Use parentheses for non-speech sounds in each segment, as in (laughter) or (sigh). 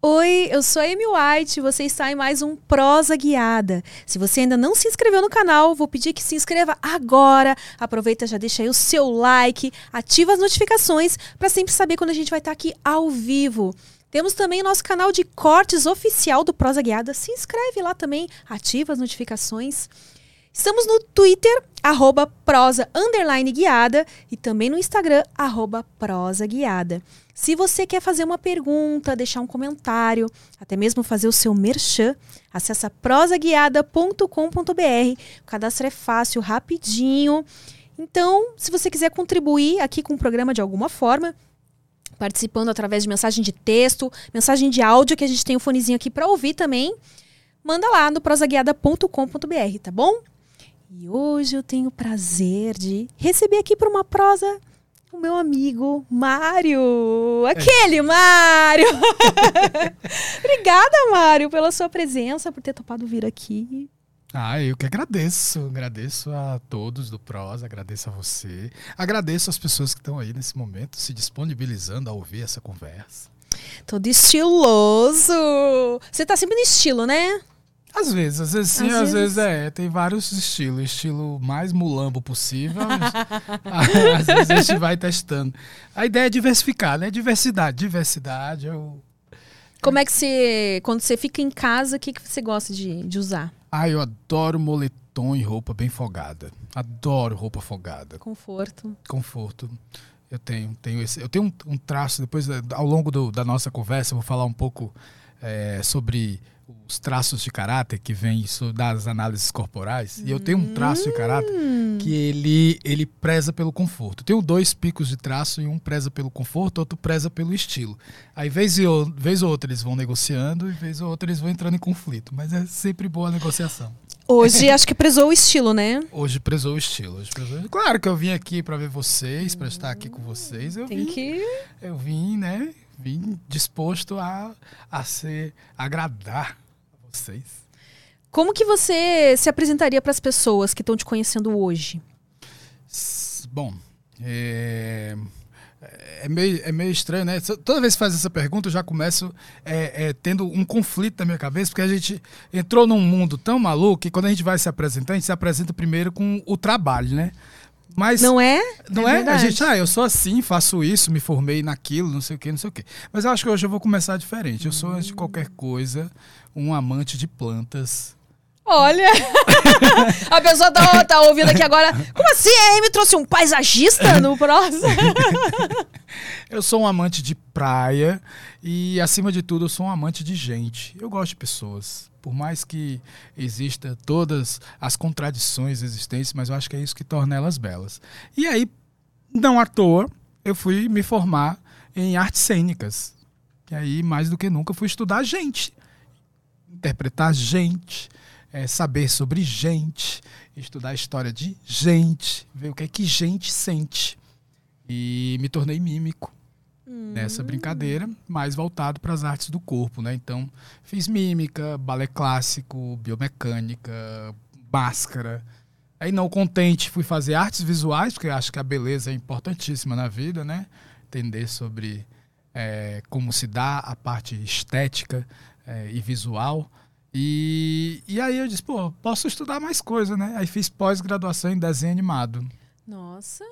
Oi, eu sou a Amy White, você está em mais um Prosa Guiada. Se você ainda não se inscreveu no canal, vou pedir que se inscreva agora. Aproveita, já deixa aí o seu like, ativa as notificações para sempre saber quando a gente vai estar aqui ao vivo. Temos também o nosso canal de cortes oficial do Prosa Guiada. Se inscreve lá também, ativa as notificações. Estamos no Twitter, arroba prosa guiada, e também no Instagram, arroba prosa guiada. Se você quer fazer uma pergunta, deixar um comentário, até mesmo fazer o seu merchan, acessa prosaguiada.com.br. O cadastro é fácil, rapidinho. Então, se você quiser contribuir aqui com o programa de alguma forma, participando através de mensagem de texto, mensagem de áudio, que a gente tem o um fonezinho aqui para ouvir também, manda lá no prosaguiada.com.br, tá bom? E hoje eu tenho o prazer de receber aqui para uma prosa o meu amigo Mário. Aquele é. Mário! (laughs) Obrigada, Mário, pela sua presença, por ter topado vir aqui. Ah, eu que agradeço. Agradeço a todos do Prosa, agradeço a você. Agradeço as pessoas que estão aí nesse momento se disponibilizando a ouvir essa conversa. Todo estiloso. Você tá sempre no estilo, né? Às vezes, às vezes sim, às, às vezes... vezes... é. Tem vários estilos. Estilo mais mulambo possível. (laughs) às vezes a gente vai testando. A ideia é diversificar, né? Diversidade. Diversidade. Eu... Como é que você. Quando você fica em casa, o que, que você gosta de, de usar? Ah, eu adoro moletom e roupa bem folgada. Adoro roupa folgada. Conforto. Conforto. Eu tenho, tenho esse, eu tenho um, um traço, depois, ao longo do, da nossa conversa, eu vou falar um pouco é, sobre os traços de caráter que vêm das análises corporais. E eu tenho um traço de caráter que ele, ele preza pelo conforto. Eu tenho dois picos de traço e um preza pelo conforto, outro preza pelo estilo. Aí, vez, e vez ou outra, eles vão negociando e vez ou outra, eles vão entrando em conflito. Mas é sempre boa a negociação. Hoje acho que prezou o estilo, né? Hoje prezou o estilo. Hoje prezou... Claro que eu vim aqui para ver vocês, para estar aqui com vocês. Eu Tem vim, que. Eu vim, né? Vim disposto a, a ser agradar vocês. Como que você se apresentaria para as pessoas que estão te conhecendo hoje? Bom, é, é, meio, é meio estranho, né? Toda vez que faz essa pergunta, eu já começo é, é, tendo um conflito na minha cabeça, porque a gente entrou num mundo tão maluco que quando a gente vai se apresentar, a gente se apresenta primeiro com o trabalho, né? Mas não é? Não é? é? A gente, ah, eu sou assim, faço isso, me formei naquilo, não sei o quê, não sei o quê. Mas eu acho que hoje eu vou começar diferente. Eu sou, antes de qualquer coisa, um amante de plantas. Olha! (laughs) a pessoa tá, tá ouvindo aqui agora. Como assim? A Amy trouxe um paisagista no próximo? (laughs) eu sou um amante de praia e, acima de tudo, eu sou um amante de gente. Eu gosto de pessoas. Por mais que exista todas as contradições existentes, mas eu acho que é isso que torna elas belas. E aí, não à toa, eu fui me formar em artes cênicas. E aí, mais do que nunca, fui estudar gente interpretar gente, é, saber sobre gente, estudar a história de gente, ver o que é que gente sente. E me tornei mímico hum. nessa brincadeira, mais voltado para as artes do corpo, né? Então, fiz mímica, balé clássico, biomecânica, máscara. Aí, não contente, fui fazer artes visuais, porque acho que a beleza é importantíssima na vida, né? Entender sobre é, como se dá a parte estética é, e visual. E, e aí eu disse, pô, posso estudar mais coisa, né? Aí fiz pós-graduação em desenho animado. Nossa.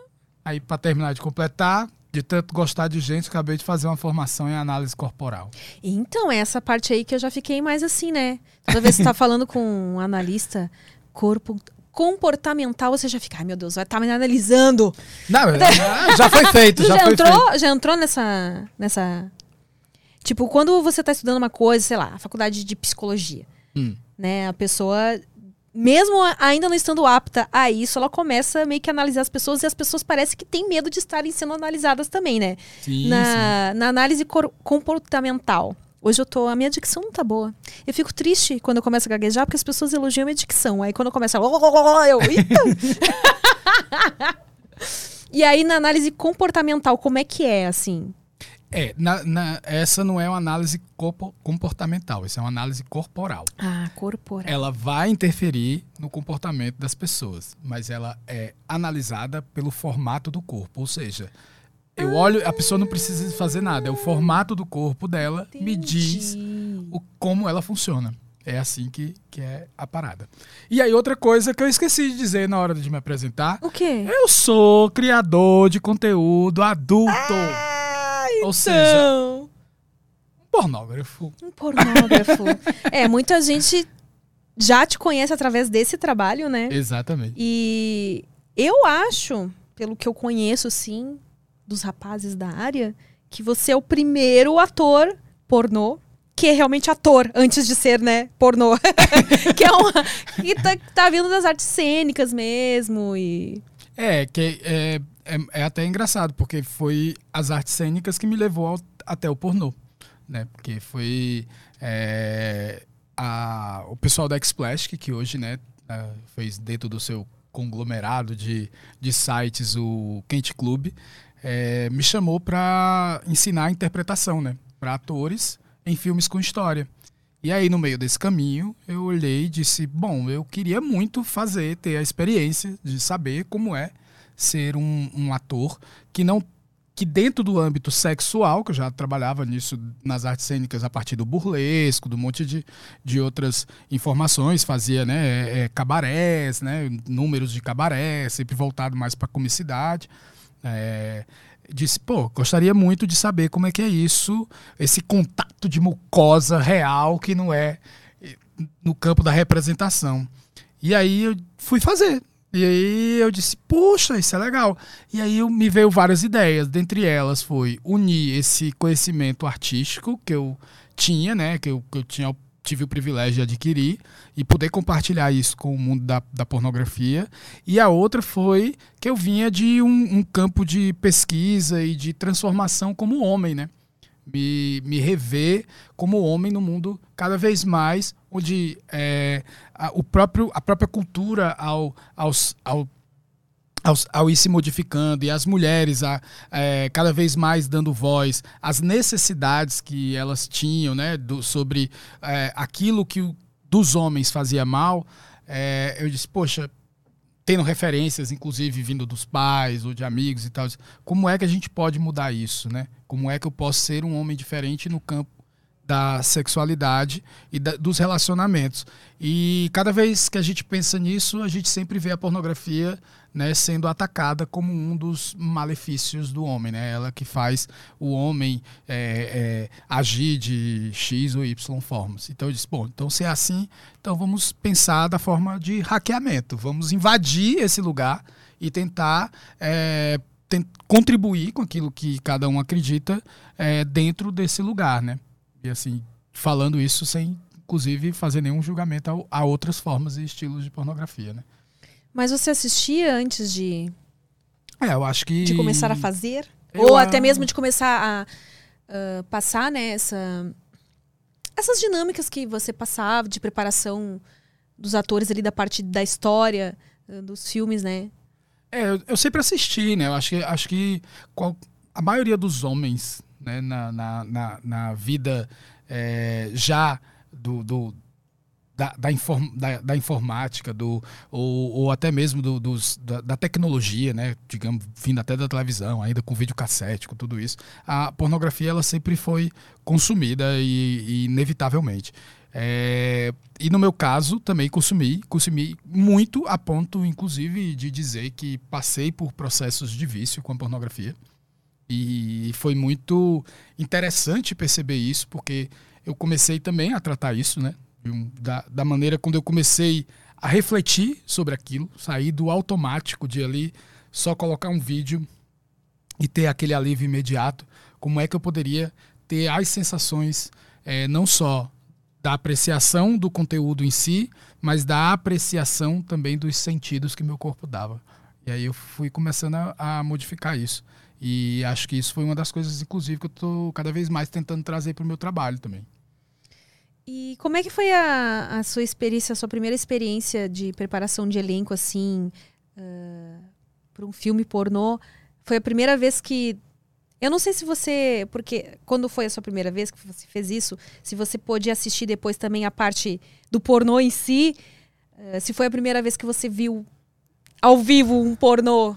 Aí, para terminar de completar, de tanto gostar de gente, acabei de fazer uma formação em análise corporal. Então, é essa parte aí que eu já fiquei mais assim, né? Toda vez que você tá falando com um analista corpo comportamental, você já fica, ai meu Deus, vai estar tá me analisando. Não, já foi feito, (laughs) já, já entrou, feito. Já entrou nessa, nessa Tipo, quando você está estudando uma coisa, sei lá, a faculdade de psicologia, hum. né? A pessoa mesmo ainda não estando apta a isso, ela começa meio que a analisar as pessoas e as pessoas parecem que têm medo de estarem sendo analisadas também, né? Sim, na, sim. na análise comportamental. Hoje eu tô. A minha dicção não tá boa. Eu fico triste quando eu começo a gaguejar, porque as pessoas elogiam a minha dicção. Aí quando eu começo a. Eu. Eita! (laughs) e aí, na análise comportamental, como é que é, assim? É, na- na- essa não é uma análise comportamental, isso é uma análise corporal. Ah, corporal. Ela vai interferir no comportamento das pessoas, mas ela é analisada pelo formato do corpo. Ou seja, eu olho, a pessoa não precisa fazer nada, é o formato do corpo dela me diz Entendi. o, como ela funciona. É assim que, que é a parada. E aí, outra coisa que eu esqueci de dizer na hora de me apresentar: O quê? eu sou criador de conteúdo adulto. Ou seja, Então, um pornógrafo. um pornógrafo. é, muita gente já te conhece através desse trabalho, né? Exatamente. E eu acho, pelo que eu conheço, sim, dos rapazes da área, que você é o primeiro ator pornô que é realmente ator, antes de ser, né, pornô. (laughs) que é uma. que tá, tá vindo das artes cênicas mesmo. E. É, que é, é, é até engraçado, porque foi as artes cênicas que me levou ao- até o pornô, né? Porque foi é, a, o pessoal da Xplash, que hoje, né, ah, fez dentro do seu conglomerado de, de sites o Quente Club, é, me chamou para ensinar interpretação, né? Para atores em filmes com história. E aí, no meio desse caminho, eu olhei e disse: bom, eu queria muito fazer, ter a experiência de saber como é ser um, um ator que não. que dentro do âmbito sexual, que eu já trabalhava nisso nas artes cênicas a partir do burlesco, do monte de, de outras informações, fazia né, é, é, cabarés, né, números de cabaré, sempre voltado mais para comicidade. É, disse, pô, gostaria muito de saber como é que é isso, esse contato de mucosa real que não é eh, no campo da representação. E aí eu fui fazer. E aí eu disse, poxa, isso é legal. E aí eu, me veio várias ideias. Dentre elas foi unir esse conhecimento artístico que eu tinha, né? Que eu, que eu tinha, tive o privilégio de adquirir e poder compartilhar isso com o mundo da, da pornografia. E a outra foi que eu vinha de um, um campo de pesquisa e de transformação como homem, né? Me, me rever como homem no mundo cada vez mais, onde é, a, o próprio, a própria cultura ao, aos, ao, aos- ao ir se modificando e as mulheres a, é, cada vez mais dando voz às necessidades que elas tinham, né, do, sobre é, aquilo que dos homens fazia mal, é, eu disse, poxa, tendo referências, inclusive vindo dos pais ou de amigos e tal, como é que a gente pode mudar isso, né? Como é que eu posso ser um homem diferente no campo da sexualidade e da- dos relacionamentos. E cada vez que a gente pensa nisso, a gente sempre vê a pornografia né, sendo atacada como um dos malefícios do homem. Né? Ela que faz o homem é, é, agir de X ou Y formas. Então eu disse, bom, então se é assim, então vamos pensar da forma de hackeamento. Vamos invadir esse lugar e tentar é, contribuir com aquilo que cada um acredita é, dentro desse lugar, né? E assim, falando isso sem, inclusive, fazer nenhum julgamento ao- a, outras formas e estilos de pornografia, né? Mas você assistia antes de, É, eu acho que... de começar a fazer? Eu Ou até mesmo de começar a ah, passar, né, essa, essas dinâmicas que você passava de preparação dos atores ali da parte da história, ah, dos filmes, né? É, eu, eu sempre assisti, né? Eu acho que, acho que qual- a maioria dos homens né, na, na, na, na vida é, já do, do- da, da, inform- da- da informática, do, ou, ou até mesmo do- dos, da, da tecnologia, né? Digamos, vindo até da televisão, ainda com videocassete, com tudo isso, a pornografia ela sempre foi consumida e, e inevitavelmente. É, e no meu caso, também consumi, consumi muito a ponto, inclusive, de dizer que passei por processos de vício com a pornografia. E foi muito interessante perceber isso, porque eu comecei também a tratar isso, né? Da, da maneira quando eu comecei a refletir sobre aquilo, sair do automático de ali só colocar um vídeo e ter aquele alívio imediato, como é que eu poderia ter as sensações, eh, não só da apreciação do conteúdo em si, mas da apreciação também dos sentidos que meu corpo dava. E aí eu fui começando a, a modificar isso. E acho que isso foi uma das coisas, inclusive, que eu estou cada vez mais tentando trazer para o meu trabalho também. E como é que foi a, a, sua experiência, a sua primeira experiência de preparação de elenco, assim, uh, para um filme pornô? Foi a primeira vez que. Eu não sei se você. Porque quando foi a sua primeira vez que você fez isso, se você pôde assistir depois também a parte do pornô em si. Uh, se foi a primeira vez que você viu ao vivo um pornô.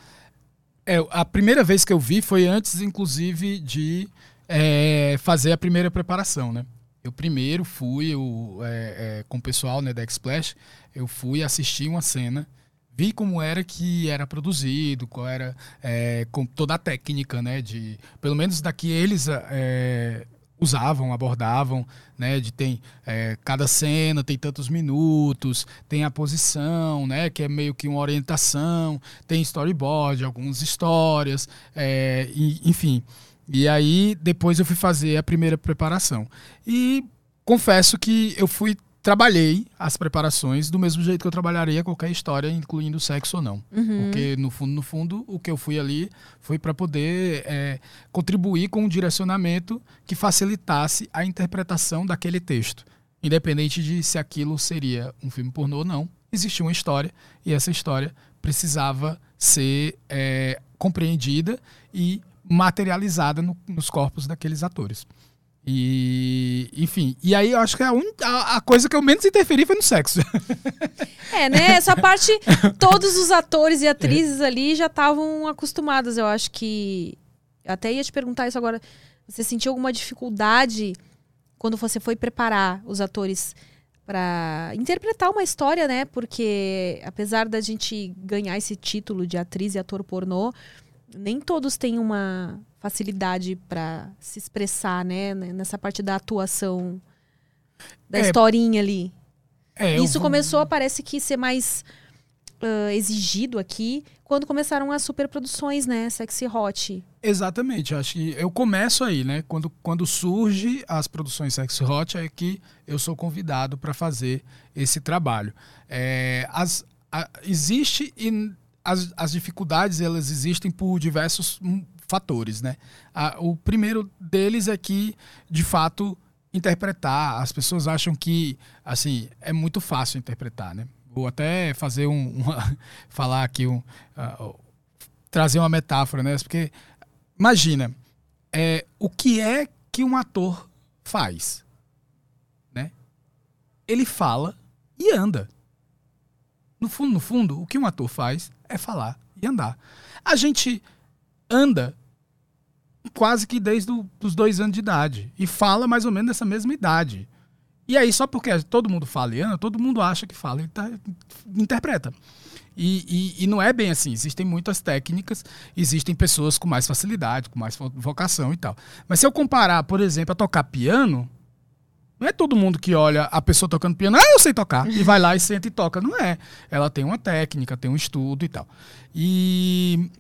É, a primeira vez que eu vi foi antes, inclusive, de é, fazer a primeira preparação, né? Eu primeiro fui, eu, é, é, com o pessoal né, da X-Splash, eu fui assistir uma cena, vi como era que era produzido, qual era é, com toda a técnica, né? De, pelo menos daqui eles é, usavam, abordavam, né? De tem é, cada cena tem tantos minutos, tem a posição, né? Que é meio que uma orientação, tem storyboard, algumas histórias, é, e, enfim. E aí depois eu fui fazer a primeira preparação. E confesso que eu fui trabalhei as preparações do mesmo jeito que eu trabalharia qualquer história, incluindo sexo ou não. Uhum. Porque, no fundo, no fundo, o que eu fui ali foi para poder é, contribuir com um direcionamento que facilitasse a interpretação daquele texto. Independente de se aquilo seria um filme pornô ou não, existia uma história e essa história precisava ser é, compreendida e materializada no, nos corpos daqueles atores. E, enfim, e aí eu acho que a, un... a, coisa que eu menos interferi foi no sexo. (laughs) É, né? Essa parte, todos os atores e atrizes é. ali já estavam acostumados. Eu acho que. Até ia te perguntar isso agora. Você sentiu alguma dificuldade quando você foi preparar os atores para interpretar uma história, né? Porque apesar da gente ganhar esse título de atriz e ator pornô, nem todos têm uma facilidade para se expressar, né? Nessa parte da atuação, da é, historinha ali. É, Isso vou... começou, parece que, ser mais uh, exigido aqui quando começaram as superproduções, né? Sexy Hot. Exatamente. Acho que eu começo aí, né? Quando, quando surge as produções Sexy Hot, é que eu sou convidado para fazer esse trabalho. É, as, a, existe e as, as dificuldades elas existem por diversos hum, fatores, né? o primeiro deles é que, de fato, interpretar. As pessoas acham que, assim, é muito fácil interpretar, né? Vou até fazer um, (laughs) uma, falar aqui um, uh, trazer uma metáfora, né? Porque imagina, é, o que é que um ator faz, né? Ele fala e anda. No fundo, no fundo, o que um ator faz é falar e andar. A gente anda quase que desde os dois anos de idade e fala mais ou menos dessa mesma idade. E aí, só porque todo mundo fala e anda, todo mundo acha que fala e tá, interpreta. E, e, e, não é bem assim. Existem muitas técnicas, existem pessoas com mais facilidade, com mais vocação e tal. Mas se eu comparar, por exemplo, a tocar piano, não é todo mundo que olha a pessoa tocando piano, ah, eu sei tocar, e vai lá e senta e toca. Não é. Ela tem uma técnica, tem um estudo e tal. E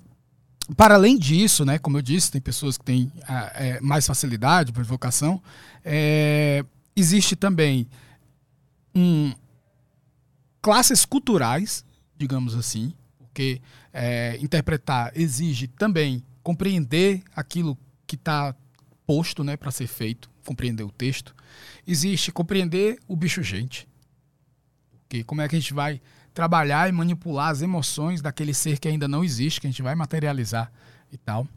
para além disso, né, como eu disse, tem pessoas que têm é, mais facilidade por vocação. É, existe também um, classes culturais, digamos assim, porque é, interpretar exige também compreender aquilo que está posto né, para ser feito, compreender o texto existe compreender o bicho gente. Porque como é que a gente vai trabalhar e manipular as emoções daquele ser que ainda não existe, que a gente vai materializar e tal.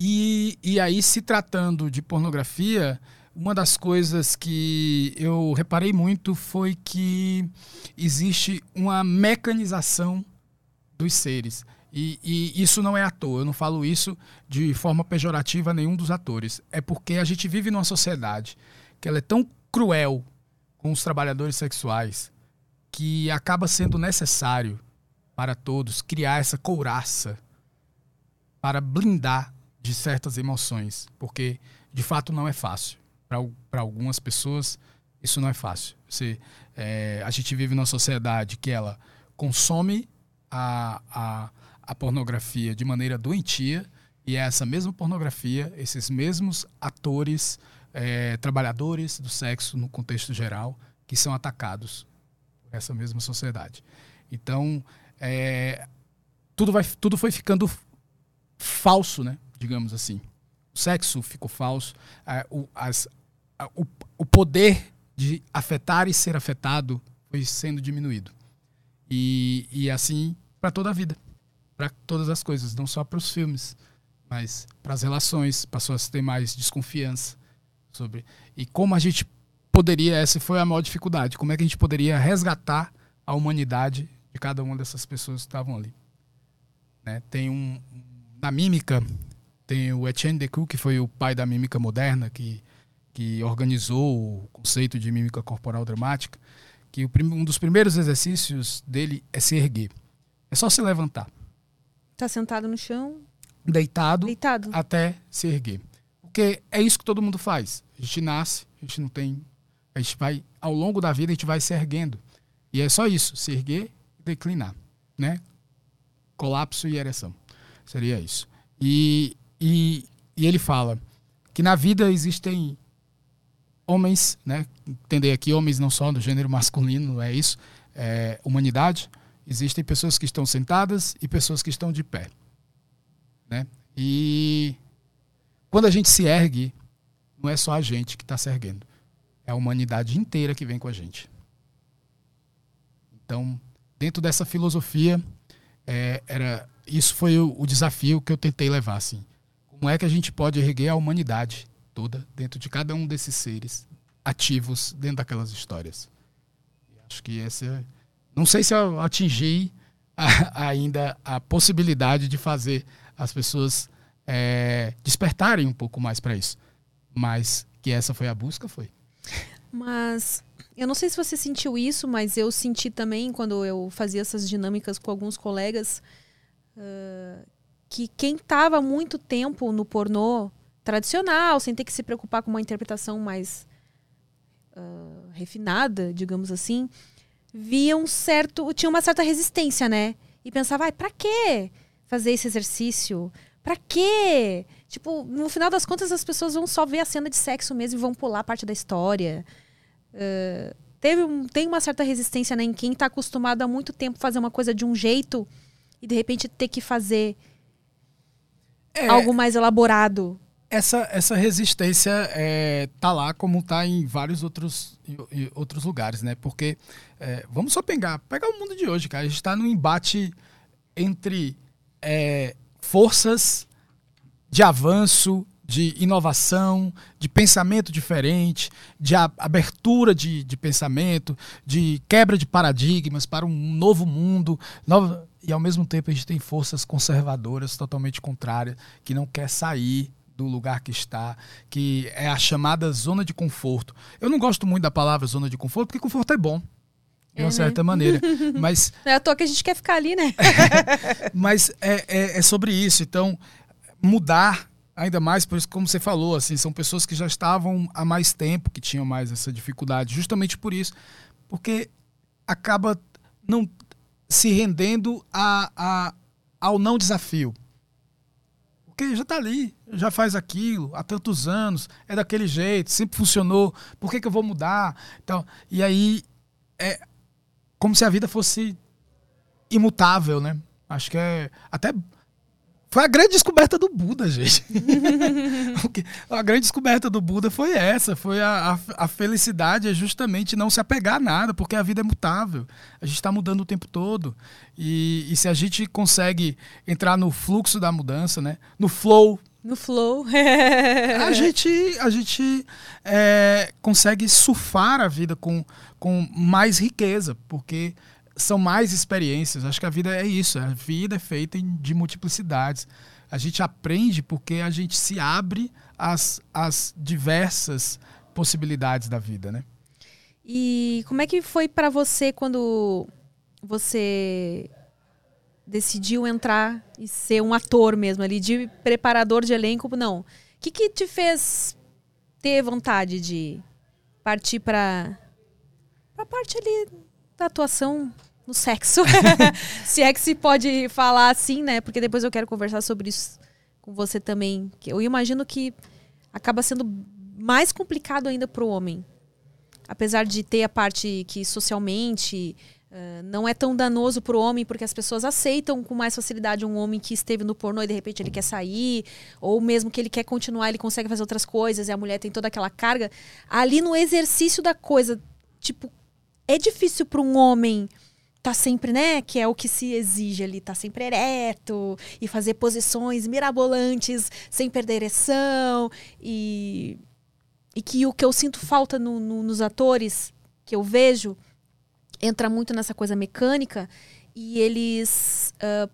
E, e aí, se tratando de pornografia, uma das coisas que eu reparei muito foi que existe uma mecanização dos seres. E, e, isso não é à toa, eu não falo isso de forma pejorativa a nenhum dos atores. É porque a gente vive numa sociedade que ela é tão cruel com os trabalhadores sexuais que acaba sendo necessário para todos criar essa couraça para blindar de certas emoções, porque de fato não é fácil. Para algumas pessoas, isso não é fácil. Você, é, a gente vive numa sociedade que ela consome a, a, a pornografia de maneira doentia e é essa mesma pornografia, esses mesmos atores é, trabalhadores do sexo no contexto geral que são atacados por essa mesma sociedade. Então, é, tudo, vai, tudo foi ficando falso, né? digamos assim. O sexo ficou falso, o, as, a, o, o poder de afetar e ser afetado foi sendo diminuído. E, e assim para toda a vida, para todas as coisas, não só para os filmes, mas para as relações, passou a ter mais desconfiança sobre e como a gente poderia, essa foi a maior dificuldade, como é que a gente poderia resgatar a humanidade de cada uma dessas pessoas que estavam ali. Né? Tem um na mímica tem o Etienne Decou, que foi o pai da mímica moderna, que que organizou o conceito de mímica corporal dramática, que um dos primeiros exercícios dele é se erguer. É só se levantar. Tá sentado no chão? Deitado, Deitado. até se erguer. Porque é isso que todo mundo faz. A gente nasce, a gente não tem. A gente vai, ao longo da vida, a gente vai se erguendo. E é só isso: se erguer e declinar. Né? Colapso e ereção. Seria isso. E, e, e ele fala que na vida existem homens, né? Entender aqui homens não só do gênero masculino, é isso. É, humanidade. Existem pessoas que estão sentadas e pessoas que estão de pé, né? E quando a gente se ergue, não é só a gente que está se erguendo, é a humanidade inteira que vem com a gente. Então, dentro dessa filosofia, é, era isso foi o, o desafio que eu tentei levar, assim. Como é que a gente pode erguer a humanidade toda dentro de cada um desses seres ativos dentro daquelas histórias. Acho que essa. É, não sei se eu atingi a, ainda a possibilidade de fazer as pessoas é, despertarem um pouco mais para isso. Mas que essa foi a busca, foi. Mas eu não sei se você sentiu isso, mas eu senti também quando eu fazia essas dinâmicas com alguns colegas uh, que quem estava muito tempo no pornô tradicional, sem ter que se preocupar com uma interpretação mais uh, refinada, digamos assim, via um certo, tinha uma certa resistência, né? E pensava, ai, para quê fazer esse exercício? Para quê? Tipo, no final das contas as pessoas vão só ver a cena de sexo mesmo e vão pular parte da história. Uh, teve um, tem uma certa resistência né, em quem está acostumado há muito tempo fazer uma coisa de um jeito e de repente ter que fazer é, algo mais elaborado essa, essa resistência é, tá lá como tá em vários outros, em, outros lugares, né? Porque é, vamos só pegar, pegar o mundo de hoje, cara. A gente está num embate entre é, forças de avanço, de inovação, de pensamento diferente, de abertura de, de pensamento, de quebra de paradigmas para um novo mundo. Nova, e ao mesmo tempo a gente tem forças conservadoras totalmente contrárias, que não quer sair do lugar que está, que é a chamada zona de conforto. Eu não gosto muito da palavra zona de conforto, porque conforto é bom. De uma é, certa né? maneira. (laughs) Mas. É à toa que a gente quer ficar ali, né? (laughs) mas é, é, é, sobre isso. Então, mudar ainda mais, por isso, como você falou, assim, são pessoas que já estavam há mais tempo, que tinham mais essa dificuldade, justamente por isso. Porque acaba não se rendendo a, a, ao não desafio. Porque já está ali, já faz aquilo há tantos anos, é daquele jeito, sempre funcionou, por que, que eu vou mudar? Então, e aí é como se a vida fosse imutável, né? Acho que é até foi a grande descoberta do Buda, gente. (laughs) a grande descoberta do Buda foi essa, foi a, a, a, felicidade é justamente não se apegar a nada, porque a vida é mutável. A gente está mudando o tempo todo. E, e, se a gente consegue entrar no fluxo da mudança, né? No flow. No flow. (laughs) a gente, a gente é, consegue surfar a vida com, com mais riqueza, porque são mais experiências. Acho que a vida é isso. A vida é feita de multiplicidades. A gente aprende porque a gente se abre às, às diversas possibilidades da vida, né? E como é que foi para você quando você decidiu entrar e ser um ator mesmo ali, de preparador de elenco? Não. O que, que te fez ter vontade de partir para a parte ali da atuação no sexo. (laughs) se é que se pode falar assim, né? Porque depois eu quero conversar sobre isso com você também. Eu imagino que acaba sendo mais complicado ainda para o homem. Apesar de ter a parte que socialmente uh, não é tão danoso para o homem, porque as pessoas aceitam com mais facilidade um homem que esteve no pornô e de repente ele quer sair, ou mesmo que ele quer continuar, ele consegue fazer outras coisas e a mulher tem toda aquela carga. Ali no exercício da coisa, tipo, é difícil para um homem tá sempre, né, que é o que se exige ali, tá sempre ereto e fazer posições mirabolantes sem perder ereção e e que o que eu sinto falta no, no, nos atores que eu vejo entra muito nessa coisa mecânica e eles uh,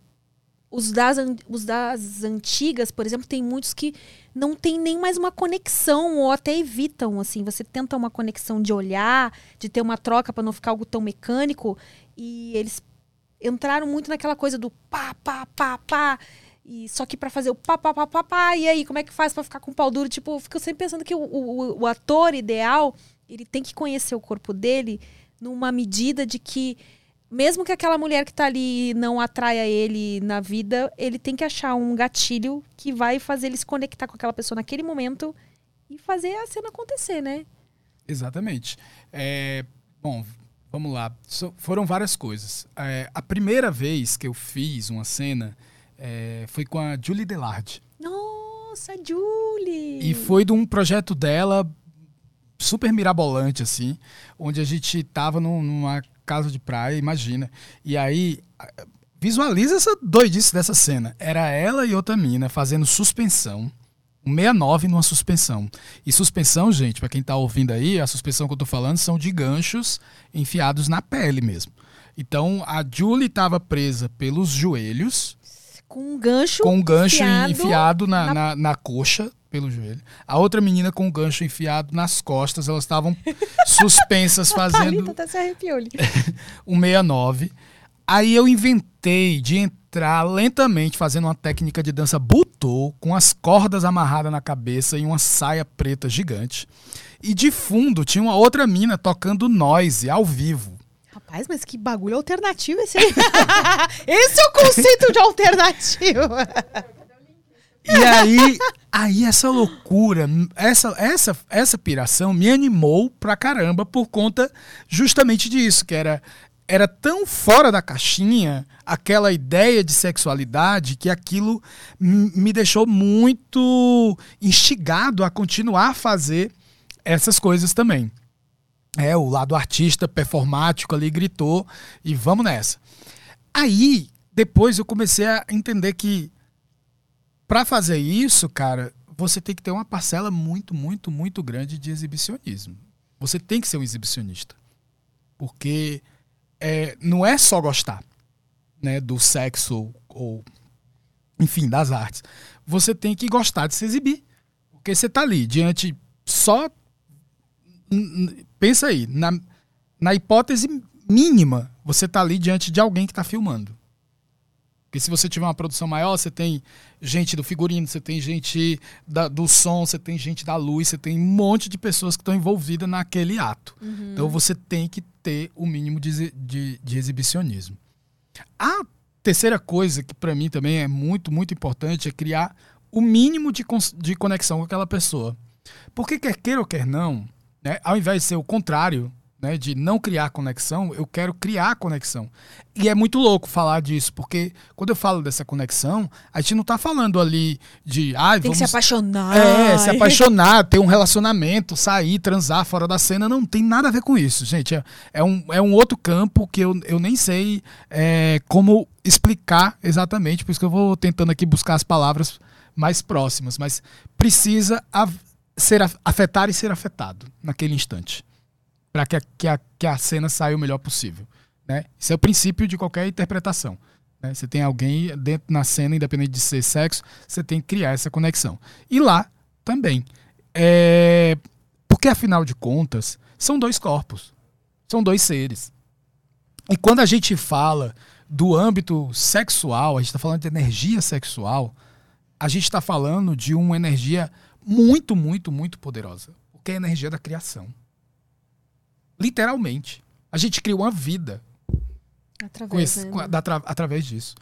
os das, os das antigas, por exemplo, tem muitos que não tem nem mais uma conexão ou até evitam, assim, você tenta uma conexão de olhar, de ter uma troca para não ficar algo tão mecânico e eles entraram muito naquela coisa do pá, pá, pá, pá. E só que para fazer o pá, pá, pá, pá, pá, e aí, como é que faz para ficar com o pau duro? Tipo, eu fico sempre pensando que o, o, o ator ideal, ele tem que conhecer o corpo dele numa medida de que mesmo que aquela mulher que tá ali não atraia ele na vida, ele tem que achar um gatilho que vai fazer ele se conectar com aquela pessoa naquele momento e fazer a cena acontecer, né? Exatamente. É, bom, Vamos lá. So, foram várias coisas. É, a primeira vez que eu fiz uma cena é, foi com a Julie Delard. Nossa, Julie! E foi de um projeto dela super mirabolante, assim, onde a gente tava num, numa casa de praia, imagina. E aí, visualiza essa doidice dessa cena. Era ela e outra mina fazendo suspensão um 69 numa suspensão. E suspensão, gente, para quem está ouvindo aí, a suspensão que eu estou falando são de ganchos enfiados na pele mesmo. Então a Julie estava presa pelos joelhos. Com um gancho, com um gancho enfiado, enfiado na, na... na, na coxa, pelo joelho. A outra menina com o gancho enfiado nas costas, elas estavam (laughs) suspensas fazendo. Até se arrepiou. um 69. Aí eu inventei de entrar lentamente fazendo uma técnica de dança butô, com as cordas amarradas na cabeça e uma saia preta gigante. E de fundo tinha uma outra mina tocando noise ao vivo. Rapaz, mas que bagulho alternativo esse aí. (laughs) esse é o conceito de alternativo. (laughs) E aí, aí essa loucura, essa, essa, essa piração me animou pra caramba por conta justamente disso, que era era tão fora da caixinha aquela ideia de sexualidade que aquilo me deixou muito instigado a continuar a fazer essas coisas também. É, o lado artista performático ali gritou e vamos nessa. Aí, depois eu comecei a entender que para fazer isso, cara, você tem que ter uma parcela muito, muito, muito grande de exibicionismo. Você tem que ser um exibicionista. Porque é, não é só gostar né, do sexo ou, enfim, das artes. Você tem que gostar de se exibir. Porque você está ali diante só. Pensa aí, na, na hipótese mínima, você está ali diante de alguém que está filmando. Porque se você tiver uma produção maior, você tem gente do figurino, você tem gente da, do som, você tem gente da luz, você tem um monte de pessoas que estão envolvidas naquele ato. Uhum. Então você tem que ter o mínimo de, de, de exibicionismo. A terceira coisa que para mim também é muito, muito importante é criar o mínimo de, de conexão com aquela pessoa. Porque quer queira ou quer não, né, ao invés de ser o contrário, né, de não criar conexão, eu quero criar conexão. E é muito louco falar disso, porque quando eu falo dessa conexão, a gente não está falando ali de. Ah, Tem vamos, que se apaixonar. É, se apaixonar, ter um relacionamento, sair, transar fora da cena, não tem nada a ver com isso, gente. É, é um, é um outro campo que eu, eu nem sei é, como explicar exatamente, por isso que eu vou tentando aqui buscar as palavras mais próximas, mas precisa ser afetar e ser afetado naquele instante para que, que, a, que a cena saia o melhor possível. Né? Isso é o princípio de qualquer interpretação. Né? Você tem alguém dentro na cena, independente de ser sexo, você tem que criar essa conexão. E lá também. É... Porque, afinal de contas, são dois corpos. São dois seres. E quando a gente fala do âmbito sexual, a gente está falando de energia sexual, a gente está falando de uma energia muito, muito, muito poderosa. Porque é a energia da criação. Literalmente. A gente cria uma vida. Através, esse- né? através disso.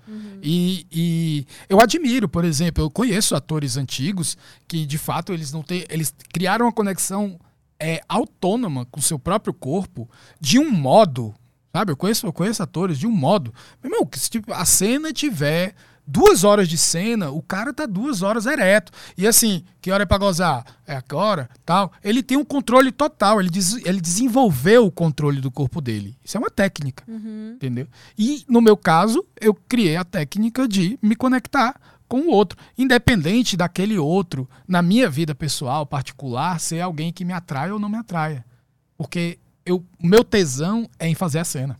E, e eu admiro, por exemplo, eu conheço atores antigos que de fato eles não têm, eles criaram uma conexão é, autônoma com o seu próprio corpo de um modo, sabe? Eu conheço, eu conheço atores de um modo, meu irmão, que se tipo, a cena tiver duas horas de cena, o cara tá duas horas ereto. E assim, que hora é pra gozar? É agora, tal. Ele tem um controle total, ele, des- ele desenvolveu o controle do corpo dele. Isso é uma técnica. Entendeu? E no meu caso, eu criei a técnica de me conectar com o outro, independente daquele outro, na minha vida pessoal, particular, ser alguém que me atrai ou não me atraia. Porque eu, meu tesão é em fazer a cena.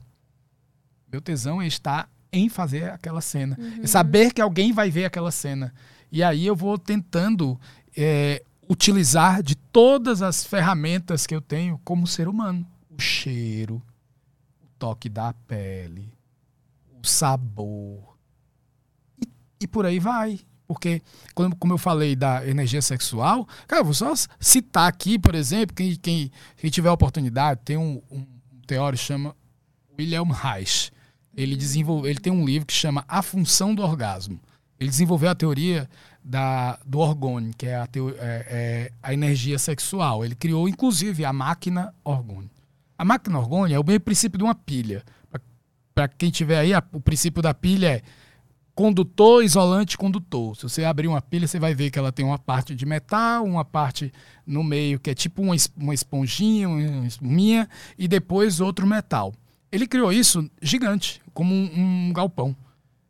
Meu tesão é estar em fazer aquela cena. É saber que alguém vai ver aquela cena. E aí eu vou tentando é, utilizar de todas as ferramentas que eu tenho como ser humano. O cheiro, o toque da pele, o sabor. E, e por aí vai. Porque, como, como eu falei da energia sexual, cara, eu vou só citar aqui, por exemplo, quem, quem, quem tiver oportunidade, tem um, um teórico que chama William Reich. Ele, desenvolve, ele tem um livro que chama A Função do Orgasmo. Ele desenvolveu a teoria da, do orgone, que é a, teo- é- é a energia sexual. Ele criou, inclusive, a máquina orgone. A máquina orgone é o mesmo princípio de uma pilha. Para quem tiver aí, a- o princípio da pilha é condutor, isolante, condutor. Se você abrir uma pilha, você vai ver que ela tem uma parte de metal, uma parte no meio que é tipo uma, uma esponjinha, uma espuminha, e depois outro metal. Ele criou isso gigante, como um, um galpão.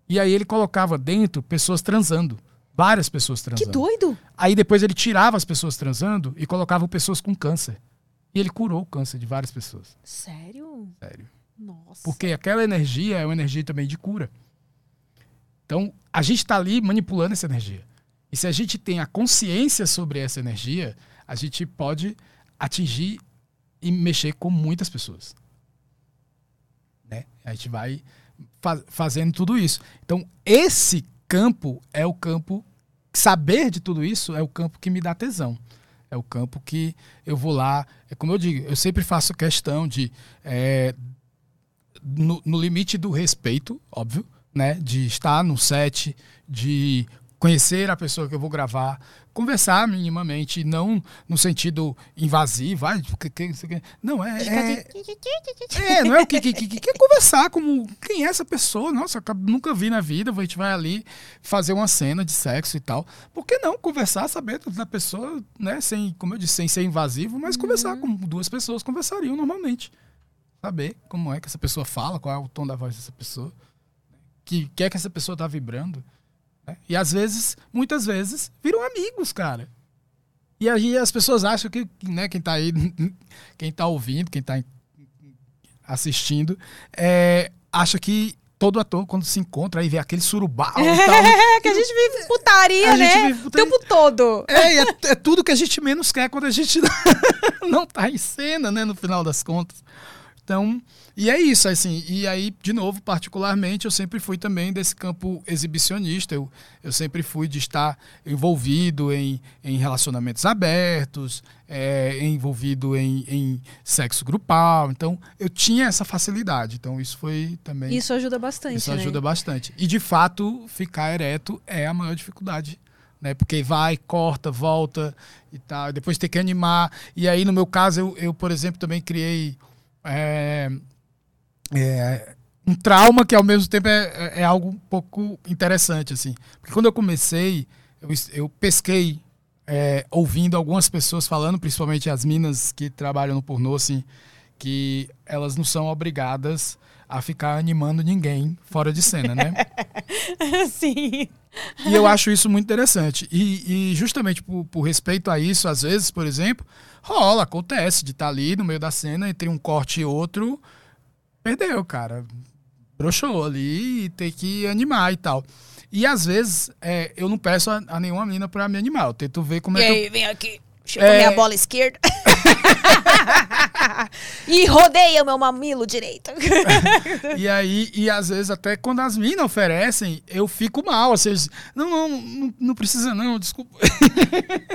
E aí ele colocava dentro pessoas transando. Várias pessoas Que transando. doido! Aí depois ele tirava as pessoas transando e colocava pessoas com câncer. E ele curou o câncer de várias pessoas. Sério? Sério. Nossa. Porque aquela energia é uma energia também de cura. Então, a gente está ali manipulando essa energia. E se a gente tem a consciência sobre essa energia, a gente pode atingir e mexer com muitas pessoas. A gente vai fa- fazendo tudo isso. Então, esse campo é o campo. Saber de tudo isso é o campo que me dá tesão. É o campo que eu vou lá. É como eu digo, eu sempre faço questão de. é, no, no limite do respeito, óbvio, né? De estar no set, de conhecer a pessoa que eu vou gravar, conversar minimamente, não no sentido invasivo, ai, que, que, que, não é, é, é, não é o que, que, que, é conversar como quem é essa pessoa, nossa, nunca vi na vida, a gente vai ali fazer uma cena de sexo e tal, por que não conversar, saber da pessoa, né, sem, como eu disse, sem ser invasivo, mas conversar como duas pessoas conversariam normalmente. Saber como é que essa pessoa fala, qual é o tom da voz dessa pessoa, que que é que essa pessoa tá vibrando. Né? E às vezes, muitas vezes, viram amigos, cara. E aí as pessoas acham que, né, quem tá aí, (laughs) quem tá ouvindo, quem tá assistindo, é, acha que todo ator, quando se encontra, aí vê aquele surubal e (laughs) tal. É que a gente vive putaria, A gente né? vive O putaria. tempo todo. É, é, é tudo que a gente menos quer quando a gente (laughs) não tá em cena, né, no final das contas. Então, e é isso, assim. E aí, de novo, particularmente, eu sempre fui também desse campo exibicionista. Eu, eu sempre fui de estar envolvido em, em relacionamentos abertos, é, envolvido em, em sexo grupal. Então, eu tinha essa facilidade. Então, isso foi também. Isso ajuda bastante, Isso né? ajuda bastante. E de fato, ficar ereto é a maior dificuldade. Né? Porque vai, corta, volta e tal. Depois tem que animar. E aí, no meu caso, eu, eu por exemplo, também criei é, é, um trauma que ao mesmo tempo é, é- é algo um pouco interessante. assim. Porque quando eu comecei, eu, eu pesquei é, ouvindo algumas pessoas falando, principalmente as minas que trabalham no pornô, assim, que elas não são obrigadas a ficar animando ninguém fora de cena, né? (laughs) Sim. E eu acho isso muito interessante. E, e justamente por, por respeito a isso, às vezes, por exemplo, rola, acontece de estar ali no meio da cena, entre um corte e outro, perdeu, cara. Broxou ali e ter que animar e tal. E às vezes é, eu não peço a, a nenhuma menina pra me animar. Eu tento ver como E é que eu aí, vem aqui. Chegou É. minha bola esquerda. (laughs) e rodeia o meu mamilo direito. (laughs) e aí, e às vezes até quando as minas oferecem, eu fico mal. Ou seja, não, não, não, não precisa não, desculpa.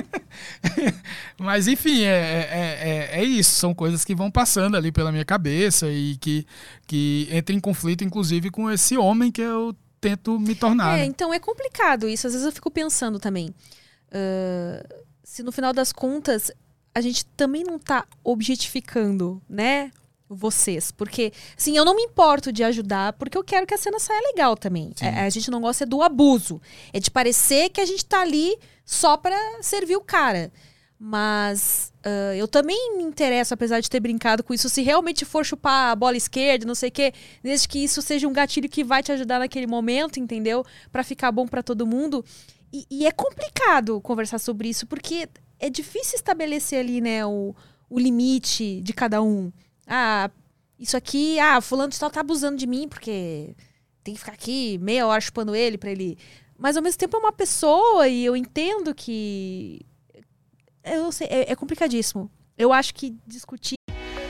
(laughs) Mas enfim, é, é, é, é, isso. São coisas que vão passando ali pela minha cabeça e que, que entra em conflito, inclusive, com esse homem que eu tento me tornar. É, né? então é complicado isso. Às vezes eu fico pensando também. Uh, se no final das contas a gente também não tá objetificando, né? Vocês. Porque, assim, eu não me importo de ajudar, porque eu quero que a cena saia legal também. É, a gente não gosta do abuso. É de parecer que a gente tá ali só para servir o cara. Mas uh, eu também me interesso, apesar de ter brincado com isso, se realmente for chupar a bola esquerda, não sei o quê, desde que isso seja um gatilho que vai te ajudar naquele momento, entendeu? para ficar bom para todo mundo. E, e, é complicado conversar sobre isso, porque é difícil estabelecer ali, né, o, o limite de cada um. Ah, isso aqui, ah, fulano de tá abusando de mim, porque tem que ficar aqui meia hora chupando ele para ele. Mas ao mesmo tempo é uma pessoa e eu entendo que eu sei, é, é complicadíssimo. Eu acho que discutir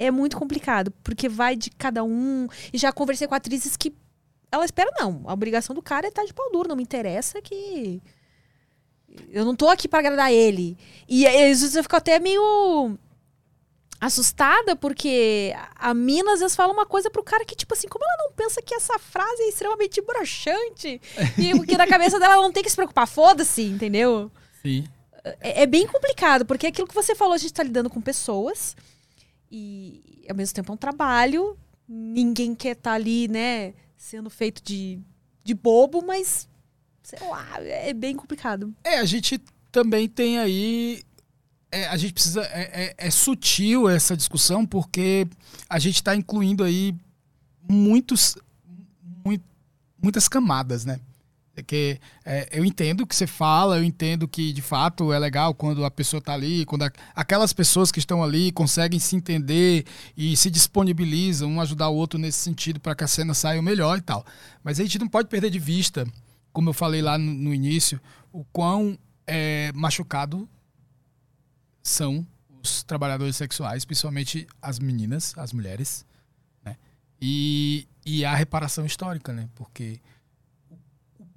é muito complicado, porque vai de cada um. E já conversei com atrizes que ela espera, não. A obrigação do cara é estar de pau duro, não me interessa que. Eu não tô aqui para agradar ele. E às vezes eu fico até meio assustada, porque a mina às vezes fala uma coisa pro cara que, tipo assim, como ela não pensa que essa frase é extremamente broxante? e porque na cabeça dela ela não tem que se preocupar, foda-se, entendeu? Sim. É, é, bem complicado, porque aquilo que você falou, a gente tá lidando com pessoas e ao mesmo tempo é um trabalho. Ninguém quer estar tá ali, né, sendo feito de, de bobo, mas sei lá, é bem complicado. É, a gente também tem aí. É, a gente precisa. É, é, é, sutil essa discussão, porque a gente está incluindo aí muitos, muito, muitas camadas, né? Que é, eu entendo o que você fala, eu entendo que de fato é legal quando a pessoa está ali, quando a, aquelas pessoas que estão ali conseguem se entender e se disponibilizam um ajudar o outro nesse sentido para que a cena saia melhor e tal. Mas a gente não pode perder de vista, como eu falei lá no, no início, o quão é, machucado são os trabalhadores sexuais, principalmente as meninas, as mulheres, né? E, e a reparação histórica, né? Porque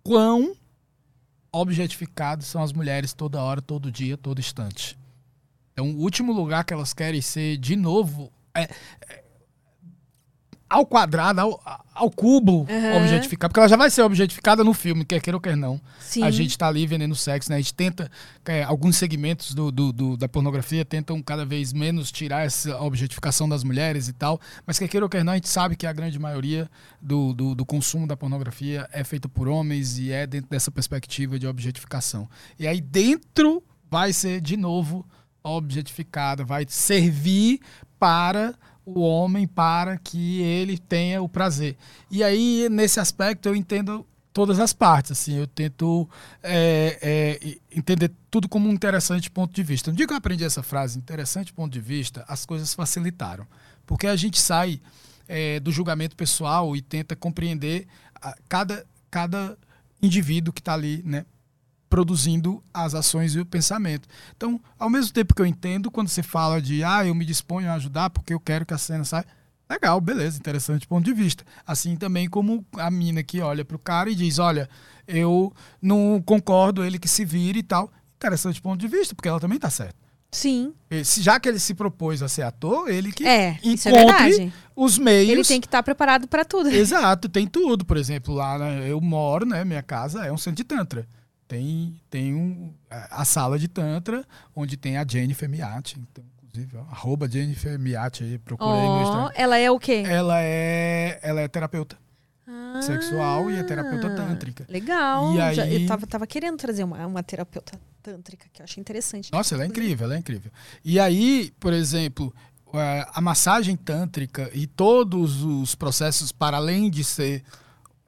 quão objetificados são as mulheres toda hora, todo dia, todo instante. Então, o último lugar que elas querem ser, de novo, é, é ao quadrado, ao, ao cubo uhum. objetificar, porque ela já vai ser objetificada no filme, quer queira ou quer não. Sim. A gente está ali vendendo sexo, né? A gente tenta, é, alguns segmentos do, do, do, da pornografia tentam cada vez menos tirar essa objetificação das mulheres e tal, mas quer queira ou quer não, a gente sabe que a grande maioria do, do, do consumo da pornografia é feita por homens e é dentro dessa perspectiva de objetificação. E aí dentro vai ser, de novo, objetificada, vai servir para o homem para que ele tenha o prazer. E aí, nesse aspecto, eu entendo todas as partes. Assim, eu tento é, é, entender tudo como um interessante ponto de vista. No dia que eu aprendi essa frase, interessante ponto de vista, as coisas facilitaram. Porque a gente sai é, do julgamento pessoal e tenta compreender a, cada, cada indivíduo que está ali, né? Produzindo as ações e o pensamento. Então, ao mesmo tempo que eu entendo, quando você fala de, ah, eu me disponho a ajudar porque eu quero que a cena saia, legal, beleza, interessante ponto de vista. Assim também como a mina que olha para o cara e diz, olha, eu não concordo, ele que se vire e tal. Interessante ponto de vista, porque ela também está certa. Sim. Já que ele se propôs a ser ator, ele que é, encontre é os meios. Ele tem que estar tá preparado para tudo. Exato, tem tudo. Por exemplo, lá né, eu moro, né? Minha casa é um centro de tantra. Tem, tem um, a sala de Tantra, onde tem a Jennifer Miati. Então, inclusive, ó, arroba Jennifer Miati aí, procurei oh, no Instagram. Ela é o quê? Ela é, ela é terapeuta. Ah, sexual e é terapeuta tântrica. Legal. E aí... Já, eu tava, tava querendo trazer uma, uma terapeuta tântrica, que eu achei interessante. Nossa, ela é incrível, ela é incrível. E aí, por exemplo, é, a massagem tântrica e todos os processos para além de ser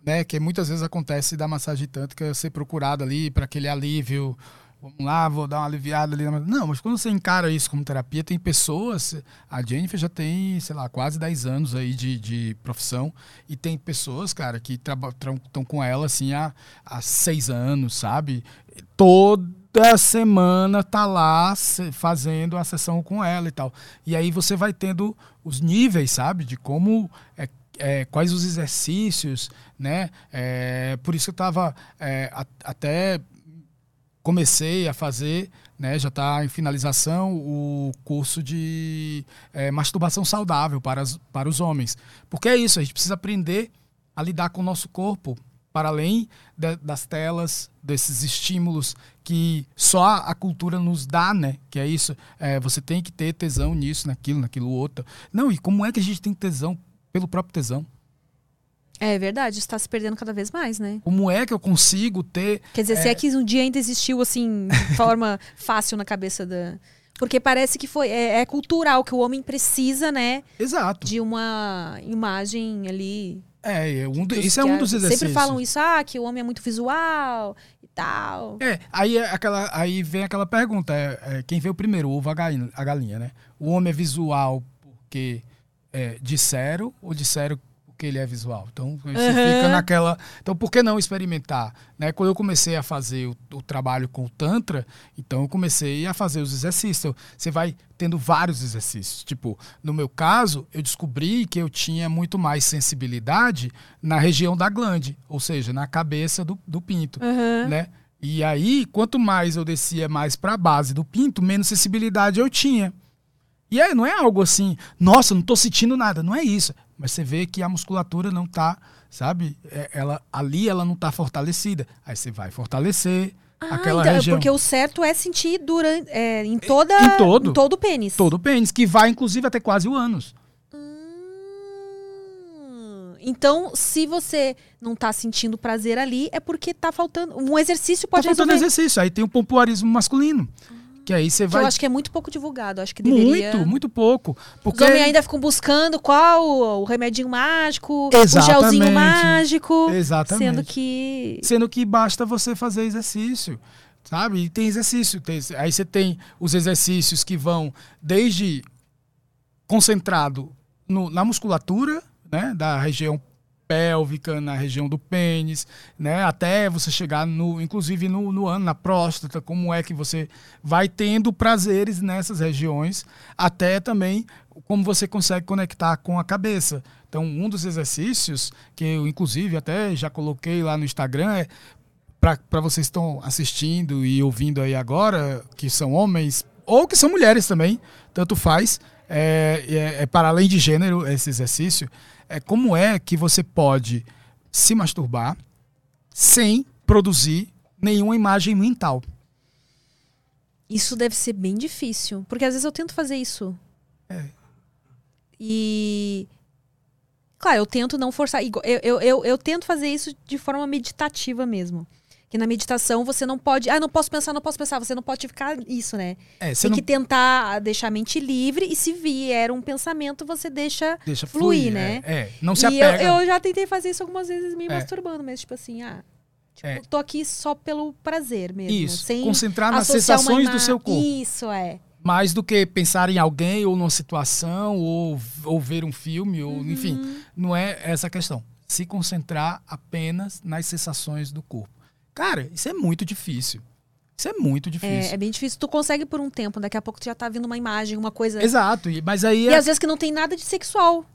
né, que muitas vezes acontece da massagem tântrica ser procurada ali para aquele alívio vamos lá, vou dar uma aliviada ali. Não, mas quando você encara isso como terapia, tem pessoas. A Jennifer já tem, sei lá, quase 10 anos aí de, de profissão. E tem pessoas, cara, que estão com ela assim há, há seis anos, sabe? Toda semana tá lá fazendo a sessão com ela e tal. E aí você vai tendo os níveis, sabe? De como. É, é, quais os exercícios, né? É, por isso eu estava é, até comecei a fazer, né, já está em finalização, o curso de é, masturbação saudável para, as, para os homens. Porque é isso, a gente precisa aprender a lidar com o nosso corpo, para além de, das telas, desses estímulos que só a cultura nos dá, né? Que é isso, é, você tem que ter tesão nisso, naquilo, naquilo outro. Não, e como é que a gente tem tesão pelo próprio tesão? É verdade, está se perdendo cada vez mais, né? Como é que eu consigo ter. Quer dizer, é... se é que um dia ainda existiu assim, de (laughs) forma fácil na cabeça da. Porque parece que foi. É, é, cultural que o homem precisa, né? Exato. De uma imagem ali. É, é um do, isso é um dos exercícios. Sempre falam isso, ah, que o homem é muito visual e tal. É, aí, é aquela, aí vem aquela pergunta: é, é, quem veio primeiro, o ovo a galinha, a galinha, né? O homem é visual porque é, disseram ou disseram que ele é visual. Então, você uhum. fica naquela. Então, por que não experimentar? Né? Quando eu comecei a fazer o, o, trabalho com o Tantra, então eu comecei a fazer os exercícios. Então, você vai tendo vários exercícios. Tipo, no meu caso, eu descobri que eu tinha muito mais sensibilidade na região da glande, ou seja, na cabeça do, do pinto. Uhum. Né? E aí, quanto mais eu descia mais para a base do pinto, menos sensibilidade eu tinha. E aí, não é algo assim, nossa, não estou sentindo nada. Não é isso mas você vê que a musculatura não está, sabe? É, ela, ali ela não está fortalecida. Aí você vai fortalecer ah, aquela então, região. Porque o certo é sentir durante, é, em toda em todo, em todo o pênis. Todo o pênis, que vai inclusive até quase o ânus. Hum, então, se você não está sentindo prazer ali, é porque está faltando. Um exercício pode tá faltando resolver. exercício. Aí tem o pompoarismo masculino. Que aí você vai. eu acho que é muito pouco divulgado. Acho que deveria. Muito, muito pouco. Porque... Os homens ainda ficam buscando qual o remedinho mágico, Exatamente. o gelzinho mágico. Exatamente. Sendo que. Sendo que basta você fazer exercício. Sabe? E tem exercício. Tem... Aí você tem os exercícios que vão desde concentrado no, na musculatura, né? Da região pélvica, na região do pênis, né? Até você chegar no, inclusive no, no ano, na próstata, como é que você vai tendo prazeres nessas regiões, até também como você consegue conectar com a cabeça. Então, um dos exercícios que eu, inclusive, até já coloquei lá no Instagram é para vocês que estão assistindo e ouvindo aí agora, que são homens ou que são mulheres também, tanto faz, é, é, é para além de gênero esse exercício, é como é que você pode se masturbar sem produzir nenhuma imagem mental. Isso deve ser bem difícil, porque às vezes eu tento fazer isso. É. E claro, eu tento não forçar. Eu, eu, eu, eu tento fazer isso de forma meditativa mesmo. Na meditação você não pode. Ah, não posso pensar, não posso pensar. Você não pode ficar isso, né? É, Tem não... que tentar deixar a mente livre e se vier um pensamento, você deixa, deixa fluir, fluir né? É, é, não se apega. E eu, eu, já tentei fazer isso algumas vezes me é. masturbando, mas tipo assim, ah. Tipo, é. tô aqui só pelo prazer mesmo. Isso. Sem Concentrar nas sensações do seu corpo. Isso, é. Mais do que pensar em alguém ou numa situação ou, ou ver um filme, ou uhum. enfim. Não é essa a questão. Se concentrar apenas nas sensações do corpo. Cara, isso é muito difícil. Isso é muito difícil. É, é, bem difícil. Tu consegue por um tempo, daqui a pouco tu já tá vindo uma imagem, uma coisa. Exato, mas aí. E é... às vezes que não tem nada de sexual.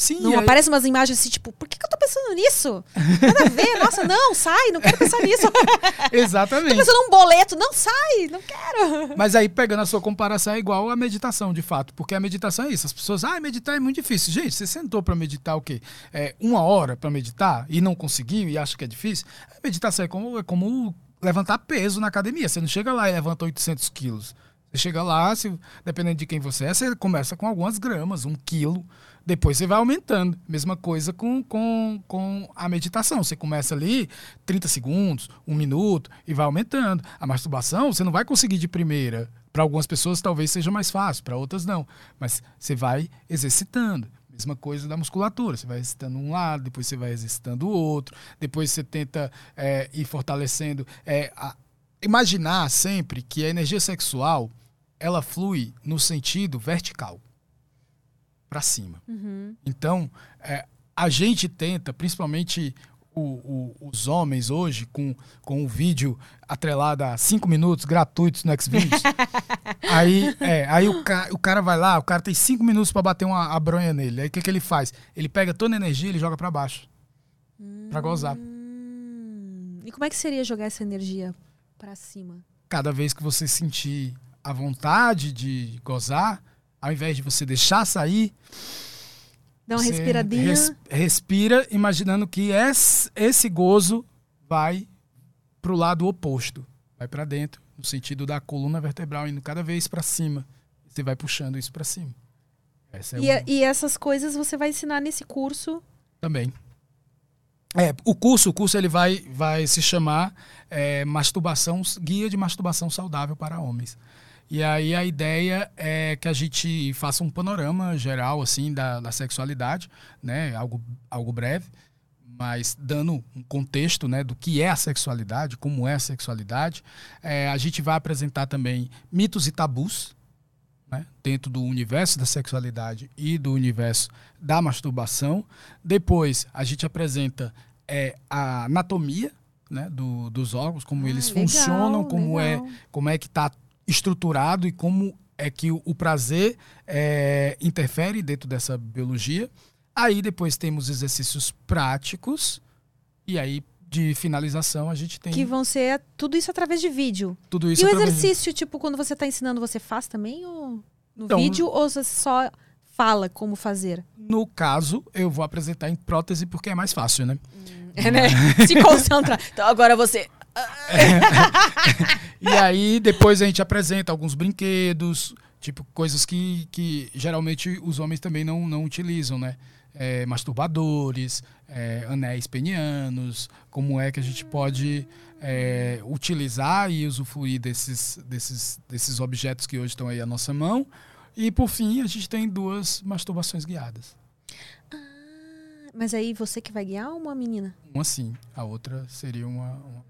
Sim. Não aí... aparecem umas imagens assim, tipo, por que, que eu tô pensando nisso? Nada a ver, nossa, não, sai, não quero pensar nisso. (laughs) Exatamente. tô pensando num boleto, não sai, não quero. Mas aí, pegando a sua comparação, é igual a meditação, de fato. Porque a meditação é isso. As pessoas, ah, meditar é muito difícil. Gente, você sentou para meditar o quê? É, uma hora para meditar e não conseguiu e acha que é difícil? A meditação é como, é como levantar peso na academia. Você não chega lá e levanta 800 quilos. Você chega lá, se, dependendo de quem você é, você começa com algumas gramas, um quilo. Depois você vai aumentando. Mesma coisa com, com, com a meditação. Você começa ali 30 segundos, um minuto e vai aumentando. A masturbação você não vai conseguir de primeira. para algumas pessoas talvez seja mais fácil, para outras não. Mas você vai exercitando. Mesma coisa da musculatura. Você vai exercitando um lado, depois você vai exercitando o outro, depois você tenta é, ir fortalecendo. É, a, imaginar sempre que a energia sexual ela flui no sentido vertical para cima. Uhum. Então, é, a gente tenta, principalmente o, o, os homens hoje, com, com o vídeo atrelado a cinco minutos gratuitos no Xvideos, (laughs) aí, é, aí o, ca, o cara vai lá, o cara tem cinco minutos para bater uma a bronha nele. Aí o que, que ele faz? Ele pega toda a energia e ele joga para baixo. Para gozar. Hum. E como é que seria jogar essa energia para cima? Cada vez que você sentir a vontade de gozar, ao invés de você deixar sair, Dá uma respiradinha. res- respira, imaginando que esse, esse gozo vai pro lado oposto, vai para dentro, no sentido da coluna vertebral indo cada vez para cima. Você vai puxando isso para cima. Essa é E, uma- a- e essas coisas você vai ensinar nesse curso. também. É, o curso, o curso ele vai, vai se chamar é, masturbação, guia de masturbação saudável para homens. E aí a ideia é que a gente faça um panorama geral assim da, da sexualidade, né? Algo, algo breve, mas dando um contexto né, do que é a sexualidade, como é a sexualidade. É, a gente vai apresentar também mitos e tabus, né, dentro do universo da sexualidade e do universo da masturbação. Depois a gente apresenta é, a anatomia né, do- dos órgãos, como Ah, eles legal, funcionam, como é, legal. como é que está estruturado e como é que o, o prazer é, interfere dentro dessa biologia. Aí depois temos exercícios práticos e aí de finalização a gente tem Que vão ser tudo isso através de vídeo. tudo isso e o através de- exercício, tipo, quando você tá ensinando, você faz também ou no Então, vídeo ou você só fala como fazer? No caso, eu vou apresentar em prótese porque é mais fácil, né? (laughs) É, né? Se concentrar. Então agora você. (laughs) E aí depois a gente apresenta alguns brinquedos, tipo coisas que, que geralmente os homens também não, não utilizam, né? É, masturbadores, é, anéis penianos, como é que a gente pode é, utilizar e usufruir desses, desses, desses objetos que hoje estão aí à nossa mão. E por fim, a gente tem duas masturbações guiadas. Mas aí você que vai guiar ou uma menina? Uma sim, a outra seria uma- uma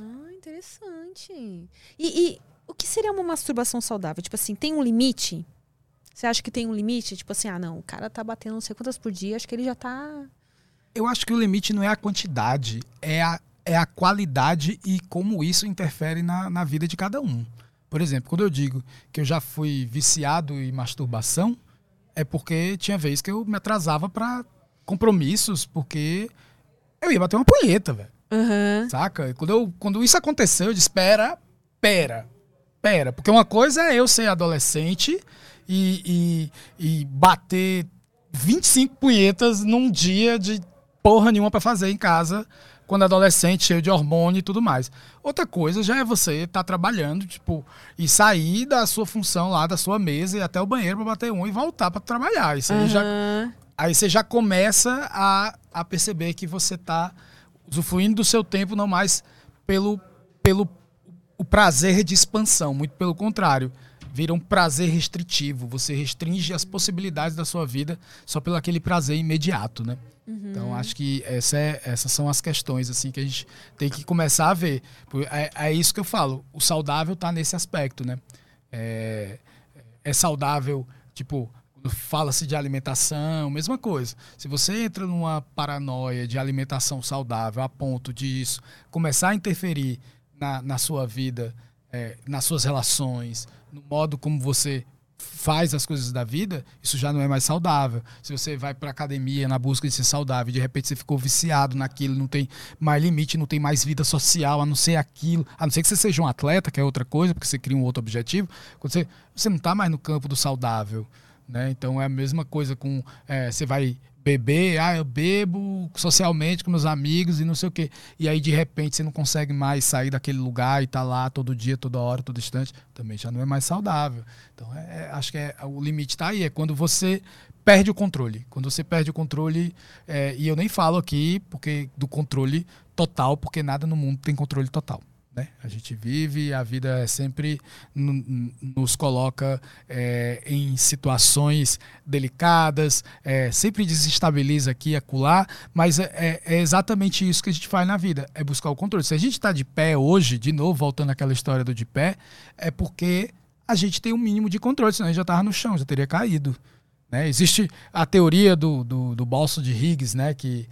Ah, interessante. E, e o que seria uma masturbação saudável? Tipo assim, tem um limite? Você acha que tem um limite? Tipo assim, ah, não, o cara tá batendo não sei quantas por dia, acho que ele já tá. Eu acho que o limite não é a quantidade, é a, é a qualidade e como isso interfere na, na vida de cada um. Por exemplo, quando eu digo que eu já fui viciado em masturbação, é porque tinha vez que eu me atrasava para compromissos, porque eu ia bater uma punheta, velho. Aham. Saca? Quando, eu, quando isso aconteceu, eu disse: pera, pera, pera. Porque uma coisa é eu ser adolescente e, e, e bater 25 punhetas num dia de porra nenhuma pra fazer em casa, quando adolescente, cheio de hormônio e tudo mais. Outra coisa já é você estar trabalhando, tipo, e sair da sua função lá, da sua mesa e ir até o banheiro pra bater um e voltar pra trabalhar. Isso aí já. Aí você já começa a, a perceber que você está usufruindo do seu tempo não mais pelo, pelo o prazer de expansão, muito pelo contrário. Vira um prazer restritivo. Você restringe as possibilidades da sua vida só pelo aquele prazer imediato, né? Então acho que essa é- essas são as questões assim que a gente tem que começar a ver. É, é isso que eu falo. O saudável está nesse aspecto, né? É, é saudável, tipo, fala-se de alimentação, mesma coisa. Se você entra numa paranoia de alimentação saudável a ponto de isso começar a interferir na, na sua vida, é, nas suas relações, no modo como você faz as coisas da vida, isso já não é mais saudável. Se você vai para academia na busca de ser saudável, de repente você ficou viciado naquilo, não tem mais limite, não tem mais vida social, a não ser aquilo, a não ser que você seja um atleta, que é outra coisa, porque você cria um outro objetivo, quando você, você não está mais no campo do saudável. Né? Então é a mesma coisa com. é, você vai beber, ah, eu bebo socialmente com meus amigos e não sei o quê. E aí, de repente, você não consegue mais sair daquele lugar e tá lá todo dia, toda hora, todo instante. Também já não é mais saudável. Então, é, é- acho que é, o limite está aí. É quando você perde o controle. Quando você perde o controle, é, e eu nem falo aqui porque do controle total, porque nada no mundo tem controle total. Né? A gente vive a vida é sempre nos coloca é, em situações delicadas, é, sempre desestabiliza aqui acolá, mas é, é, é, exatamente isso que a gente faz na vida, é buscar o controle. Se a gente está de pé hoje, de novo, voltando àquela história do de pé, é porque a gente tem um mínimo de controle, senão a gente já estava no chão, já teria caído. Né? Existe a teoria do, do, do bolso de Higgs, né? que,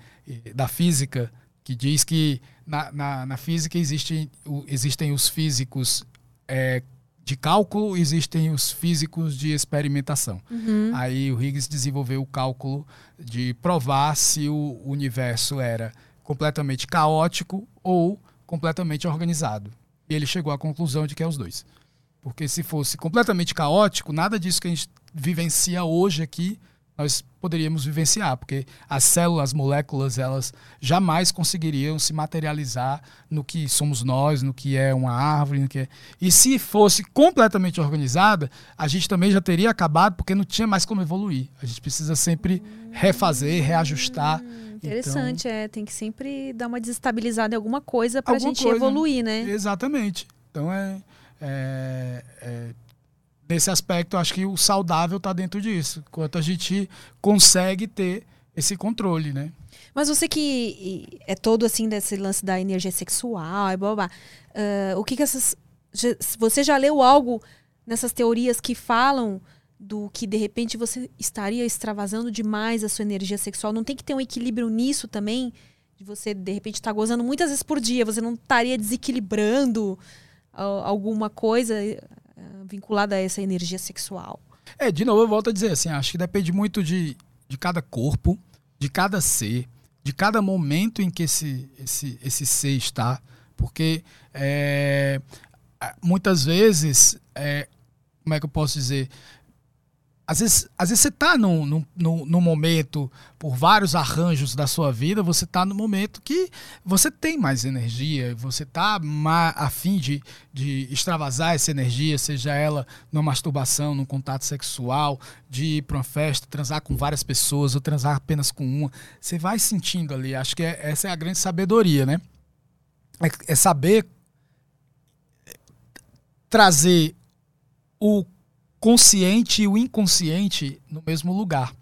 da física, que diz que na, na, na física existem, existem os físicos é, de cálculo, existem os físicos de experimentação. Uhum. Aí o Higgs desenvolveu o cálculo de provar se o universo era completamente caótico ou completamente organizado. E ele chegou à conclusão de que é os dois. Porque se fosse completamente caótico, nada disso que a gente vivencia hoje aqui nós poderíamos vivenciar, porque as células, as moléculas, elas jamais conseguiriam se materializar no que somos nós, no que é uma árvore, no que é... E se fosse completamente organizada, a gente também já teria acabado, porque não tinha mais como evoluir. A gente precisa sempre refazer, reajustar. Interessante, então, é, tem que sempre dar uma desestabilizada em alguma coisa para a gente coisa, evoluir, né? Exatamente. Então é, é, é nesse aspecto, acho que o saudável está dentro disso. Quanto a gente consegue ter esse controle, né? Mas você que é todo assim desse lance da energia sexual e blá, blá, uh, o que que essas você já leu algo nessas teorias que falam do que de repente você estaria extravasando demais a sua energia sexual? Não tem que ter um equilíbrio nisso também? De você de repente estar tá gozando muitas vezes por dia, você não estaria desequilibrando uh, alguma coisa? Vinculada a essa energia sexual. É, de novo eu volto a dizer assim, acho que depende muito de, de cada corpo, de cada ser, de cada momento em que esse, esse, esse ser está, porque é, muitas vezes, é, como é que eu posso dizer, às vezes, às vezes você está num, num, num, momento, por vários arranjos da sua vida, você está no momento que você tem mais energia, você está a fim de, de extravasar essa energia, seja ela numa masturbação, num contato sexual, de ir para uma festa, transar com várias pessoas ou transar apenas com uma. Você vai sentindo ali. Acho que é, essa é a grande sabedoria, né? é, é saber trazer o consciente e o inconsciente no mesmo lugar.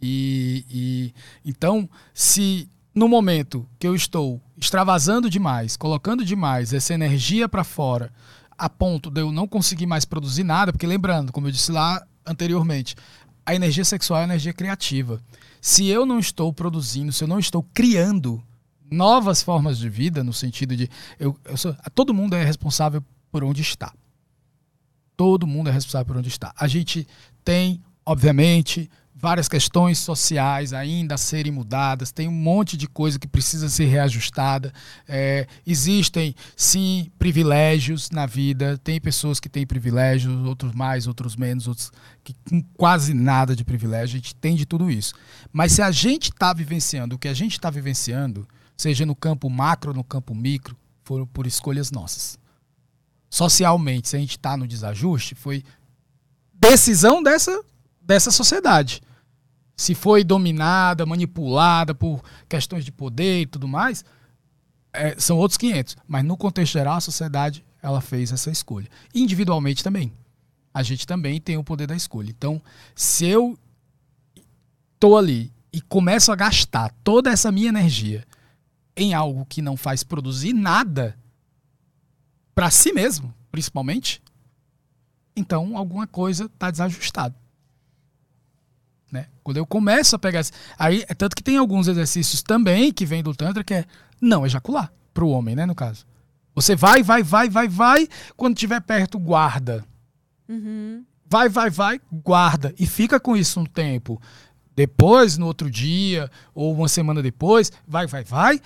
E, e então, se no momento que eu estou extravasando demais, colocando demais essa energia para fora, a ponto de eu não conseguir mais produzir nada, porque lembrando, como eu disse lá anteriormente, a energia sexual é energia criativa. Se eu não estou produzindo, se eu não estou criando novas formas de vida, no sentido de eu, eu sou, todo mundo é responsável por onde está. Todo mundo é responsável por onde está. A gente tem, obviamente, várias questões sociais ainda a serem mudadas, tem um monte de coisa que precisa ser reajustada. É, existem, sim, privilégios na vida, tem pessoas que têm privilégios, outros mais, outros menos, outros que com quase nada de privilégio, a gente tem de tudo isso. Mas se a gente está vivenciando o que a gente está vivenciando, seja no campo macro no campo micro, foram por escolhas nossas socialmente, se a gente está no desajuste, foi decisão dessa, dessa sociedade. Se foi dominada, manipulada por questões de poder e tudo mais, é, são outros 500. Mas no contexto geral, a sociedade ela fez essa escolha. Individualmente também. A gente também tem o poder da escolha. Então, se eu estou ali e começo a gastar toda essa minha energia em algo que não faz produzir nada, para si mesmo, principalmente, então alguma coisa está desajustada. Né? Quando eu começo a pegar. Aí, é tanto que tem alguns exercícios também que vem do Tantra que é não ejacular, para o homem, né, no caso. Você vai, vai, vai, vai, vai. Quando estiver perto, guarda. Uhum. Vai, vai, vai, guarda. E fica com isso um tempo. Depois, no outro dia, ou uma semana depois, vai, vai, vai,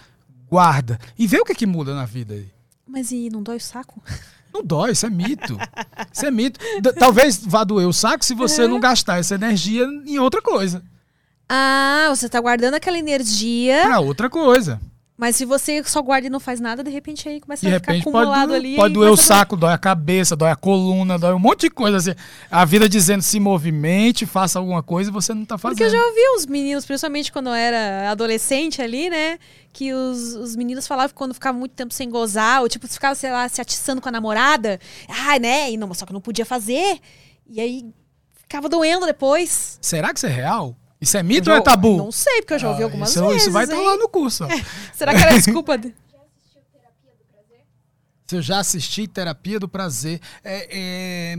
guarda. E vê o que, que muda na vida aí. Mas e não dói o saco? Não dói, isso é mito. Isso é mito. D talvez vá doer o saco se você é. não gastar essa energia em outra coisa. Ah, você está guardando aquela energia. Pra outra coisa. Mas se você só guarda e não faz nada, de repente aí começa De a ficar pode, acumulado doer- ali. pode doer o saco, dói a cabeça, dói a coluna, dói um monte de coisa. Assim. A vida dizendo se movimente, faça alguma coisa e você não tá fazendo. Porque eu já ouvi os meninos, principalmente quando eu era adolescente ali, né? Que os, os meninos falavam que quando ficava muito tempo sem gozar, ou tipo, ficava, sei lá, se atiçando com a namorada. Ah, né? E não, só que não podia fazer. E aí ficava doendo depois. Será que isso é real? Isso é mito ou é tabu? Não sei, porque eu já ouvi Ah, algumas isso, vezes. Isso vai estar hein? lá no curso. ó. (laughs) Será que era (laughs) desculpa? de- Se eu já assisti Terapia do Prazer. É, é,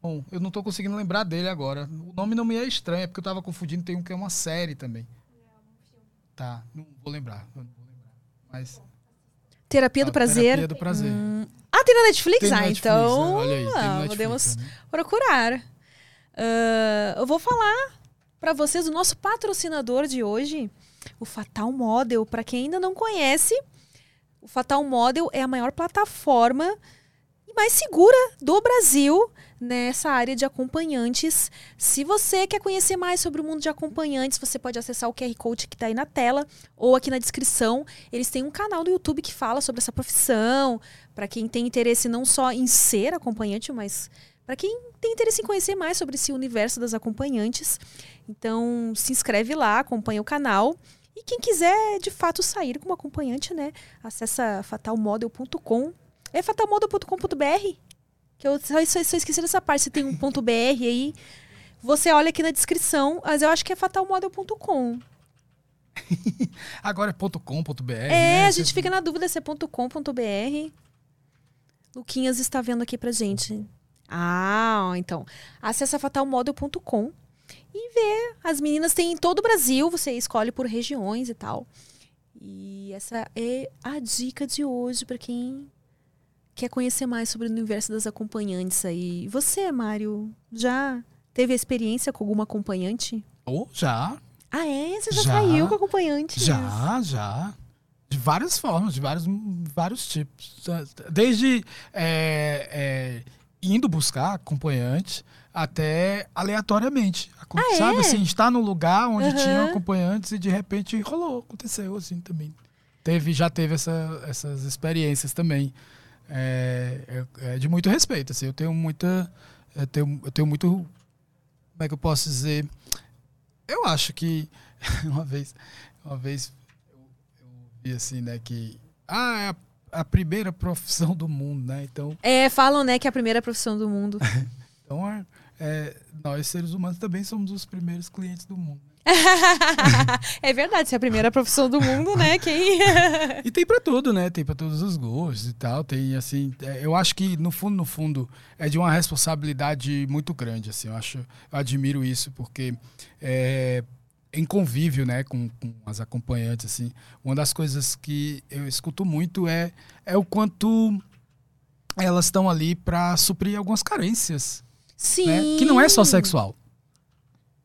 Bom, eu não tô conseguindo lembrar dele agora. O nome não me é estranho, é porque eu tava confundindo. Tem um que é uma série também. Tá, não vou lembrar. não vou lembrar. Mas. Terapia do prazer. Terapia do Prazer. Ah, tem na Netflix? Tem no ah, Netflix, então. né? Aí, no Netflix podemos também. procurar. Ah, eu vou falar para vocês o nosso patrocinador de hoje, o Fatal Model. Para quem ainda não conhece, o Fatal Model é a maior plataforma e mais segura do Brasil nessa área de acompanhantes. Se você quer conhecer mais sobre o mundo de acompanhantes, você pode acessar o QR Code que está aí na tela ou aqui na descrição. Eles têm um canal do YouTube que fala sobre essa profissão, para quem tem interesse não só em ser acompanhante, mas para quem tem interesse em conhecer mais sobre esse universo das acompanhantes. Então, se inscreve lá, acompanha o canal. E quem quiser, de fato, sair como acompanhante, né? Acessa fatalmodel.com. É fatalmodel.com.br? Que eu só, só, só esqueci dessa parte. Se tem um ponto .br aí, você olha aqui na descrição. Mas eu acho que é fatalmodel.com. (laughs) Agora é .com.br. É, né? a gente Você- fica na dúvida se é .com.br. Luquinhas está vendo aqui pra gente. Ah, então. Acesse fatalmodel.com e vê. As meninas têm em todo o Brasil, você escolhe por regiões e tal. E essa é a dica de hoje pra quem quer conhecer mais sobre o universo das acompanhantes aí. E Você, Mário, já teve experiência com alguma acompanhante? Oh, já. Ah, é? Você já, Já. saiu com acompanhantes? Já, já. De várias formas, de vários, vários tipos. Desde é, é, indo buscar acompanhante até aleatoriamente. Ah, é? Sabe assim, estar num lugar onde Aham. tinha acompanhantes e de repente rolou, aconteceu assim também. Teve, já teve essa- essas experiências também. É, é- é de muito respeito. Assim, eu tenho muita. Eu tenho, eu tenho muito. Como é que eu posso dizer? Eu acho que (laughs) uma vez, uma vez vi assim, né, que ah, é a, a primeira profissão do mundo, né? Então, É, falam, né, que é a primeira profissão do mundo. (laughs) então é, é, nós seres humanos também somos os primeiros clientes do mundo. é verdade, se é a primeira profissão do mundo, né? Quem. (laughs) E tem pra tudo, né? Tem pra todos os gostos e tal. Tem assim, é, eu acho que no fundo, no fundo, é de uma responsabilidade muito grande. Assim, eu acho, eu admiro isso porque é, em convívio, né, com, com as acompanhantes, assim, uma das coisas que eu escuto muito é é o quanto elas estão ali pra suprir algumas carências, Sim. né? Que não é só sexual.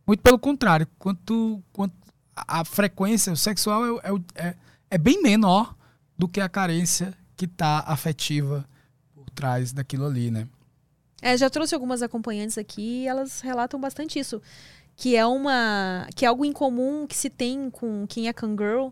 Muito pelo contrário, quanto, quanto a frequência sexual é, é é, é bem menor do que a carência que tá afetiva por trás daquilo ali, né? É, já trouxe algumas acompanhantes aqui e elas relatam bastante isso. Que é uma. que é algo em comum que se tem com quem é Kangirl.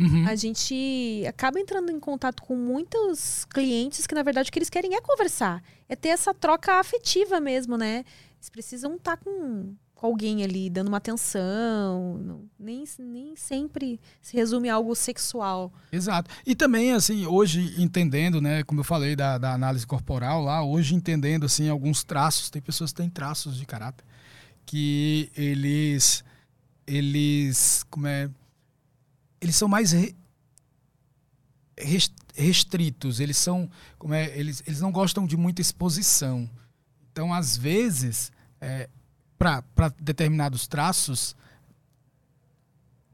Uhum. A gente acaba entrando em contato com muitos clientes que, na verdade, o que eles querem é conversar. É ter essa troca afetiva mesmo, né? Eles precisam estar com, com alguém ali, dando uma atenção. Não- nem, nem sempre se resume a algo sexual. Exato. E também, assim, hoje entendendo, né, como eu falei da, da análise corporal lá, hoje entendendo, assim, alguns traços, tem pessoas que têm traços de caráter que eles, eles, como é, eles são mais re- res- restritos, eles são, como é, eles, eles não gostam de muita exposição. Então, às vezes, é, para determinados traços,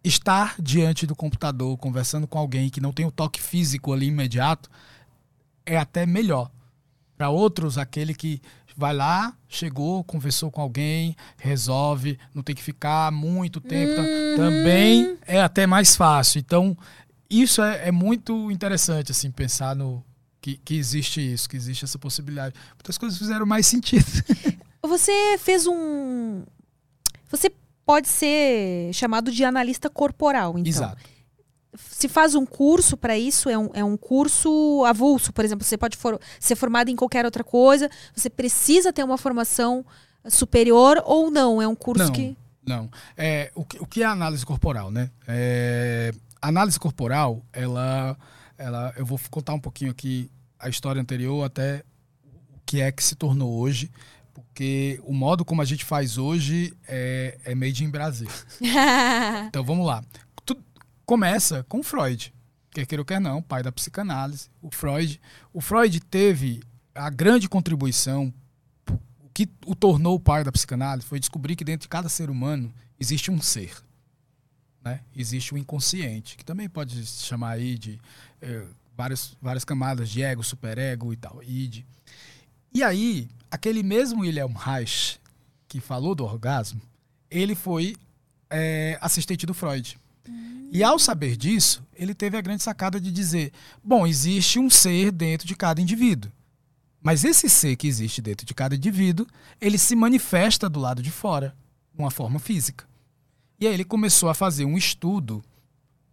estar diante do computador conversando com alguém que não tem o toque físico ali imediato é até melhor. Para outros, aquele que vai lá, chegou, conversou com alguém, resolve, não tem que ficar muito tempo, tá- também é até mais fácil. Então, isso é, é muito interessante, assim, pensar no que, que existe isso, que existe essa possibilidade. Muitas coisas fizeram mais sentido. (laughs) Você fez um, Você pode ser chamado de analista corporal, então. Exato. Se faz um curso para isso, é um, é um curso avulso, por exemplo, você pode for, ser formado em qualquer outra coisa, você precisa ter uma formação superior ou não? É um curso não, que. Não. É, o, que, o que é análise corporal, né? É, análise corporal, ela, ela. Eu vou contar um pouquinho aqui a história anterior até o que é que se tornou hoje porque o modo como a gente faz hoje é, é made in Brasil. (laughs) então vamos lá. Começa com Freud, quer queira ou quer não, pai da psicanálise. O Freud, o Freud teve a grande contribuição, o que o tornou o pai da psicanálise foi descobrir que dentro de cada ser humano existe um ser. Né? Existe o inconsciente, que também pode se chamar aí de é, várias, várias camadas de ego, superego e tal, id. E aí, aquele mesmo William Reich, que falou do orgasmo, ele foi é, assistente do Freud. Hum. E ao saber disso, ele teve a grande sacada de dizer: bom, existe um ser dentro de cada indivíduo. Mas esse ser que existe dentro de cada indivíduo, ele se manifesta do lado de fora, de uma forma física. E aí ele começou a fazer um estudo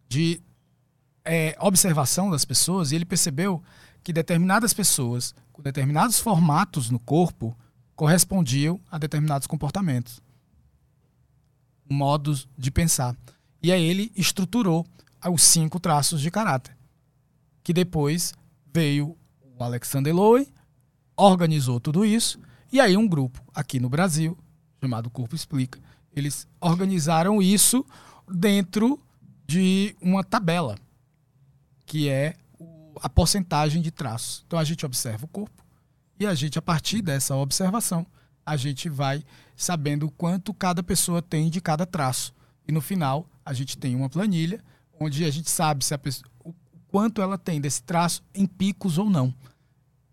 de é, observação das pessoas e ele percebeu que determinadas pessoas com determinados formatos no corpo correspondiam a determinados comportamentos, modos de pensar. E aí ele estruturou os cinco traços de caráter, que depois veio o Alexander Lowen, organizou tudo isso, e aí um grupo aqui no Brasil, chamado Corpo Explica, eles organizaram isso dentro de uma tabela, que é a porcentagem de traços. Então a gente observa o corpo e a gente, a partir dessa observação, a gente vai sabendo quanto cada pessoa tem de cada traço. E no final, a gente tem uma planilha onde a gente sabe se a pessoa, o quanto ela tem desse traço em picos ou não.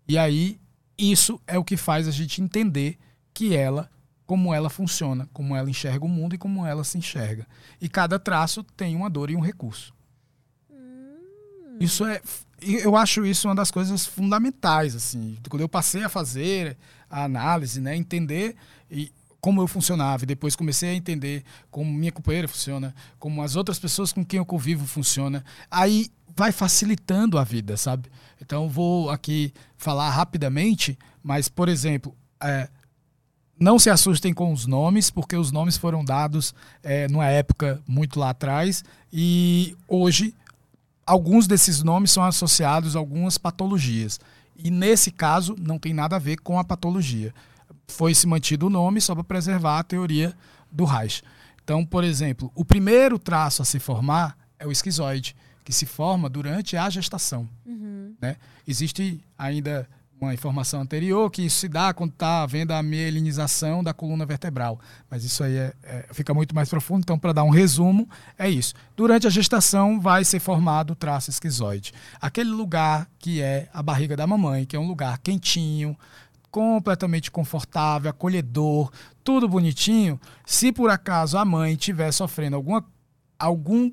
E aí, isso é o que faz a gente entender que ela, como ela funciona, como ela enxerga o mundo e como ela se enxerga. E cada traço tem uma dor e um recurso. Isso é eu acho isso uma das coisas fundamentais, assim. Quando eu passei a fazer a análise, né, entender e como eu funcionava, e depois comecei a entender como minha companheira funciona, como as outras pessoas com quem eu convivo funciona, aí vai facilitando a vida, sabe? Então vou aqui falar rapidamente, mas por exemplo, é, não se assustem com os nomes, porque os nomes foram dados é, numa época muito lá atrás e hoje alguns desses nomes são associados a algumas patologias. E nesse caso, não tem nada a ver com a patologia. Foi se mantido o nome só para preservar a teoria do Reich. Então, por exemplo, o primeiro traço a se formar é o esquizoide, que se forma durante a gestação. Uhum. Né? Existe ainda uma informação anterior que isso se dá quando está havendo a mielinização da coluna vertebral. Mas isso aí é, é, fica muito mais profundo. Então, para dar um resumo, é isso. Durante a gestação vai ser formado o traço esquizoide. Aquele lugar que é a barriga da mamãe, que é um lugar quentinho, completamente confortável, acolhedor, tudo bonitinho. Se por acaso a mãe estiver sofrendo alguma, algum,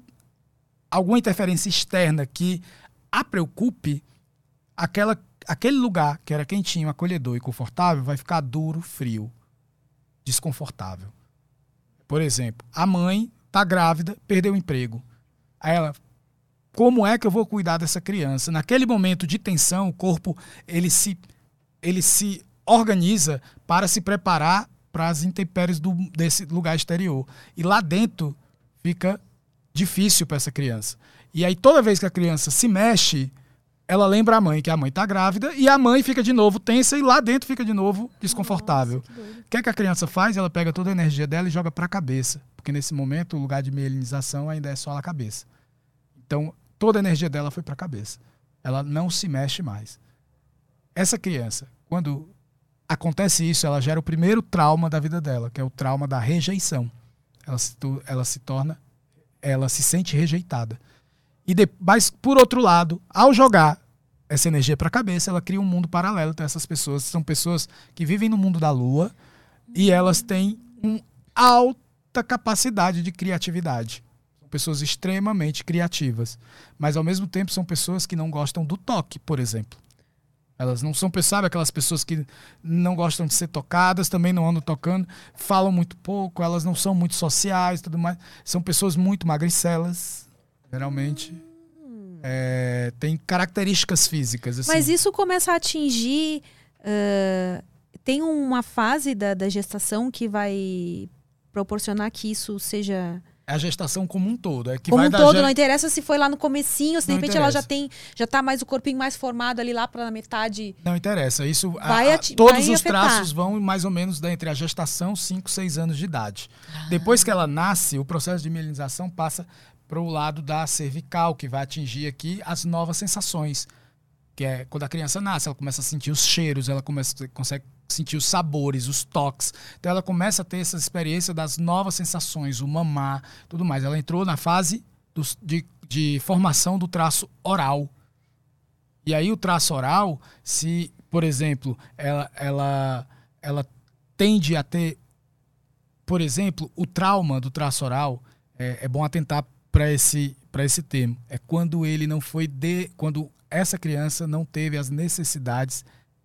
alguma interferência externa que a preocupe, aquela aquele lugar que era quentinho, acolhedor e confortável vai ficar duro, frio, desconfortável. Por exemplo, a mãe está grávida, perdeu o emprego. Aí ela, como é que eu vou cuidar dessa criança? Naquele momento de tensão, o corpo ele se, ele se organiza para se preparar para as intempéries do, desse lugar exterior. E lá dentro fica difícil para essa criança. E aí toda vez que a criança se mexe, ela lembra a mãe que a mãe está grávida e a mãe fica de novo tensa e lá dentro fica de novo desconfortável. o que, é que a criança faz? Ela pega toda a energia dela e joga para a cabeça, porque nesse momento o lugar de mielinização ainda é só a cabeça. Então toda a energia dela foi para a cabeça. Ela não se mexe mais. Essa criança, quando acontece isso, ela gera o primeiro trauma da vida dela, que é o trauma da rejeição. Ela se, ela se torna, ela se sente rejeitada. E de, mas, por outro lado, ao jogar essa energia para a cabeça, ela cria um mundo paralelo. Então, essas pessoas são pessoas que vivem no mundo da lua e elas têm uma alta capacidade de criatividade. São pessoas extremamente criativas. Mas, ao mesmo tempo, são pessoas que não gostam do toque, por exemplo. Elas não são, sabe, aquelas pessoas que não gostam de ser tocadas, também não andam tocando, falam muito pouco, elas não são muito sociais tudo mais. São pessoas muito magricelas, geralmente. É, tem características físicas. Assim. Mas isso começa a atingir. Uh, tem uma fase da, da gestação que vai proporcionar que isso seja a gestação como um todo. É que como um todo, ge... não interessa se foi lá no comecinho, se de repente interessa. ela já tem, já tá mais o corpinho mais formado ali lá para metade. Não interessa, isso vai a, a, todos vai os afetar. traços vão mais ou menos entre a gestação 5, 6 anos de idade. Ah. Depois que ela nasce, o processo de mielinização passa para o lado da cervical, que vai atingir aqui as novas sensações. Que é quando a criança nasce, ela começa a sentir os cheiros, ela começa, consegue sentir os sabores, os toques. Então ela começa a ter essa experiência das novas sensações, o mamar, tudo mais. Ela entrou na fase do, de, de formação do traço oral. E aí o traço oral, se, por exemplo, ela, ela, ela tende a ter, por exemplo, o trauma do traço oral, é, é bom atentar para esse, esse termo. É quando ele não foi de. quando essa criança não teve as necessidades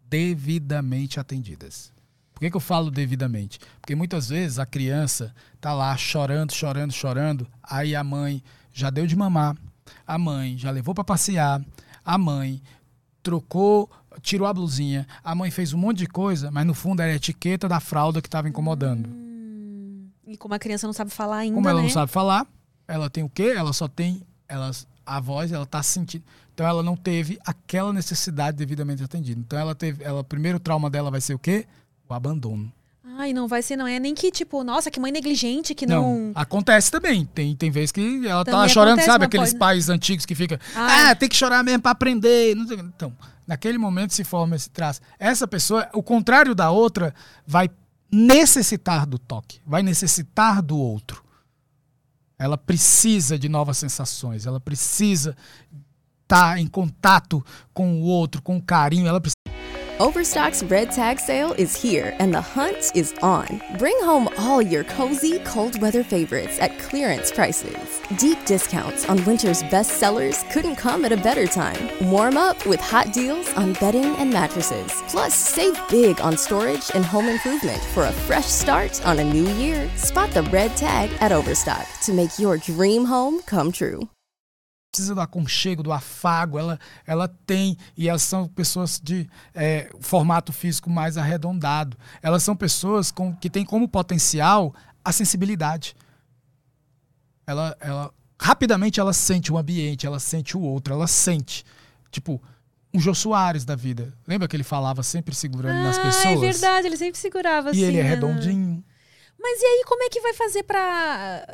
devidamente atendidas. Por que, que eu falo devidamente? Porque muitas vezes a criança tá lá chorando, chorando, chorando, aí a mãe já deu de mamar, a mãe já levou para passear, a mãe trocou, tirou a blusinha, a mãe fez um monte de coisa, mas no fundo era a etiqueta da fralda que estava incomodando. Hum, e como a criança não sabe falar ainda, Como ela né? não sabe falar, ela tem o quê? Ela só tem elas a voz, ela está sentindo. Então ela não teve aquela necessidade devidamente atendida. Então ela teve, ela o primeiro trauma dela vai ser o quê? O abandono. Ai, não vai ser, não é nem que, tipo, nossa, que mãe negligente, que não. não acontece também. Tem, tem vezes que ela tá também tá chorando, sabe? Aqueles pais antigos que ficam, ah, tem que chorar mesmo para aprender. Então, naquele momento se forma esse traço. Essa pessoa, o contrário da outra, vai necessitar do toque, vai necessitar do outro. Ela precisa de novas sensações, ela precisa estar em contato com o outro, com carinho, ela precisa Overstock's Red Tag Sale is here and the hunt is on. Bring home all your cozy, cold weather favorites at clearance prices. Deep discounts on winter's best sellers couldn't come at a better time. Warm up with hot deals on bedding and mattresses. Plus, save big on storage and home improvement for a fresh start on a new year. Spot the red tag at Overstock to make your dream home come true. Precisa do aconchego, do afago, ela, ela tem, e elas são pessoas de é, formato físico mais arredondado. Elas são pessoas com, que têm como potencial a sensibilidade. Ela, ela rapidamente ela sente o ambiente, ela sente o outro, ela sente. Tipo, um Jô Soares da vida. Lembra que ele falava sempre segurando ah, nas pessoas? É verdade, ele sempre segurava e assim. E ele é né? Mas e aí, como é que vai fazer para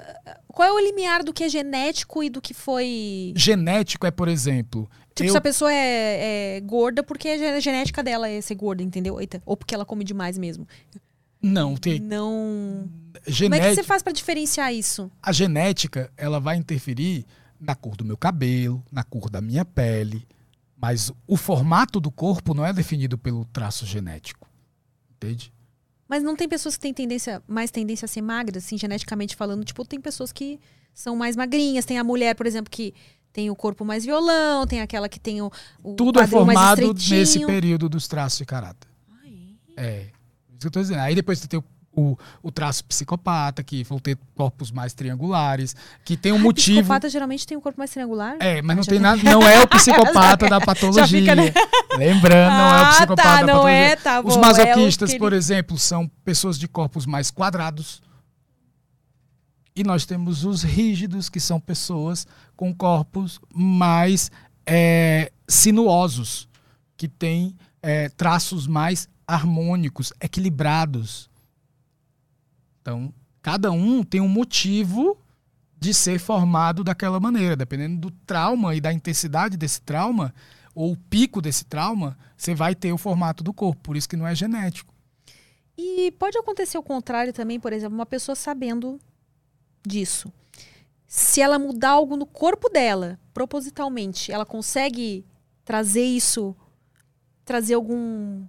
Qual é o limiar do que é genético e do que foi. Genético é, por exemplo. Tipo, eu... se a pessoa é, é, gorda porque a genética dela é ser gorda, entendeu? Eita. Ou porque ela come demais mesmo. Não, tem. Não. Genética... Como é que você faz para diferenciar isso? A genética, ela vai interferir na cor do meu cabelo, na cor da minha pele. Mas o formato do corpo não é definido pelo traço genético. Entende? Mas não tem pessoas que têm tendência, mais tendência a ser magras, assim, geneticamente falando. Tipo, tem pessoas que são mais magrinhas. Tem a mulher, por exemplo, que tem o corpo mais violão, tem aquela que tem o. o Tudo é formado nesse período dos traços de caráter. Ai. É. Isso que eu tô dizendo. Aí depois você tem o o, o traço psicopata, que vão ter corpos mais triangulares, que tem um Ai, motivo. O psicopata geralmente tem um corpo mais triangular? É, mas não tem nada, não é o psicopata da (laughs) patologia. Fica, né? Lembrando, não é o ah, psicopata tá, da patologia. É, tá bom, Os masoquistas, é por ele... exemplo, são pessoas de corpos mais quadrados. E nós temos os rígidos, que são pessoas com corpos mais é, sinuosos, que têm é, traços mais harmônicos, equilibrados. Então, cada um tem um motivo de ser formado daquela maneira. Dependendo do trauma e da intensidade desse trauma, ou o pico desse trauma, você vai ter o formato do corpo. Por isso que não é genético. E pode acontecer o contrário também, por exemplo, uma pessoa sabendo disso. Se ela mudar algo no corpo dela, propositalmente, ela consegue trazer isso, trazer algum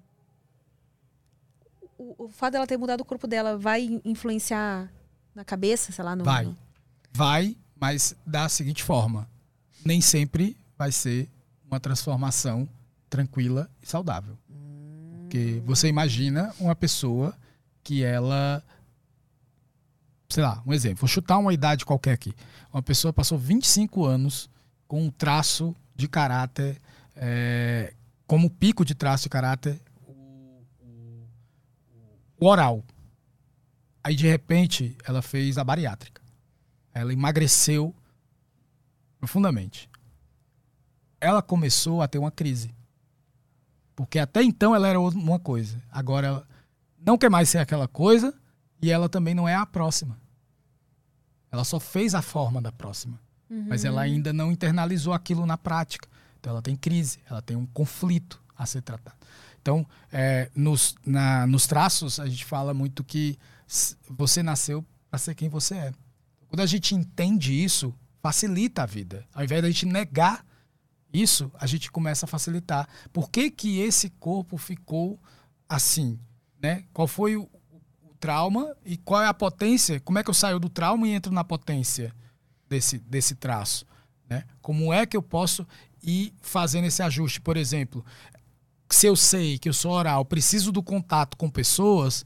o, o fato dela ter mudado o corpo dela vai influenciar na cabeça, sei lá? No, vai. Vai, mas da seguinte forma. Nem sempre vai ser uma transformação tranquila e saudável. Porque você imagina uma pessoa que ela. Sei lá, um exemplo. Vou chutar uma idade qualquer aqui. Uma pessoa passou 25 anos com um traço de caráter, é, como pico de traço de caráter, o oral. Aí, de repente, ela fez a bariátrica. Ela emagreceu profundamente. Ela começou a ter uma crise. Porque até então ela era uma coisa. Agora ela não quer mais ser aquela coisa e ela também não é a próxima. Ela só fez a forma da próxima. Mas ela ainda não internalizou aquilo na prática. Então ela tem crise, ela tem um conflito a ser tratado. Então, é, nos, na- nos traços, a gente fala muito que você nasceu para ser quem você é. Quando a gente entende isso, facilita a vida. Ao invés da gente negar isso, a gente começa a facilitar. Por que, que esse corpo ficou assim? Né? Qual foi o, o trauma e qual é a potência? Como é que eu saio do trauma e entro na potência desse, desse traço? Né? Como é que eu posso ir fazendo esse ajuste? Por exemplo, se eu sei que eu sou oral, preciso do contato com pessoas,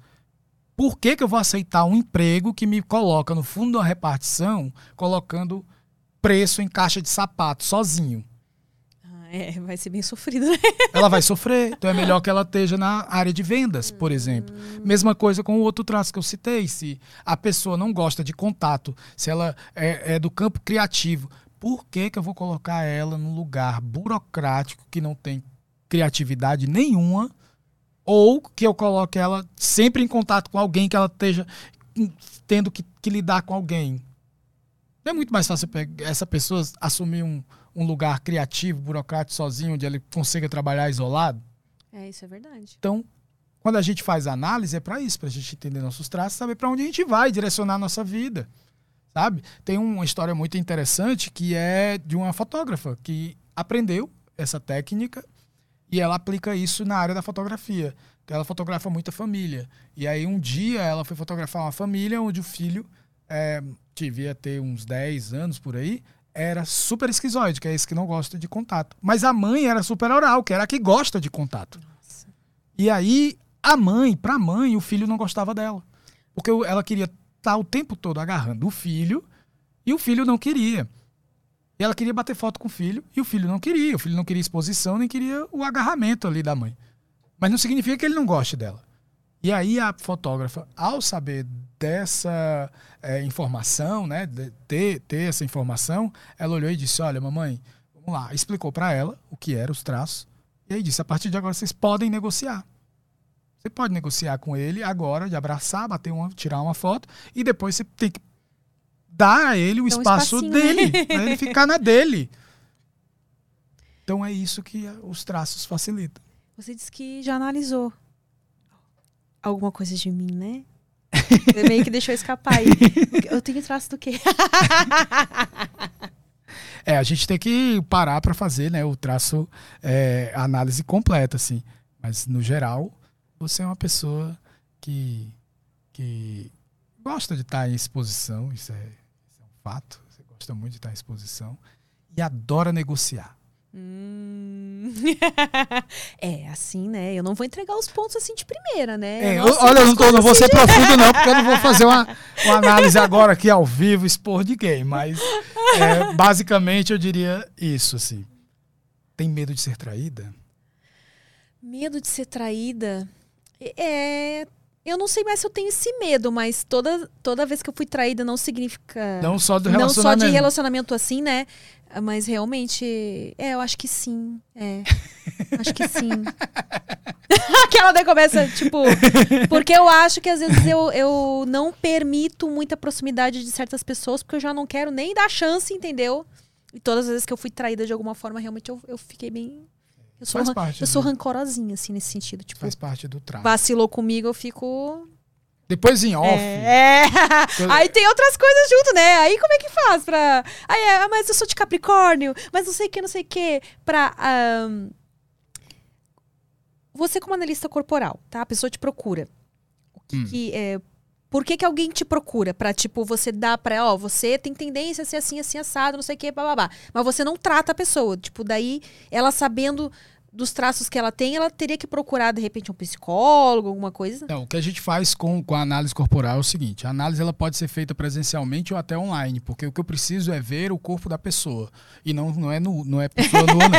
por que, que eu vou aceitar um emprego que me coloca no fundo da repartição, colocando preço em caixa de sapato sozinho? Ah, é, vai ser bem sofrido, né? (laughs) ela vai sofrer. Então é melhor que ela esteja na área de vendas, por exemplo. Mesma coisa com o outro traço que eu citei. Se a pessoa não gosta de contato, se ela é, é do campo criativo, por que, que eu vou colocar ela num lugar burocrático que não tem criatividade nenhuma? Ou que eu coloque ela sempre em contato com alguém que ela esteja tendo que, que lidar com alguém? Não é muito mais fácil essa pessoa assumir um, um lugar criativo, burocrático, sozinho, onde ele consiga trabalhar isolado? É, isso é verdade. Então, quando a gente faz análise, é para isso, para a gente entender nossos traços, saber para onde a gente vai, direcionar a nossa vida. Sabe? Tem uma história muito interessante que é de uma fotógrafa que aprendeu essa técnica e ela aplica isso na área da fotografia. que Ela fotografa muita família. E aí um dia ela foi fotografar uma família onde o filho é, devia ter uns 10 anos por aí, era super esquizoide, que é esse que não gosta de contato. Mas a mãe era super oral, que era a que gosta de contato. E aí, a mãe, pra mãe, o filho não gostava dela. Porque ela queria estar o tempo todo agarrando o filho e o filho não queria. E ela queria bater foto com o filho e o filho não queria. O filho não queria exposição, nem queria o agarramento ali da mãe. Mas não significa que ele não goste dela. E aí a fotógrafa, ao saber dessa eh, informação, né, de ter, ter essa informação, ela olhou e disse: Olha, mamãe, vamos lá. Explicou pra ela o que eram os traços. E aí disse: A partir de agora vocês podem negociar. Você pode negociar com ele agora, de abraçar, bater uma, tirar uma foto, e depois você tem que dar a ele o espaço né? dele, pra ele ficar na dele. (laughs) Então é isso que os traços facilitam. Você disse que já analisou alguma coisa de mim, né? (laughs) Você meio que deixou escapar aí. Eu tenho traço do quê? (laughs) É, a gente tem que parar para fazer, né, o traço, é, a análise completa, assim. Mas no geral, você é uma pessoa que, que gosta de estar em exposição, isso é, fato. Você gosta muito de estar em exposição e adora negociar. Hum. (laughs) é, assim, né? Eu não vou entregar os pontos assim de primeira, né? É, eu- olha, eu não, tô, não vou assim ser de- profundo, não, porque eu não vou fazer uma, (laughs) uma análise agora aqui ao vivo, expor de quem, mas é, basicamente eu diria isso, assim. Tem medo de ser traída? Medo de ser traída. É. Eu não sei mais se eu tenho esse medo, mas toda, toda vez que eu fui traída não significa. Não só do Não relacionamento. só de relacionamento assim, né? Mas realmente. É, eu acho que sim. É. Acho que sim. (laughs) Aquela daí começa, tipo. Porque eu acho que às vezes eu, eu não permito muita proximidade de certas pessoas, porque eu já não quero nem dar chance, entendeu? E todas as vezes que eu fui traída de alguma forma, realmente eu, eu fiquei bem. Eu sou, Faz parte eu sou do- rancorosinha, assim, nesse sentido. Tipo, Faz parte do traço. vacilou comigo, eu fico. Depois em off. É. Aí tem outras coisas junto, né? Aí como é que faz pra. Aí, é, mas eu sou de Capricórnio, mas não sei o que, não sei o que. Pra. ahn, Você, como analista corporal, tá? A pessoa te procura. O que, Hum. que é. Por que, que alguém te procura? Pra, tipo, você dar pra, ó, você tem tendência a ser assim, assim, assado, não sei o que, bababá. Mas você não trata a pessoa. Tipo, daí, ela sabendo dos traços que ela tem, ela teria que procurar, de repente, um psicólogo, alguma coisa? Então, o que a gente faz com, com a análise corporal é o seguinte: a análise ela pode ser feita presencialmente ou até online, porque o que eu preciso é ver o corpo da pessoa. E não, não é nu, não é pessoa nua, não.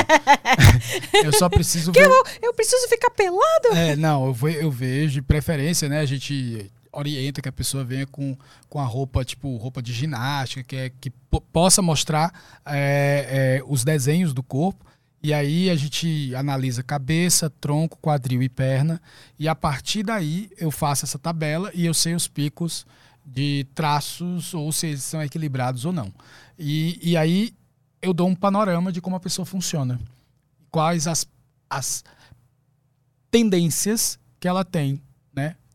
(laughs) eu só preciso Que ver. eu, eu preciso ficar pelado? É, não, eu, ve- eu vejo de preferência, né? A gente orienta que a pessoa venha com, com a roupa, tipo, roupa de ginástica, que, é, que po- possa mostrar é, é, os desenhos do corpo. E aí a gente analisa cabeça, tronco, quadril e perna. E a partir daí eu faço essa tabela e eu sei os picos de traços ou se eles são equilibrados ou não. E, e aí eu dou um panorama de como a pessoa funciona. Quais as, as tendências que ela tem?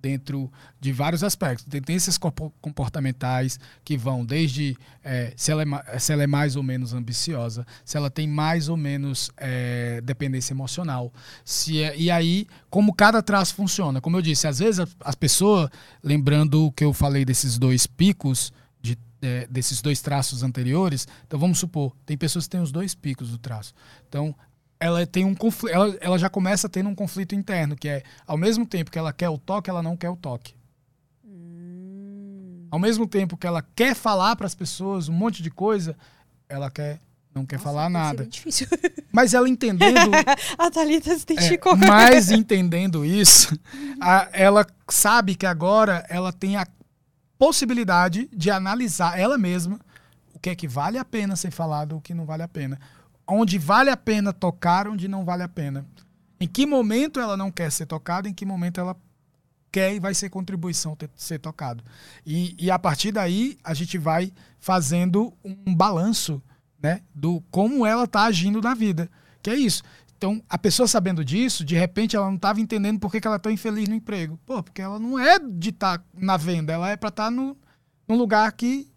Dentro de vários aspectos. Tendências corpo- comportamentais que vão desde eh, se, ela é, se ela é mais ou menos ambiciosa, se ela tem mais ou menos eh, dependência emocional. Se é- e aí, como cada traço funciona. Como eu disse, às vezes a- as pessoas, lembrando o que eu falei desses dois picos, de, eh, desses dois traços anteriores, então vamos supor, tem pessoas que têm os dois picos do traço. Então, ela tem um conflito, ela, ela já começa tendo um conflito interno, que é ao mesmo tempo que ela quer o toque, ela não quer o toque. Ao mesmo tempo que ela quer falar para as pessoas um monte de coisa, ela quer não quer falar Deve ser nada. (laughs) Mas ela entendendo, (laughs) a Thalita se é, identificou. mas (laughs) entendendo isso, a- ela sabe que agora ela tem a possibilidade de analisar ela mesma o que é que vale a pena ser falado, o que não vale a pena. Onde vale a pena tocar, onde não vale a pena. Em que momento ela não quer ser tocada, em que momento ela quer e vai ser contribuição ter, ser tocado. E, e a partir daí a gente vai fazendo um balanço né, do como ela está agindo na vida. Que é isso. Então, a pessoa sabendo disso, de repente ela não estava entendendo por que, que ela está infeliz no emprego. Pô, porque ela não é de estar na venda, ela é para estar no, num lugar que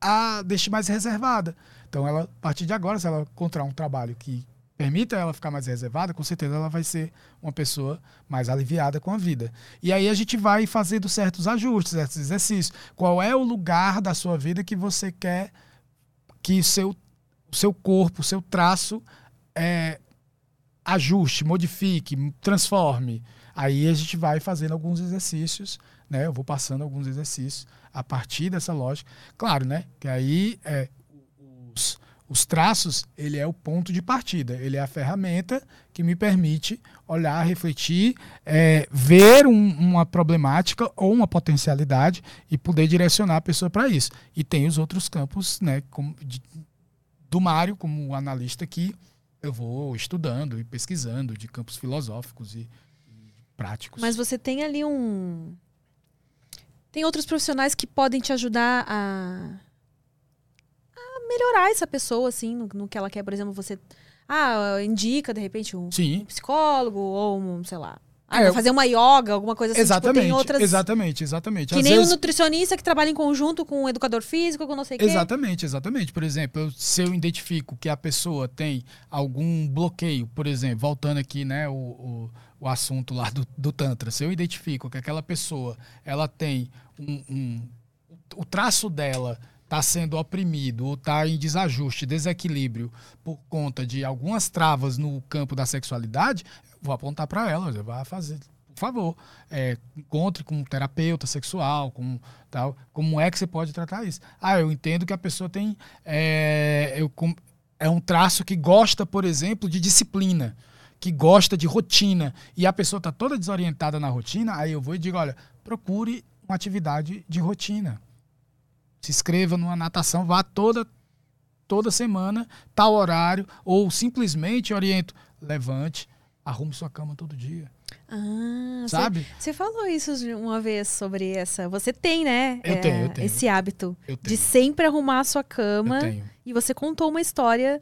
a deixe mais reservada. Então, ela, a partir de agora, se ela encontrar um trabalho que permita ela ficar mais reservada, com certeza ela vai ser uma pessoa mais aliviada com a vida. E aí a gente vai fazendo certos ajustes, certos exercícios. Qual é o lugar da sua vida que você quer que seu, o seu corpo, o seu traço é, ajuste, modifique, transforme. Aí a gente vai fazendo alguns exercícios, né? Eu vou passando alguns exercícios a partir dessa lógica. Claro, né? Que aí é, os, os traços, ele é o ponto de partida, ele é a ferramenta que me permite olhar, refletir, é, ver um- uma problemática ou uma potencialidade e poder direcionar a pessoa para isso. E tem os outros campos, né? Como de- do Mário, como analista, que eu vou estudando e pesquisando de campos filosóficos e, e práticos. Mas você tem ali um. Tem outros profissionais que podem te ajudar a. melhorar essa pessoa, assim, no, no que ela quer. Por exemplo, você. Ah, indica, de repente, um Sim, psicólogo ou um, sei lá. Ah, É, fazer uma yoga, alguma coisa assim. exatamente, Tipo, tem outras. exatamente, exatamente. Que Às nem vezes- um nutricionista que trabalha em conjunto com um educador físico, com não sei o quê. Exatamente, exatamente. Por exemplo, se eu identifico que a pessoa tem algum bloqueio, por exemplo, voltando aqui, né, o, o, o assunto lá do, do Tantra, se eu identifico que aquela pessoa ela tem um, um- o traço dela está sendo oprimido ou está em desajuste, desequilíbrio por conta de algumas travas no campo da sexualidade, vou apontar para ela, vou fazer, por favor, é, encontre com um terapeuta sexual, com tal, como é que você pode tratar isso? Ah, eu entendo que a pessoa tem é, eu, é um traço que gosta, por exemplo, de disciplina, que gosta de rotina e a pessoa está toda desorientada na rotina, aí eu vou e digo, olha, procure uma atividade de rotina se inscreva numa natação, vá toda toda semana, tal horário, ou simplesmente oriento, levante, arrume sua cama todo dia, Ah, sabe? Você falou isso uma vez sobre essa. Você tem, né? Eu tenho, eu tenho. Esse hábito de sempre arrumar a sua cama. eu tenho. E você contou uma história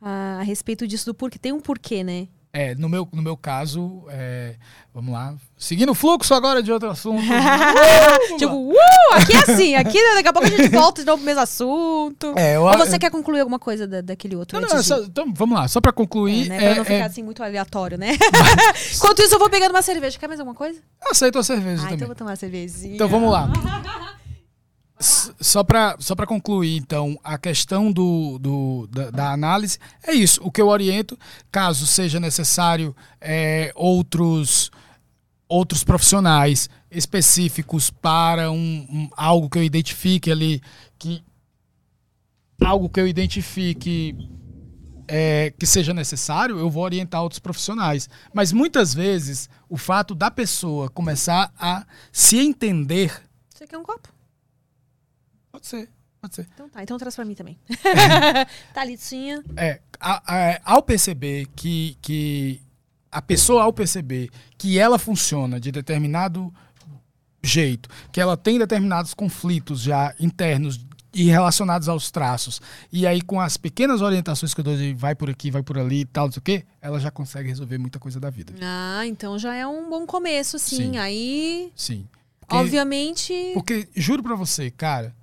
a, a respeito disso do porquê. Tem um porquê, né? É, no meu, no meu caso, é, vamos lá, seguindo o fluxo agora de outro assunto. (laughs) tipo, uh, aqui é assim, aqui daqui a pouco a gente volta de novo pro mesmo assunto. É, eu, Ou você quer concluir alguma coisa da- daquele outro não, não, de- só- então, vamos lá, só para É, concluir, né? é, Pra não ficar é, assim muito aleatório, né? (laughs) Enquanto isso, eu vou pegando uma cerveja. Quer mais alguma coisa? aceito a cerveja Ah, então eu também. vou tomar uma cervejinha. Então vamos lá. (laughs) Só para só pra concluir, então, a questão do, do- da, da análise é isso. O que eu oriento, caso seja necessário é, outros, outros profissionais específicos para um, um- algo que eu identifique ali, que algo que eu identifique é, que seja necessário, eu vou orientar outros profissionais. Mas muitas vezes o fato da pessoa começar a se entender Você quer um copo? Pode ser, pode ser. Então tá, então traz pra mim também. (laughs) Thalitinha. É, a- a- ao perceber que, que a pessoa, ao perceber que ela funciona de determinado jeito, que ela tem determinados conflitos já internos e relacionados aos traços, e aí com as pequenas orientações que eu dou de vai por aqui, vai por ali e tal, não sei o quê, ela já consegue resolver muita coisa da vida. Ah, então já é um bom começo, sim. Sim. Aí, Sim. Porque- obviamente. Porque, juro pra você, cara,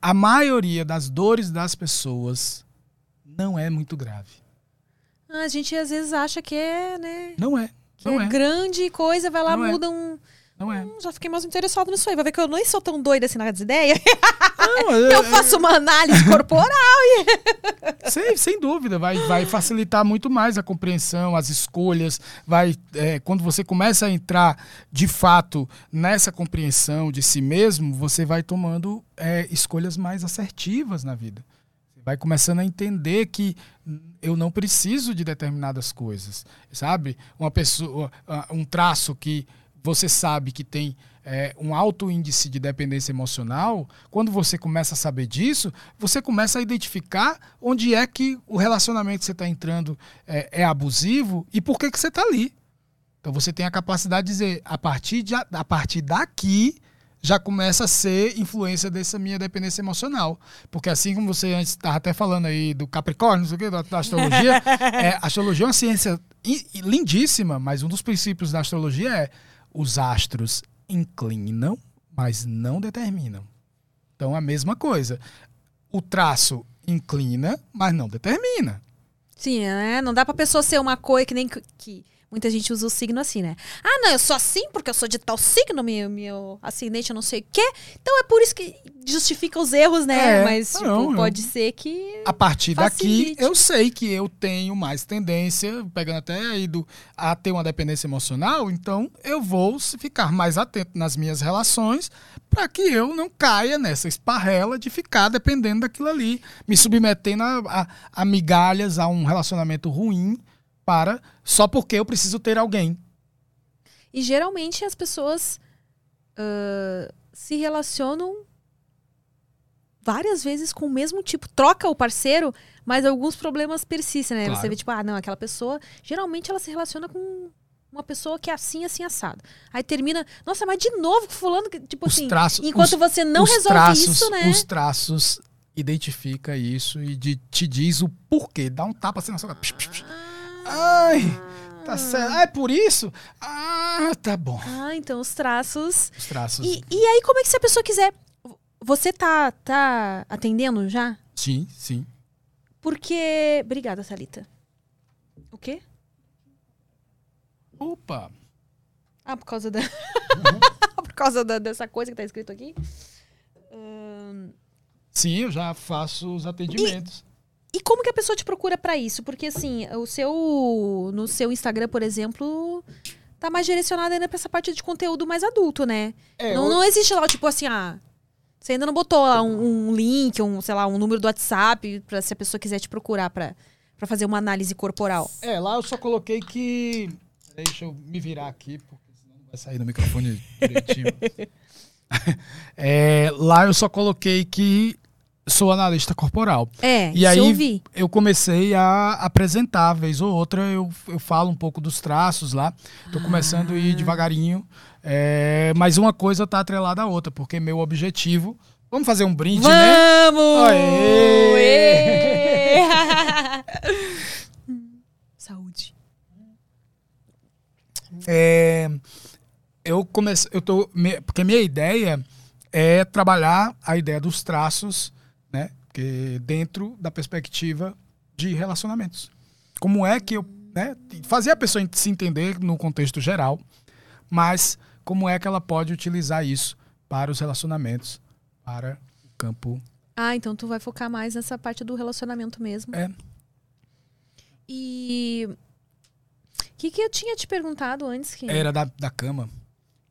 a maioria das dores das pessoas não é muito grave. A gente às vezes acha que é, né? Não é. Não é, é. grande coisa, vai lá, Não é. muda um. Não é. Hum, já fiquei mais interessado nisso aí. Vai ver que eu nem sou tão doida assim nas ideias. (laughs) Não, Eu faço uma análise corporal. (laughs) Sem, sem dúvida, vai, vai facilitar muito mais a compreensão, as escolhas. Vai, é, quando você começa a entrar de fato nessa compreensão de si mesmo, você vai tomando é, escolhas mais assertivas na vida. Vai começando a entender que eu não preciso de determinadas coisas, sabe? Uma pessoa, um traço que você sabe que tem é, um alto índice de dependência emocional, quando você começa a saber disso, você começa a identificar onde é que o relacionamento que você está entrando é, é abusivo e por que, que você está ali. Então você tem a capacidade de dizer, a partir, de, a partir daqui já começa a ser influência dessa minha dependência emocional. Porque assim como você antes estava até falando aí do Capricórnio, não sei o quê, da, da astrologia, (laughs) é, a astrologia é uma ciência lindíssima, mas um dos princípios da astrologia é os astros inclinam, mas não determinam. Então a mesma coisa. O traço inclina, mas não determina. Sim, né? Não dá pra pessoa ser uma coisa que nem que muita gente usa o signo assim, né? Ah, não, eu sou assim porque eu sou de tal signo, meu, meu ascendente eu não sei o quê. Então é por isso que justifica os erros, né? É, Mas tipo, não, eu- pode ser que A partir daqui, Facilite. eu sei que eu tenho mais tendência, pegando até aí do, a ter uma dependência emocional, então eu vou ficar mais atento nas minhas relações para que eu não caia nessa esparrela de ficar dependendo daquilo ali, me submetendo a, a- a migalhas, a um relacionamento ruim, para só porque eu preciso ter alguém. E geralmente as pessoas ah, se relacionam várias vezes com o mesmo tipo, troca o parceiro, mas alguns problemas persistem, né? Você Claro. vê, tipo, ah, não, aquela pessoa, geralmente ela se relaciona com uma pessoa que é assim, assim, assado. Aí termina, nossa, mas de novo, fulano, tipo Os assim, traços- enquanto os- você não resolve traços, isso, né? Os traços identifica isso e de- te diz o porquê. Dá um tapa assim na sua cara. Psh. Ai, tá certo. Ah, é por isso? Ah, tá bom. Ah, então os traços. Os traços. E, e aí, como é que se a pessoa quiser. Você tá, tá atendendo já? Sim, sim. Porque. Obrigada, Thalita. O quê? Opa. Ah, por causa da. (laughs) por causa da- dessa coisa que tá escrito aqui? Ahn, Sim, eu já faço os atendimentos. E como que a pessoa te procura pra isso? Porque assim, o seu. No seu Instagram, por exemplo. Tá mais direcionado ainda pra essa parte de conteúdo mais adulto, né? É, não, eu- não existe lá, tipo assim, ah. Você ainda não botou lá um, um link, um, sei lá, um número do WhatsApp pra se a pessoa quiser te procurar pra, pra fazer uma análise corporal. É, lá eu só coloquei que. Deixa eu me virar aqui, porque senão não vai sair no microfone direitinho. (laughs) (laughs) É, lá eu só coloquei que sou analista corporal. É, E aí eu vi. eu comecei a apresentar, vez ou outra, eu, eu falo um pouco dos traços lá. Tô começando a ir devagarinho. é, mas uma coisa tá atrelada à outra, porque meu objetivo. Vamos fazer um brinde, né? Vamos! Aê! Ê! (laughs) Saúde. É, eu comecei, eu tô, porque minha ideia é trabalhar a ideia dos traços, né? Que dentro da perspectiva de relacionamentos. Como é que eu, né? Fazer a pessoa se entender no contexto geral, mas como é que ela pode utilizar isso para os relacionamentos para o campo. Ah, então tu vai focar mais nessa parte do relacionamento mesmo. É. E. O que, que eu tinha te perguntado antes? Que... Era da, da cama.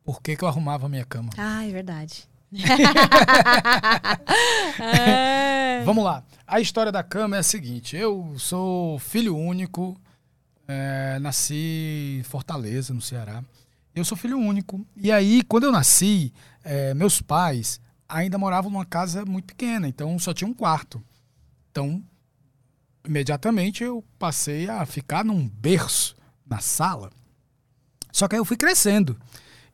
Por que, que eu arrumava a minha cama? Ah, é verdade. (laughs) É. Vamos lá. A história da cama é a seguinte: eu sou filho único, é, nasci em Fortaleza, no Ceará. Eu sou filho único. E aí, quando eu nasci, é, meus pais ainda moravam numa casa muito pequena, então só tinha um quarto. Então, imediatamente eu passei a ficar num berço na sala. Só que aí eu fui crescendo.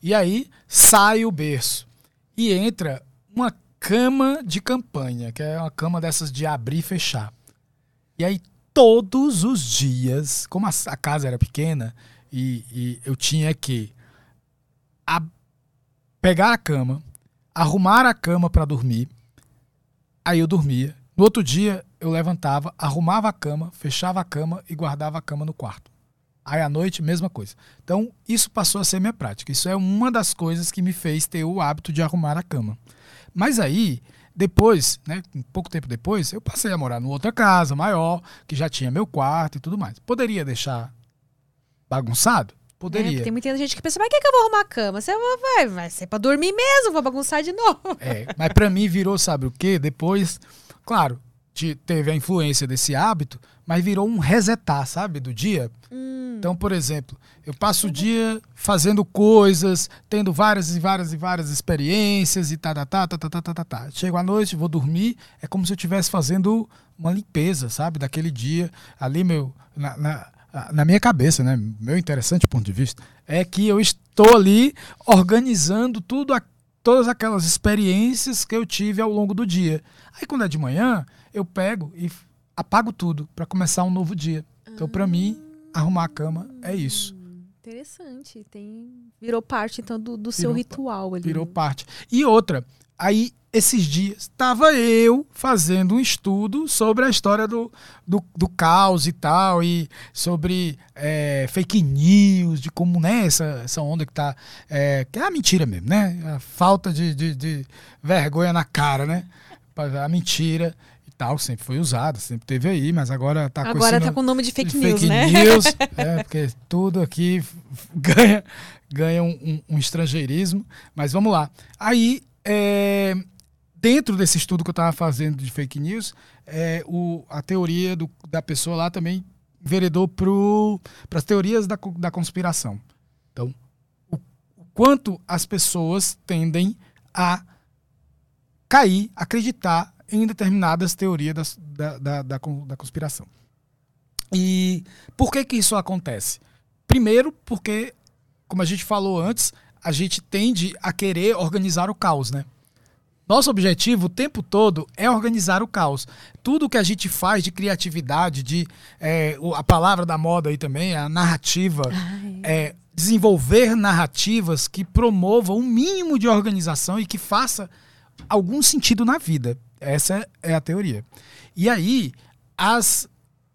E aí sai o berço e entra uma cama de campanha, que é uma cama dessas de abrir e fechar. E aí todos os dias, como a, casa era pequena e, e eu tinha que a- pegar a cama, arrumar a cama para dormir, aí eu dormia. No outro dia eu levantava, arrumava a cama, fechava a cama e guardava a cama no quarto. Aí à noite, mesma coisa. Então, isso passou a ser minha prática. Isso é uma das coisas que me fez ter o hábito de arrumar a cama. Mas aí, depois, né, um pouco tempo depois, eu passei a morar numa outra casa maior, que já tinha meu quarto e tudo mais. Poderia deixar bagunçado? É, Poderia. porque tem muita gente que pensa, mas que, que eu vou arrumar a cama? Você vai, vai ser pra dormir mesmo, vou bagunçar de novo. É, mas pra mim virou, sabe o quê? Depois, claro, te- teve a influência desse hábito, mas virou um resetar, sabe, do dia. Então, por exemplo, eu passo o dia fazendo coisas, tendo várias e várias e várias experiências e tá, tá, tá, tá, tá, tá, tá, tá, tá. Chego à noite, vou dormir, é como se eu estivesse fazendo uma limpeza, sabe, daquele dia ali meu na, na, na minha cabeça, né? Meu interessante ponto de vista é que eu estou ali organizando tudo a, todas aquelas experiências que eu tive ao longo do dia. Aí quando é de manhã, eu pego e apago tudo para começar um novo dia. Então, para mim, arrumar a cama é isso. Interessante. Tem... Virou parte, então, do, do seu Virou- ritual ali. Virou parte. E outra, aí esses dias estava eu fazendo um estudo sobre a história do, do, do caos e tal, e sobre é, fake news, de como né, essa, essa onda que tá. É, que é a mentira mesmo, né? A falta de, de, de vergonha na cara, né? A mentira tal, sempre foi usada, sempre teve aí, mas agora tá com Agora tá nome- com o nome de fake news, né? news, (laughs) é, porque tudo aqui ganha, ganha um, um- um estrangeirismo. Mas vamos lá. Aí, é, dentro desse estudo que eu estava fazendo de fake news, é, o, a teoria do- da pessoa lá também veredou para as teorias da, da conspiração. Então, o, o quanto as pessoas tendem a cair, acreditar em determinadas teorias das- da, da, da, da conspiração. E por que que isso acontece? Primeiro, porque, como a gente falou antes, a gente tende a querer organizar o caos, né? Nosso objetivo o tempo todo é organizar o caos. Tudo que a gente faz de criatividade, de é, a palavra da moda aí também, a narrativa, é desenvolver narrativas que promovam um mínimo de organização e que faça algum sentido na vida. Essa é a teoria. E aí, as,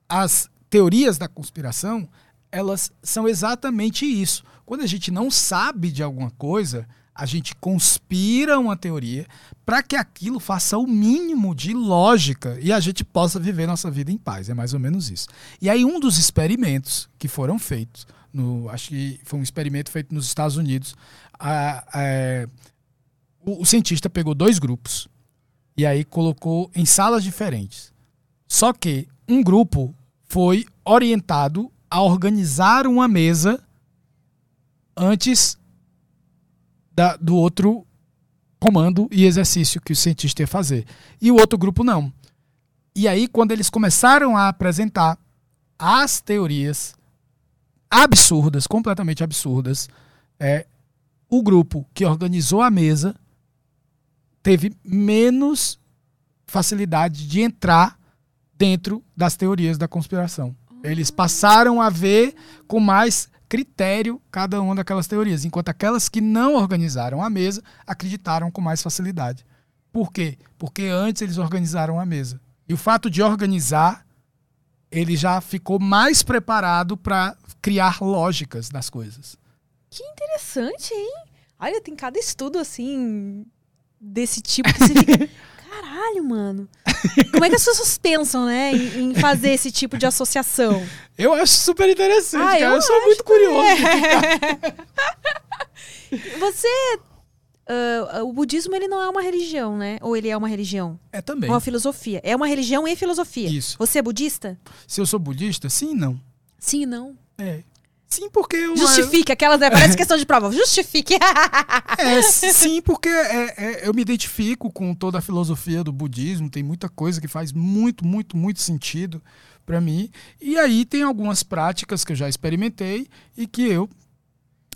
as teorias da conspiração, elas são exatamente isso. Quando a gente não sabe de alguma coisa, a gente conspira uma teoria para que aquilo faça o mínimo de lógica e a gente possa viver nossa vida em paz. É mais ou menos isso. E aí, um dos experimentos que foram feitos, no, acho que foi um experimento feito nos Estados Unidos, a- a- o, o cientista pegou dois grupos e aí colocou em salas diferentes. Só que um grupo foi orientado a organizar uma mesa antes da- do outro comando e exercício que o cientista ia fazer. E o outro grupo não. E aí, quando eles começaram a apresentar as teorias absurdas, completamente absurdas, é, o grupo que organizou a mesa teve menos facilidade de entrar dentro das teorias da conspiração. Eles passaram a ver com mais critério cada uma daquelas teorias, enquanto aquelas que não organizaram a mesa acreditaram com mais facilidade. Por quê? Porque antes eles organizaram a mesa. E o fato de organizar, ele já ficou mais preparado para criar lógicas das coisas. Que interessante, hein? Olha, tem cada estudo assim. Desse tipo que você fica. (laughs) Caralho, mano. Como é que as pessoas pensam, né, em, em fazer esse tipo de associação? Eu acho super interessante, Ah, cara. eu Eu, sou muito curioso. (laughs) Você. ah, o budismo ele não é uma religião, né? Ou ele é uma religião? É também. Uma filosofia. É uma religião e filosofia. Isso. Você é budista? Se eu sou budista, sim e não. Sim e não. É. Sim, porque eu. Justifique, aquelas, né? Parece questão de prova. Justifique. (laughs) É, sim, porque é- é- eu me identifico com toda a filosofia do budismo, tem muita coisa que faz muito, muito, muito sentido para mim. E aí tem algumas práticas que eu já experimentei e que eu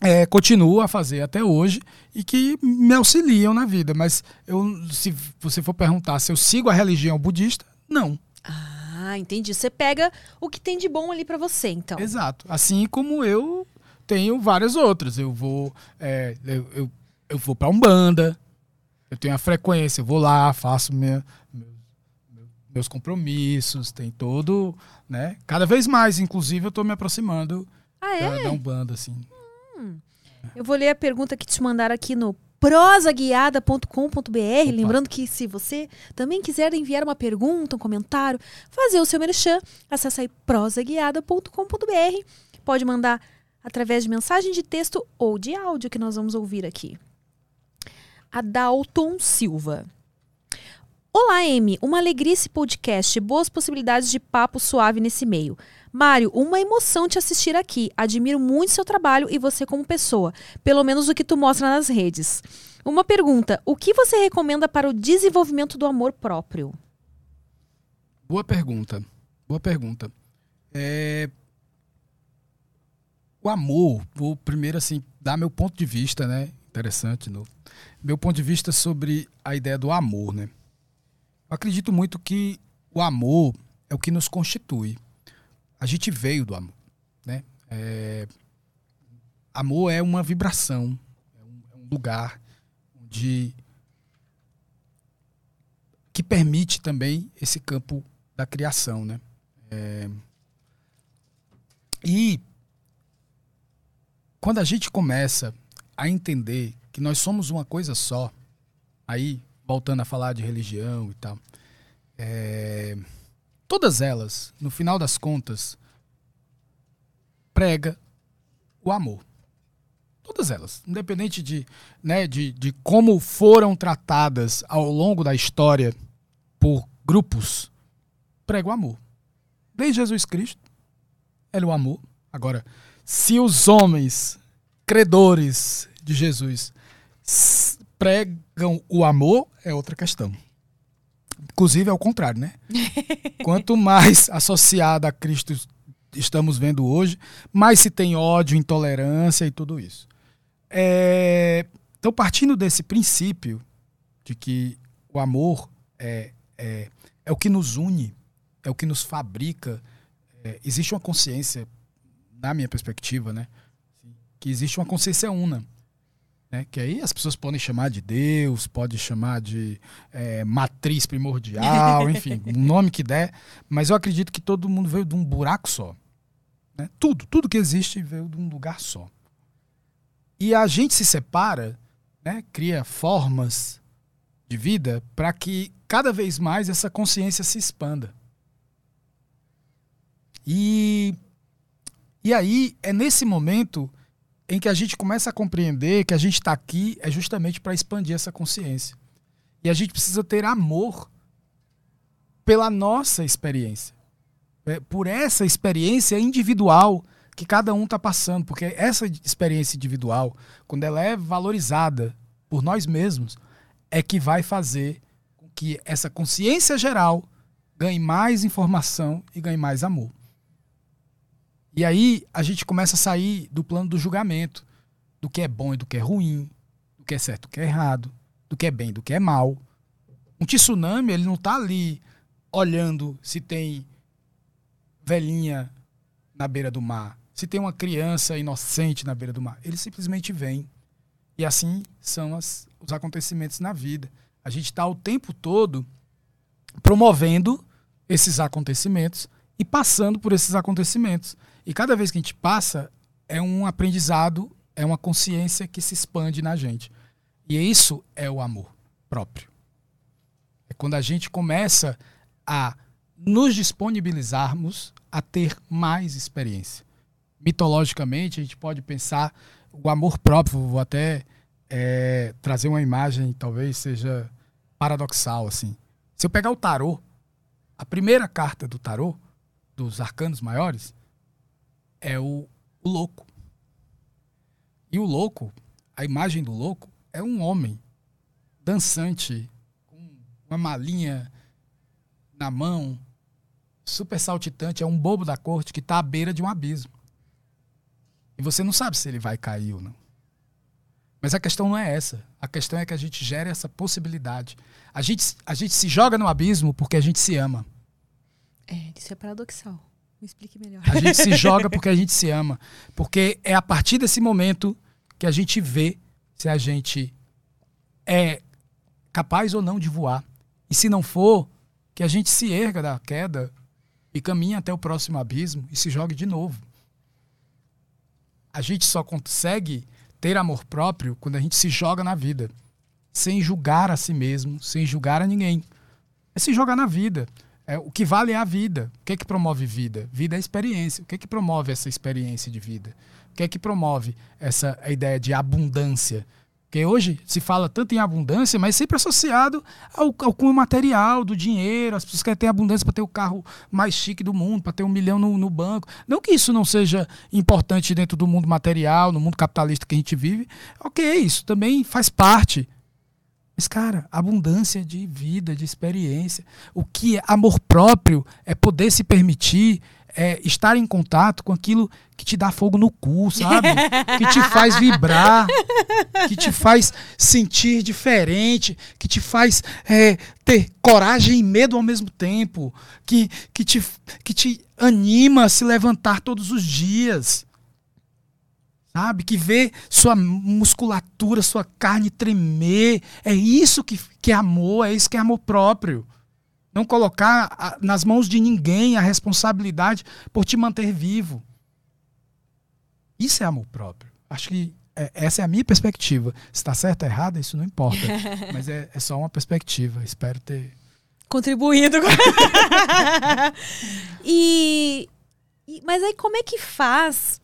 é, continuo a fazer até hoje e que me auxiliam na vida. Mas eu, se você for perguntar se eu sigo a religião budista, não. ah, entendi. Você pega o que tem de bom ali pra você, então. Exato. Assim como eu tenho várias outras. Eu vou, é, eu, eu, eu vou para Umbanda, eu tenho a frequência, eu vou lá, faço minha, meu- meu- meus compromissos, tem todo, né? Cada vez mais, inclusive, eu tô me aproximando Ah, da, é? da Umbanda, assim. Eu vou ler a pergunta que te mandaram aqui no prosaguiada.com.br. Lembrando que se você também quiser enviar uma pergunta, um comentário, fazer o seu merchan, acesse aí prosaguiada.com.br. Pode mandar através de mensagem de texto ou de áudio que nós vamos ouvir aqui. Adalton Silva. Olá, Amy. Uma alegria esse podcast. Boas possibilidades de papo suave nesse meio. Mário, uma emoção te assistir aqui. Admiro muito seu trabalho e você como pessoa, pelo menos o que tu mostra nas redes. Uma pergunta: o que você recomenda para o desenvolvimento do amor próprio? Boa pergunta. Boa pergunta. É, O amor, vou primeiro assim dar meu ponto de vista, né? Interessante, no... meu ponto de vista sobre a ideia do amor, né? Eu acredito muito que o amor é o que nos constitui. A gente veio do amor, né? É, Amor é uma vibração, é um, é um lugar de que permite também esse campo da criação, né? É, E quando a gente começa a entender que nós somos uma coisa só, aí voltando a falar de religião e tal, é, todas elas, no final das contas, prega o amor. Todas elas, independente de, né, de, de como foram tratadas ao longo da história por grupos, prega o amor. Desde Jesus Cristo, ele é o amor. Agora, se os homens credores de Jesus pregam o amor, é outra questão. Inclusive é o contrário, né? (laughs) Quanto mais associado a Cristo estamos vendo hoje, mais se tem ódio, intolerância e tudo isso. É, então, partindo desse princípio de que o amor é, é, é o que nos une, é o que nos fabrica, é, existe uma consciência, na minha perspectiva, né? Que existe uma consciência una. Né? Que aí as pessoas podem chamar de Deus, podem chamar de é, matriz primordial, (laughs) enfim, o nome que der. Mas eu acredito que todo mundo veio de um buraco só. Né? Tudo, tudo que existe veio de um lugar só. E a gente se separa, né? cria formas de vida para que cada vez mais essa consciência se expanda. E, e aí é nesse momento em que a gente começa a compreender que a gente está aqui é justamente para expandir essa consciência. E a gente precisa ter amor pela nossa experiência, é, por essa experiência individual que cada um está passando, porque essa experiência individual, quando ela é valorizada por nós mesmos, é que vai fazer com que essa consciência geral ganhe mais informação e ganhe mais amor. E aí a gente começa a sair do plano do julgamento, do que é bom e do que é ruim, do que é certo e do que é errado, do que é bem e do que é mal. Um tsunami, ele não está ali olhando se tem velhinha na beira do mar, se tem uma criança inocente na beira do mar. Ele simplesmente vem. E assim são as, os acontecimentos na vida. A gente está o tempo todo promovendo esses acontecimentos e passando por esses acontecimentos. E cada vez que a gente passa, é um aprendizado, é uma consciência que se expande na gente. E isso é o amor próprio. É quando a gente começa a nos disponibilizarmos a ter mais experiência. Mitologicamente, a gente pode pensar o amor próprio. Vou até é, trazer uma imagem, talvez seja paradoxal assim. Se eu pegar o tarô, a primeira carta do tarô, dos arcanos maiores, é o, o louco. E o louco, a imagem do louco, é um homem dançante, com uma malinha na mão, super saltitante, é um bobo da corte que está à beira de um abismo. E você não sabe se ele vai cair ou não. Mas a questão não é essa. A questão é que a gente gera essa possibilidade. A gente, a gente se joga no abismo porque a gente se ama. É, isso é paradoxal. Me explique melhor. A gente se joga porque a (laughs) gente se ama. Porque é a partir desse momento que a gente vê se a gente é capaz ou não de voar. E se não for, que a gente se erga da queda e caminhe até o próximo abismo e se jogue de novo. A gente só consegue ter amor próprio quando a gente se joga na vida, sem julgar a si mesmo, sem julgar a ninguém. É se jogar na vida. É, o que vale é a vida. O que é que promove vida? Vida é experiência. O que é que promove essa experiência de vida? O que é que promove essa ideia de abundância? Porque hoje se fala tanto em abundância, mas sempre associado ao, ao cunho material, do dinheiro. As pessoas querem ter abundância para ter o carro mais chique do mundo, para ter um milhão no, no, banco. Não que isso não seja importante dentro do mundo material, no mundo capitalista que a gente vive. Ok, isso também faz parte. Mas, cara, abundância de vida, de experiência. O que é amor próprio é poder se permitir é, estar em contato com aquilo que te dá fogo no cu, sabe? (laughs) que te faz vibrar, que te faz sentir diferente, que te faz é, ter coragem e medo ao mesmo tempo, que, que, te, que te anima a se levantar todos os dias. Sabe? Que vê sua musculatura, sua carne tremer. É isso que, que é amor, é isso que é amor próprio não colocar nas mãos de ninguém a responsabilidade por te manter vivo. Isso é amor próprio. Acho que é, essa é a minha perspectiva. Se está certo ou errado, isso não importa. (laughs) Mas é, é só uma perspectiva. Espero ter. Contribuído. (laughs) (laughs) e, e, Mas aí, como é que faz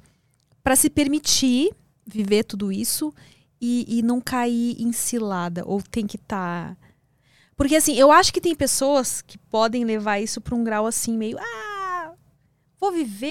para se permitir viver tudo isso e, e não cair em cilada? Ou tem que estar. Tá porque assim, eu acho que tem pessoas que podem levar isso para um grau assim meio, ah, vou viver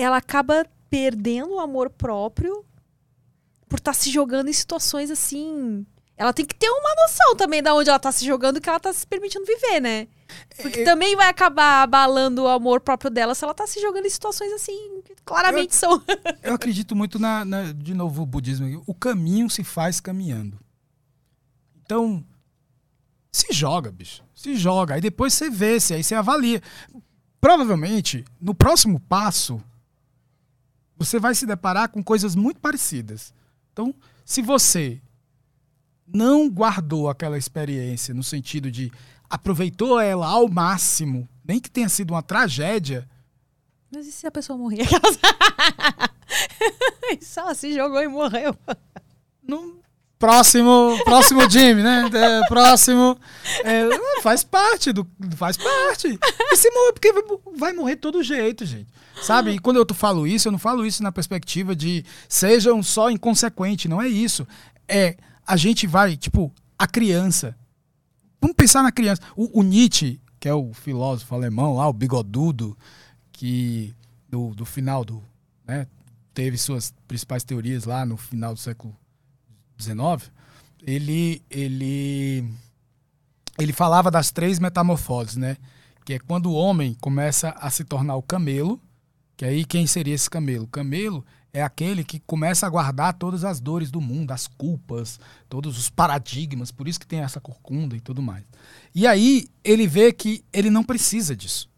ela acaba perdendo o amor próprio por estar tá se jogando em situações assim. Ela tem que ter uma noção também de onde ela está se jogando que ela está se permitindo viver, né? Porque é, também vai acabar abalando o amor próprio dela se ela está se jogando em situações assim, que claramente eu, são. (laughs) eu acredito muito na, na, de novo, o budismo. O caminho se faz caminhando. Então, se joga, bicho. Se joga. Aí depois você vê, se aí você avalia. Provavelmente, no próximo passo, você vai se deparar com coisas muito parecidas. Então, se você não guardou aquela experiência no sentido de aproveitou ela ao máximo, nem que tenha sido uma tragédia. Mas e se a pessoa morrer? (laughs) Só se jogou e morreu. Não, próximo, próximo Jimmy, né? É, próximo. É, faz parte do. Faz parte. E se morrer, porque vai morrer todo jeito, gente. Sabe? E quando eu falo isso, eu não falo isso na perspectiva de sejam só inconsequentes. Não é isso. É a gente vai, tipo, a criança. Vamos pensar na criança. O, o Nietzsche, que é o filósofo alemão lá, o bigodudo, que do, do final do. Né, teve suas principais teorias lá no final do século XIX, ele, ele, ele falava das três metamorfoses, né? Que é quando o homem começa a se tornar o camelo, Que aí quem seria esse camelo? Camelo é aquele que começa a guardar todas as dores do mundo, as culpas, todos os paradigmas, por isso que tem essa corcunda e tudo mais. E aí ele vê que ele não precisa disso.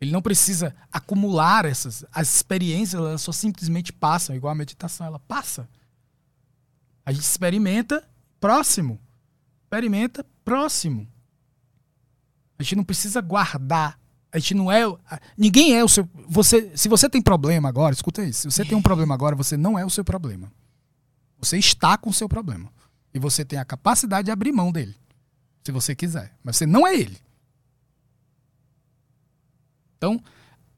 Ele não precisa acumular essas as experiências, elas só simplesmente passam, igual a meditação, ela passa. A gente experimenta próximo. Experimenta próximo. A gente não precisa guardar. A gente não é. Ninguém é o seu. Você, se você tem problema agora, escuta isso. Se você tem um problema agora, você não é o seu problema. Você está com o seu problema. E você tem a capacidade de abrir mão dele. Se você quiser. Mas você não é ele. Então,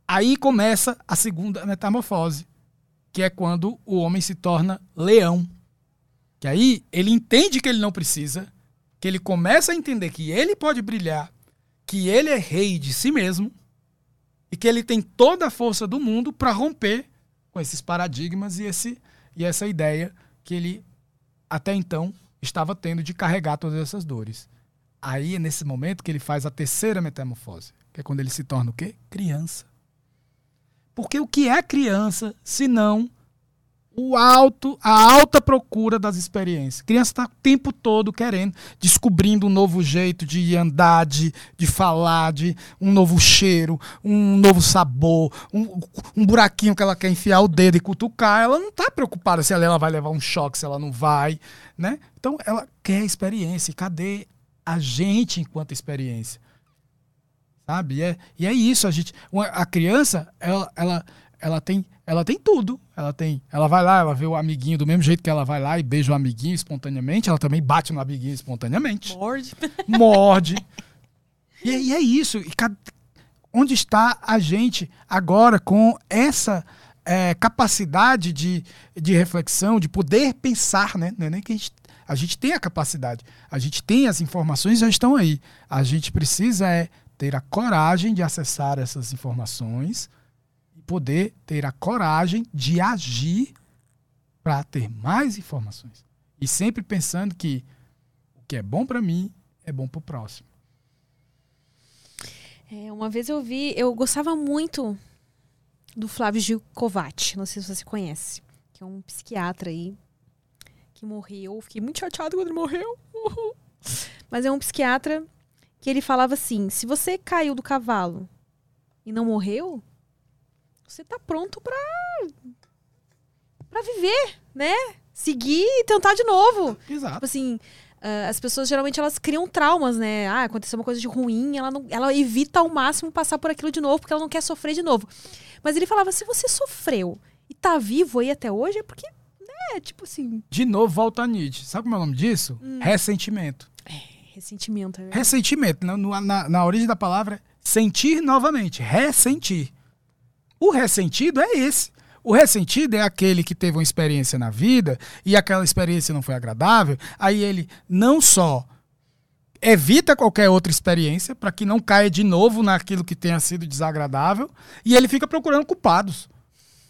aí começa a segunda metamorfose, que é quando o homem se torna leão. Que aí ele entende que ele não precisa, que ele começa a entender que ele pode brilhar, que ele é rei de si mesmo e que ele tem toda a força do mundo para romper com esses paradigmas e, esse, e essa ideia que ele até então estava tendo de carregar todas essas dores. Aí é nesse momento que ele faz a terceira metamorfose, que é quando ele se torna o quê? Criança. Porque o que é criança, se não o alto, a alta procura das experiências. A criança está o tempo todo querendo, descobrindo um novo jeito de andar, de, de falar, de um novo cheiro, um novo sabor, um, um buraquinho que ela quer enfiar o dedo e cutucar. Ela não está preocupada se ela, vai levar um choque, se ela não vai. Né? Então ela quer experiência. E cadê a gente enquanto experiência? sabe? E é, e é isso, a gente, a criança, ela, ela, ela tem, ela tem tudo. Ela tem, ela vai lá, ela vê o amiguinho do mesmo jeito que ela vai lá e beija o amiguinho espontaneamente, ela também bate no amiguinho espontaneamente. Morde. (laughs) Morde. E, e é isso. E cada, onde está a gente agora com essa é, capacidade de, de reflexão, de poder pensar, né? Não é nem que a gente, a gente tem a capacidade, a gente tem as informações, já estão aí. A gente precisa é ter a coragem de acessar essas informações poder ter a coragem de agir para ter mais informações. E sempre pensando que o que é bom para mim é bom para o próximo. É, uma vez eu vi, eu gostava muito do Flávio Gil Kovács, não sei se você conhece, que é um psiquiatra aí que morreu. Fiquei muito chateado quando ele morreu. Mas é um psiquiatra que ele falava assim: se você caiu do cavalo e não morreu, você tá pronto pra, pra viver, né? Seguir e tentar de novo. Exato. Tipo assim, uh, as pessoas geralmente elas criam traumas, né? Ah, aconteceu uma coisa de ruim, ela, não, ela evita ao máximo passar por aquilo de novo, porque ela não quer sofrer de novo. Mas ele falava: se você sofreu e tá vivo aí até hoje, é porque, né? Tipo assim. De novo, volta a Nietzsche. Sabe como é o nome disso? Hum. Ressentimento. É. Ressentimento. É ressentimento. Na, na, na origem da palavra, sentir novamente. Ressentir. O ressentido é esse. O ressentido é aquele que teve uma experiência na vida e aquela experiência não foi agradável, aí ele não só evita qualquer outra experiência para que não caia de novo naquilo que tenha sido desagradável e ele fica procurando culpados.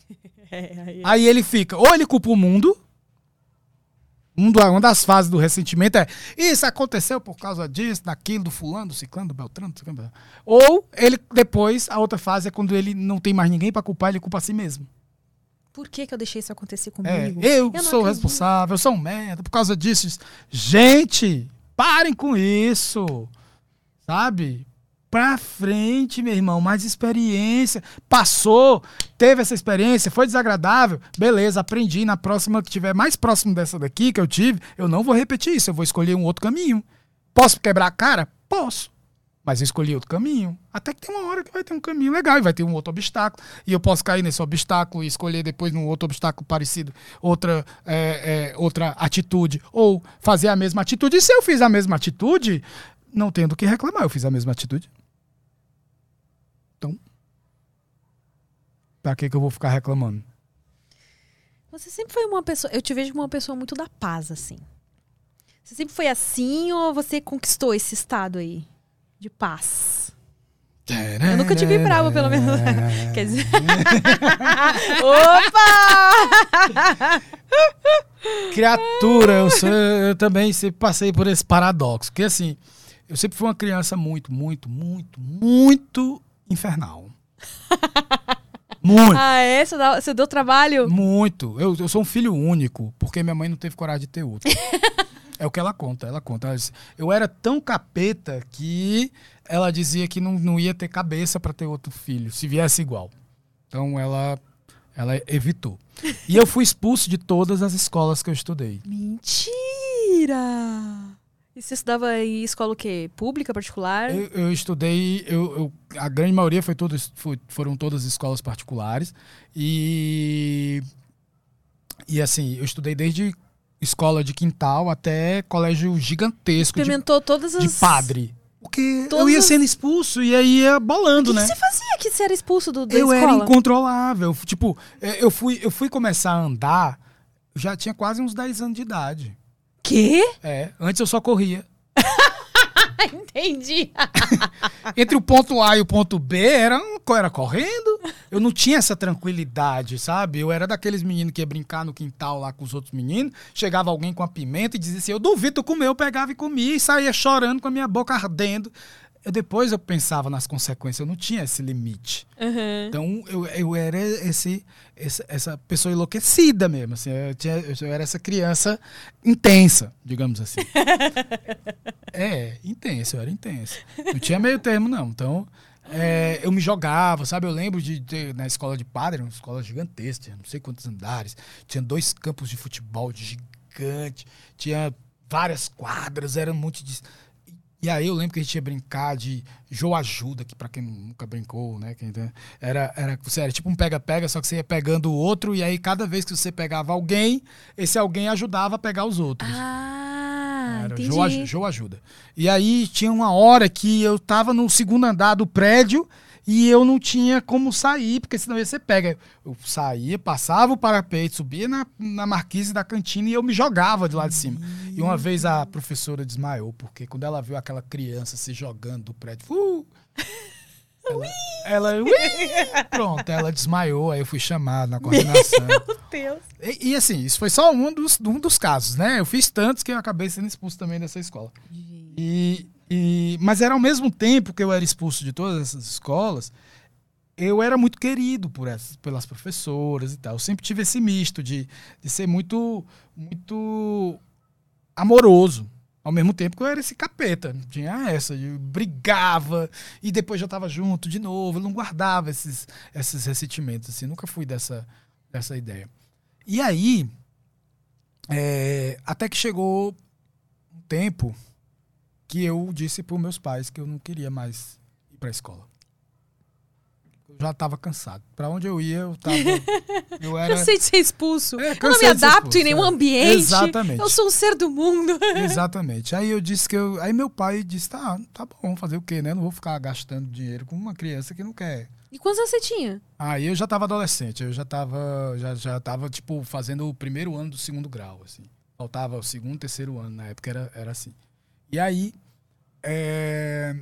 (laughs) É, aí... aí ele fica, ou ele culpa o mundo, uma das fases do ressentimento é isso aconteceu por causa disso, daquilo, do fulano, do ciclano, do beltrano, do ciclano. Ou ele depois, a outra fase é quando ele não tem mais ninguém para culpar, ele culpa a si mesmo. Por que, que eu deixei isso acontecer comigo? É, eu, eu sou responsável, eu sou um merda por causa disso. Gente, parem com isso. Sabe? Pra frente, meu irmão, mais experiência. Passou, teve essa experiência, foi desagradável, beleza, aprendi. Na próxima que tiver mais próximo dessa daqui que eu tive, eu não vou repetir isso, eu vou escolher um outro caminho. Posso quebrar a cara? Posso. Mas eu escolhi outro caminho. Até que tem uma hora que vai ter um caminho legal e vai ter um outro obstáculo. E eu posso cair nesse obstáculo e escolher depois num outro obstáculo parecido, outra, é, é, outra atitude. Ou fazer a mesma atitude. E se eu fiz a mesma atitude, não tenho do que reclamar. Eu fiz a mesma atitude. Então, pra que, que eu vou ficar reclamando? Você sempre foi uma pessoa. Eu te vejo como uma pessoa muito da paz, assim. Você sempre foi assim ou você conquistou esse estado aí de paz? Eu nunca te vi bravo, pelo menos. Quer dizer. (laughs) Opa! Criatura, eu, sou, eu também sempre passei por esse paradoxo. Porque assim, eu sempre fui uma criança muito, muito, muito, muito infernal. (laughs) Muito. Ah, é? Você, dá- você deu trabalho? Muito. Eu, eu sou um filho único, porque minha mãe não teve coragem de ter outro. (laughs) é o que ela conta, ela conta. Ela eu era tão capeta que ela dizia que não, não ia ter cabeça para ter outro filho, se viesse igual. Então ela, ela evitou. E eu fui expulso de todas as escolas que eu estudei. Mentira! E você estudava em escola o quê? Pública, particular? Eu, eu estudei, eu, eu- a grande maioria foi todas, foi- foram todas escolas particulares. E, e assim, eu estudei desde escola de quintal até colégio gigantesco de, Experimentou todas as... de padre. Porque Todas eu ia sendo expulso e aí ia O bolando, que, né? que você fazia que você era expulso do, da eu era escola? incontrolável. Tipo, eh, eu fui, eu fui começar a andar, eu já tinha quase uns 10 anos de idade. Quê? É, antes eu só corria. (laughs) Entendi. (laughs) Entre o ponto A e o ponto B era, era correndo. Eu não tinha essa tranquilidade, sabe? Eu era daqueles meninos que ia brincar no quintal lá com os outros meninos. Chegava alguém com a pimenta e dizia assim: Eu duvido tu comer. Eu pegava e comia e saía chorando com a minha boca ardendo. Eu, depois eu pensava nas consequências, eu não tinha esse limite. Uhum. Então eu, eu era esse, essa, essa pessoa enlouquecida mesmo. Assim, eu, tinha, eu era essa criança intensa, digamos assim. (laughs) é, intensa, eu era intensa. Não tinha meio termo, não. Então é, eu me jogava, sabe? Eu lembro de, de- na escola de padre, uma escola gigantesca, tinha não sei quantos andares, tinha dois campos de futebol de gigante, tinha várias quadras, era um monte de. E aí eu lembro que a gente ia brincar de Joe Ajuda, que pra quem nunca brincou, né? Era, era, você era tipo um pega-pega, só que você ia pegando o outro, e aí cada vez que você pegava alguém, esse alguém ajudava a pegar os outros. Ah, Era entendi. Aju- Joe Ajuda. E aí tinha uma hora que eu tava no segundo andar do prédio e eu não tinha como sair, porque senão ia ser pega. Eu saía, passava o parapeito, subia na, na marquise da cantina e eu me jogava de lá de cima. E uma vez a professora desmaiou, porque quando ela viu aquela criança se jogando do prédio, uh, (laughs) ela, ela ui, pronto, ela desmaiou, aí eu fui chamado na coordenação. (laughs) Meu Deus. E, e, assim, isso foi só um dos, um dos casos, né? Eu fiz tantos que eu acabei sendo expulso também dessa escola. E, e- mas era ao mesmo tempo que eu era expulso de todas essas escolas, eu era muito querido por essas, pelas professoras e tal. Eu sempre tive esse misto de, de ser muito, muito amoroso. Ao mesmo tempo que eu era esse capeta. Tinha essa, eu brigava e depois já tava junto de novo. Eu não guardava esses, esses ressentimentos, assim. Nunca fui dessa, dessa ideia. E aí, é, até que chegou um tempo que eu disse para meus pais que eu não queria mais ir para a escola. Eu já estava cansado. Para onde eu ia, eu tava. (laughs) Eu era. Cansei de ser expulso. É, eu não me adapto expulso, em nenhum é. ambiente. Exatamente. Eu sou um ser do mundo. Exatamente. Aí eu disse que eu. Aí meu pai disse: tá, tá bom, fazer o quê, né? Não vou ficar gastando dinheiro com uma criança que não quer. E quantos anos você tinha? Aí eu já tava adolescente, eu já tava, já, já tava, tipo, fazendo o primeiro ano do segundo grau, assim. Faltava o segundo, terceiro ano, na época era, era assim. E aí, é,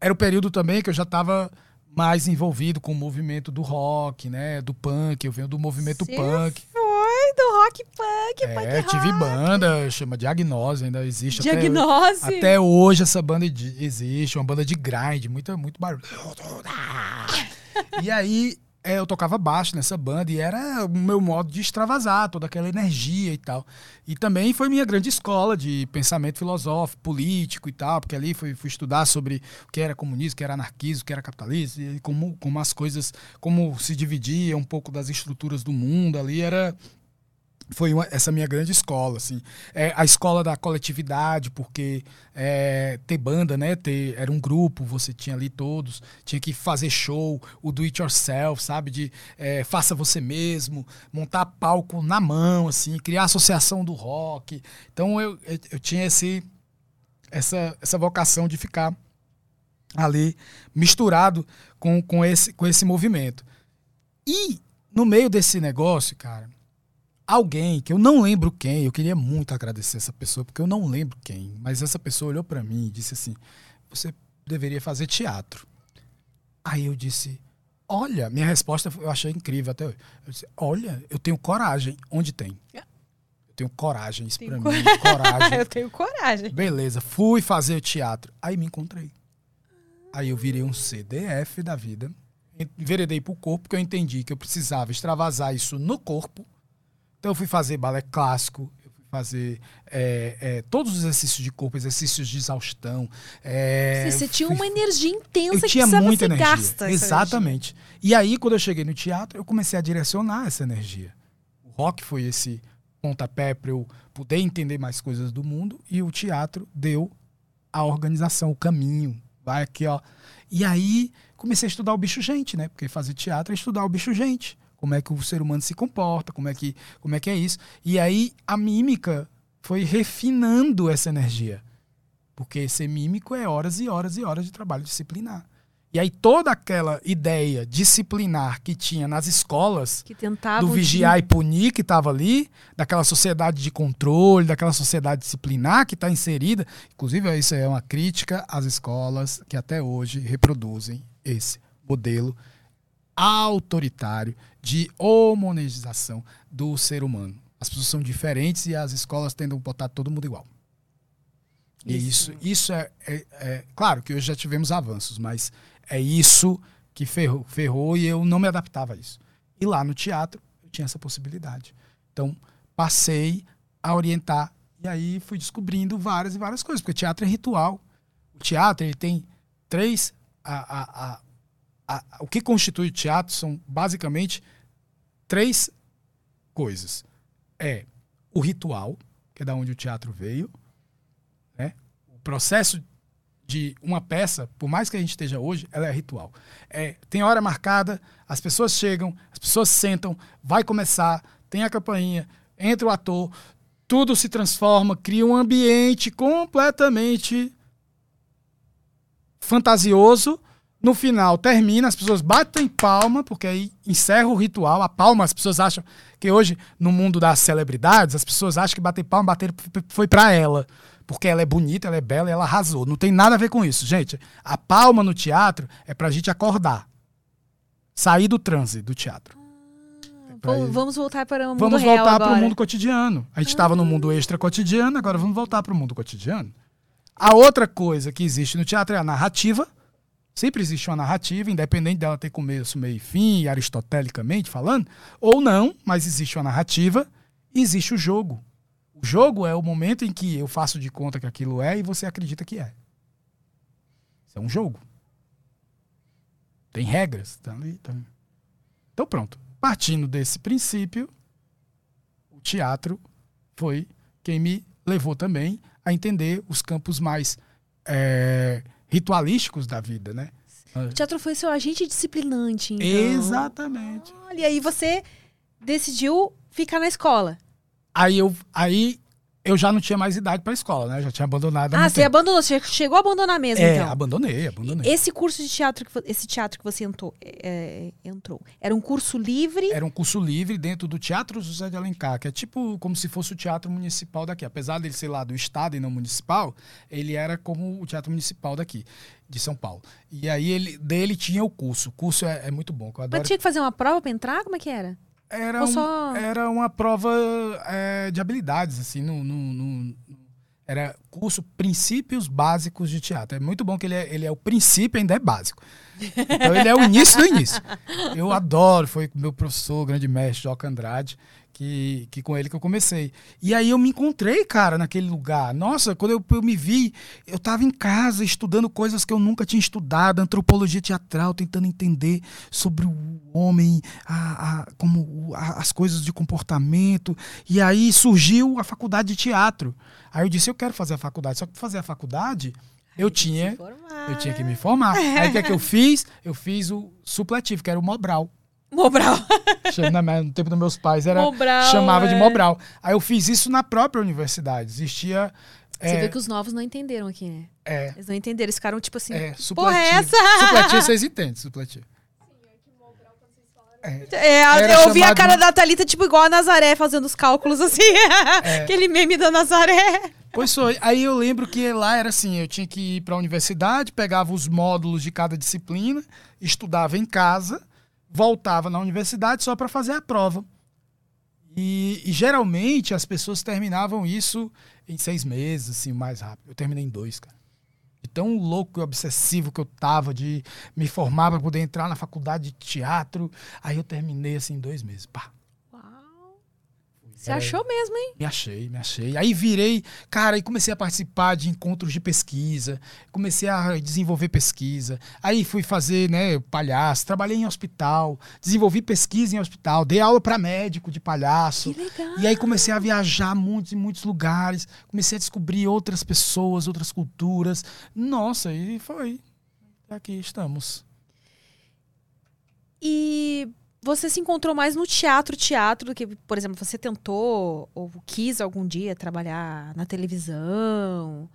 era o período também que eu já tava mais envolvido com o movimento do rock, né, do punk, eu venho do movimento Você punk. Foi do rock punk, É, punk tive rock. banda, chama Diagnose, ainda existe até- Diagnose. até hoje essa banda existe, uma banda de grind, muito, muito barulho. (laughs) E aí eu tocava baixo nessa banda e era o meu modo de extravasar toda aquela energia e tal. E também foi minha grande escola de pensamento filosófico, político e tal, porque ali fui, fui estudar sobre o que era comunismo, o que era anarquismo, o que era capitalismo, e como, como as coisas, como se dividia um pouco das estruturas do mundo ali, era foi uma- essa minha grande escola, assim. É, a escola da coletividade, porque é, ter banda, né? Ter, era um grupo, você tinha ali todos, tinha que fazer show, o do it yourself, sabe? De é, faça você mesmo, montar palco na mão, assim, criar associação do rock. Então eu, eu, eu tinha esse, essa, essa vocação de ficar ali misturado com, com, esse, com esse movimento. E no meio desse negócio, cara, alguém que eu não lembro quem, eu queria muito agradecer essa pessoa, porque eu não lembro quem, mas essa pessoa olhou pra mim e disse assim: "Você deveria fazer teatro". Aí eu disse: "Olha, minha resposta eu achei incrível até hoje. Eu disse: "Olha, eu tenho coragem, onde tem?" Eu tenho coragem, isso Tenho pra mim, (laughs) coragem. Eu tenho coragem. Beleza, fui fazer o teatro. Aí me encontrei. Aí eu virei um CDF da vida. enveredei para o corpo, porque eu entendi que eu precisava extravasar isso no corpo. Então eu fui fazer balé clássico, eu fui fazer é, é, todos os exercícios de corpo, exercícios de exaustão. É, Você tinha fui- uma energia intensa eu que tinha precisava muita energia. gasta. Exatamente. E aí, quando eu cheguei no teatro, eu comecei a direcionar essa energia. O rock foi esse pontapé para eu poder entender mais coisas do mundo e o teatro deu a organização, o caminho. Vai aqui, ó. E aí, comecei a estudar o bicho gente, né? Porque fazer teatro é estudar o bicho gente. Como é que o ser humano se comporta, como é que, como é, que é isso. E aí, a mímica foi refinando essa energia. Porque ser mímico é horas e horas e horas de trabalho disciplinar. E aí toda aquela ideia disciplinar que tinha nas escolas, do vigiar e punir que estava ali, daquela sociedade de controle, daquela sociedade disciplinar que está inserida. Inclusive, isso é uma crítica às escolas que até hoje reproduzem esse modelo autoritário de homogeneização do ser humano. As pessoas são diferentes e as escolas tendem a botar todo mundo igual. E isso, isso é, é- é- Claro que hoje já tivemos avanços, mas é isso que ferrou, ferrou e eu não me adaptava a isso. E lá no teatro eu tinha essa possibilidade. Então passei a orientar e aí fui descobrindo várias e várias coisas, porque teatro é ritual. O teatro ele tem três. a- a- a- a- o que constitui o teatro são basicamente três coisas. É o ritual, que é da onde o teatro veio, né? O processo de uma peça, por mais que a gente esteja hoje, ela é ritual. É, tem hora marcada, as pessoas chegam, as pessoas sentam, vai começar, tem a campainha, entra o ator, tudo se transforma, cria um ambiente completamente fantasioso. No final termina, as pessoas batem palma, porque aí encerra o ritual. A palma, as pessoas acham que hoje, no mundo das celebridades, as pessoas acham que bater palma, bater foi pra ela. Porque ela é bonita, ela é bela e ela arrasou. Não tem nada a ver com isso, gente. A palma no teatro é pra gente acordar. Sair do transe do teatro. Pra Vamos, voltar para o mundo Vamos voltar para o mundo cotidiano. A gente estava no mundo extra cotidiano, agora vamos voltar para o mundo cotidiano. A outra coisa que existe no teatro é a narrativa. Sempre existe uma narrativa, independente dela ter começo, meio e fim, aristotelicamente falando, ou não, mas existe uma narrativa e existe o jogo. O jogo é o momento em que eu faço de conta que aquilo é e você acredita que é. Isso é um jogo. Tem regras. Tá ali, tá. Então pronto. Partindo desse princípio, o teatro foi quem me levou também a entender os campos mais eh, ritualísticos da vida, né? O teatro foi seu agente disciplinante, então. Exatamente. Olha, e aí você decidiu ficar na escola. Aí eu, aí eu já não tinha mais idade para a escola, né? Já tinha abandonado. Ah, você tempo. abandonou, você chegou a abandonar mesmo, É, então. abandonei, abandonei. Esse curso de teatro, que, esse teatro que você entrou, é, é, entrou, era um curso livre? Era um curso livre dentro do Teatro José de Alencar, que é tipo como se fosse o teatro municipal daqui. Apesar dele ser lá do estado e não municipal, ele era como o teatro municipal daqui, de São Paulo. E aí ele dele tinha o curso. O curso é, é muito bom, eu adoro. Mas tinha que fazer uma prova pra entrar? Como é que era? Era, um- só- era uma prova é, de habilidades, assim, no, no- no- era curso Princípios Básicos de Teatro. É muito bom que ele é, ele é o princípio, ainda é básico. Então ele é o início do início. Eu adoro, foi com meu professor, grande mestre, Joca Andrade, que, que com ele que eu comecei. E aí eu me encontrei, cara, naquele lugar. Nossa, quando eu, eu me vi, eu estava em casa estudando coisas que eu nunca tinha estudado, antropologia teatral, tentando entender sobre o homem, a, a- como a- as coisas de comportamento. E aí surgiu a faculdade de teatro. Aí eu disse, eu quero fazer a faculdade. Só que pra fazer a faculdade, eu tinha, eu tinha que me formar. Aí o que é que eu (laughs) fiz? Eu fiz o supletivo, que era o Mobral. Mobral. (laughs) No tempo dos meus pais era Mobral, chamava de é. Mobral. Aí eu fiz isso na própria universidade. Existia Você é, vê que os novos não entenderam aqui, né? é, Eles não entenderam, eles ficaram tipo assim, é, porra é essa? (laughs) Supletivo (laughs) vocês entendem, supletivo. É, Era eu vi a cara da Thalita, tipo, igual a Nazaré, fazendo os cálculos assim. Aquele meme da Nazaré. Pois foi. Aí eu lembro que lá era assim, eu tinha que ir para a universidade, pegava os módulos de cada disciplina, estudava em casa, voltava na universidade só para fazer a prova. E, e geralmente as pessoas terminavam isso em seis meses, assim, mais rápido. Eu terminei em dois, cara. De tão louco e obsessivo que eu tava de me formar para poder entrar na faculdade de teatro. Aí eu terminei assim em dois meses. Pá. Você achou mesmo, hein? Me achei, me achei. Aí virei, cara, e comecei a participar de encontros de pesquisa, comecei a desenvolver pesquisa. Aí fui fazer, né, palhaço, trabalhei em hospital, desenvolvi pesquisa em hospital, dei aula para médico de palhaço. Que legal. E aí comecei a viajar muitos e muitos lugares, comecei a descobrir outras pessoas, outras culturas. Nossa, e foi. Aqui estamos. E você se encontrou mais no teatro, teatro, do que, por exemplo, você tentou ou quis algum dia trabalhar na televisão?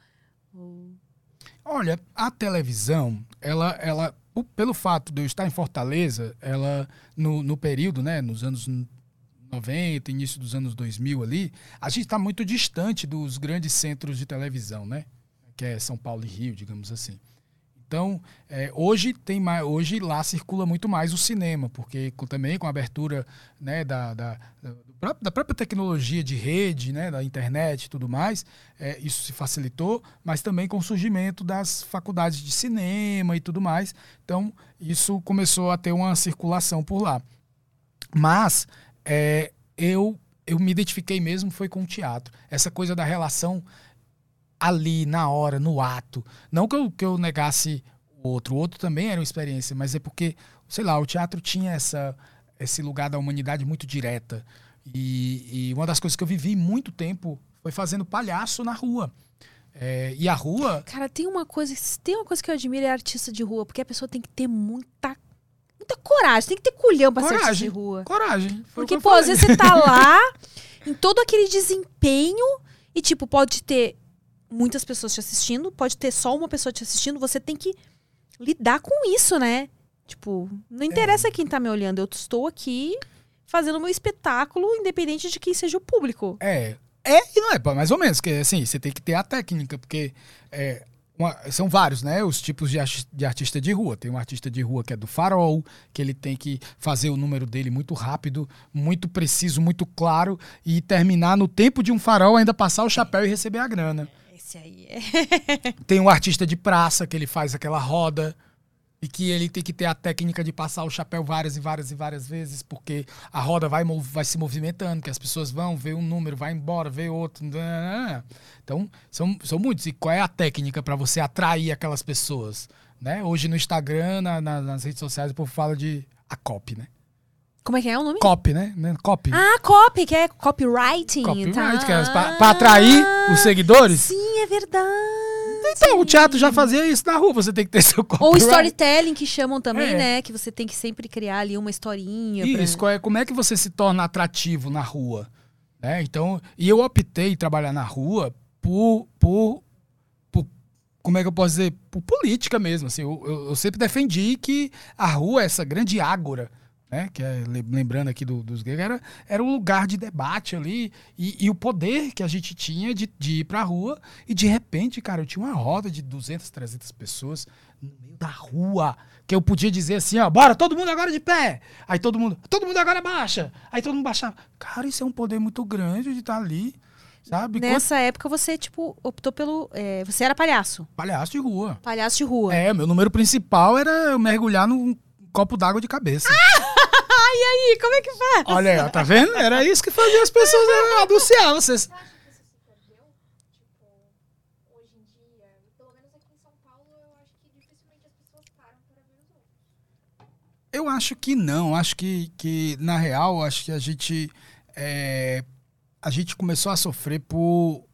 Olha, a televisão, ela, ela, pelo fato de eu estar em Fortaleza, ela, no, no período, né, nos anos 90, início dos anos 2000 ali, a gente está muito distante dos grandes centros de televisão, né? Que é São Paulo e Rio, digamos assim. Então, é, hoje tem mais, hoje lá circula muito mais o cinema, porque com- também com a abertura né, da, da, da, da própria tecnologia de rede, né, da internet e tudo mais, é, isso se facilitou, mas também com o surgimento das faculdades de cinema e tudo mais. Então, isso começou a ter uma circulação por lá. Mas é, eu, eu me identifiquei mesmo foi com o teatro. Essa coisa da relação ali, na hora, no ato. Não que eu, que eu negasse o outro. O outro também era uma experiência, mas é porque, sei lá, o teatro tinha essa, esse lugar da humanidade muito direta. E, e uma das coisas que eu vivi muito tempo foi fazendo palhaço na rua. É, e a rua. Cara, tem uma coisa, tem uma coisa que eu admiro é artista de rua, porque a pessoa tem que ter muita muita coragem, tem que ter culhão pra ser artista de Coragem. rua. Coragem. Porque, pô, às falei. vezes você tá lá, (laughs) em todo aquele desempenho, e, tipo, pode ter muitas pessoas te assistindo, pode ter só uma pessoa te assistindo, você tem que lidar com isso, né? Tipo, não interessa quem tá me olhando, eu estou aqui fazendo meu espetáculo, independente de quem seja o público. É. É e não é, mais ou menos, que assim, você tem que ter a técnica, porque é, uma- são vários, né? Os tipos de, de artista de rua. Tem um artista de rua que é do farol, que ele tem que fazer o número dele muito rápido, muito preciso, muito claro, e terminar no tempo de um farol, ainda passar o chapéu e receber a grana. Esse aí. (laughs) Tem um artista de praça que ele faz aquela roda e que ele tem que ter a técnica de passar o chapéu várias e várias e várias vezes, porque a roda vai, vai se movimentando, que as pessoas vão ver um número, vai embora, vê outro. nananana. Então, são, são muitos. E qual é a técnica para você atrair aquelas pessoas? Né? Hoje no Instagram, na- na- nas redes sociais, o povo fala de a copy, né? Como é que é o nome? Copy, né? Né? Copy. Ah, copy, que é copywriting. Copyright, tá? que é pra, pra atrair os seguidores. Sim, é verdade. Então, o teatro já fazia isso na rua, você tem que ter seu copyright. Ou storytelling, que chamam também, É. né? Que você tem que sempre criar ali uma historinha. pra- Isso, qual é- como é que você se torna atrativo na rua? Né? Então, e eu optei trabalhar na rua por, por, por- como é que eu posso dizer? Por política mesmo. Assim, eu, eu- eu sempre defendi que a rua é essa grande ágora, né? Que é, le- lembrando aqui do- dos gregos, era, era um lugar de debate ali e, e o poder que a gente tinha de, de ir pra rua e de repente, cara, eu tinha uma roda de 200, 300 pessoas no meio da rua que eu podia dizer assim, ó, bora, todo mundo agora de pé. Aí todo mundo, todo mundo agora baixa. Aí todo mundo baixava. Cara, isso é um poder muito grande de estar ali, sabe? Nessa época você, tipo, optou pelo. é, você era palhaço. palhaço de rua. Palhaço de rua. É, meu número principal era eu mergulhar num copo d'água de cabeça. Ai, e aí, como é que faz? Olha aí, tá vendo? Era isso que fazia as pessoas anunciar. Vocês... Você acha que isso se perdeu? Tipo, hoje em dia, pelo menos aqui em São Paulo, eu acho que dificilmente as pessoas param para ver os outros. Eu acho que não. Acho que, que na real, acho que a gente é, a gente começou a sofrer por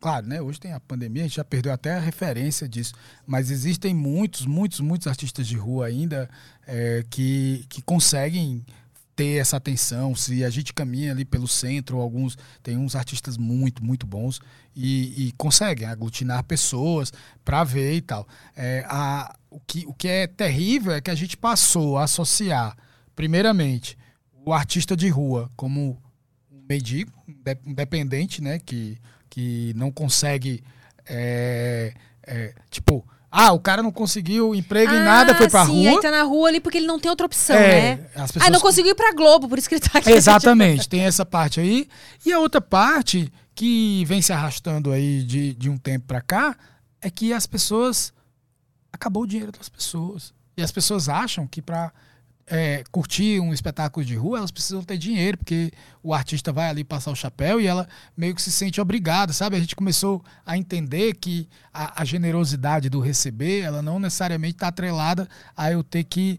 claro, né? Hoje tem a pandemia, a gente já perdeu até a referência disso, mas existem muitos, muitos, muitos artistas de rua ainda é, que, que conseguem ter essa atenção. Se a gente caminha ali pelo centro, alguns tem uns artistas muito, muito bons e, e conseguem aglutinar pessoas para ver e tal. É, a, o, que, o que é terrível é que a gente passou a associar, primeiramente, o artista de rua como um mendigo, inde- independente, né? Que, que não consegue. é, é, tipo, ah, o cara não conseguiu emprego em nada, foi pra Ah, sim, rua. aí tá na rua ali porque ele não tem outra opção, É, né? as Ah, pessoas não conseguiu ir pra Globo, por isso que ele tá aqui. Exatamente, tem essa parte aí. E a outra parte que vem se arrastando aí de, de um tempo pra cá é que as pessoas acabou o dinheiro das pessoas. E as pessoas acham que para é, curtir um espetáculo de rua, elas precisam ter dinheiro, porque o artista vai ali passar o chapéu e ela meio que se sente obrigada, sabe? A gente começou a entender que a, a generosidade do receber, ela não necessariamente está atrelada a eu ter que,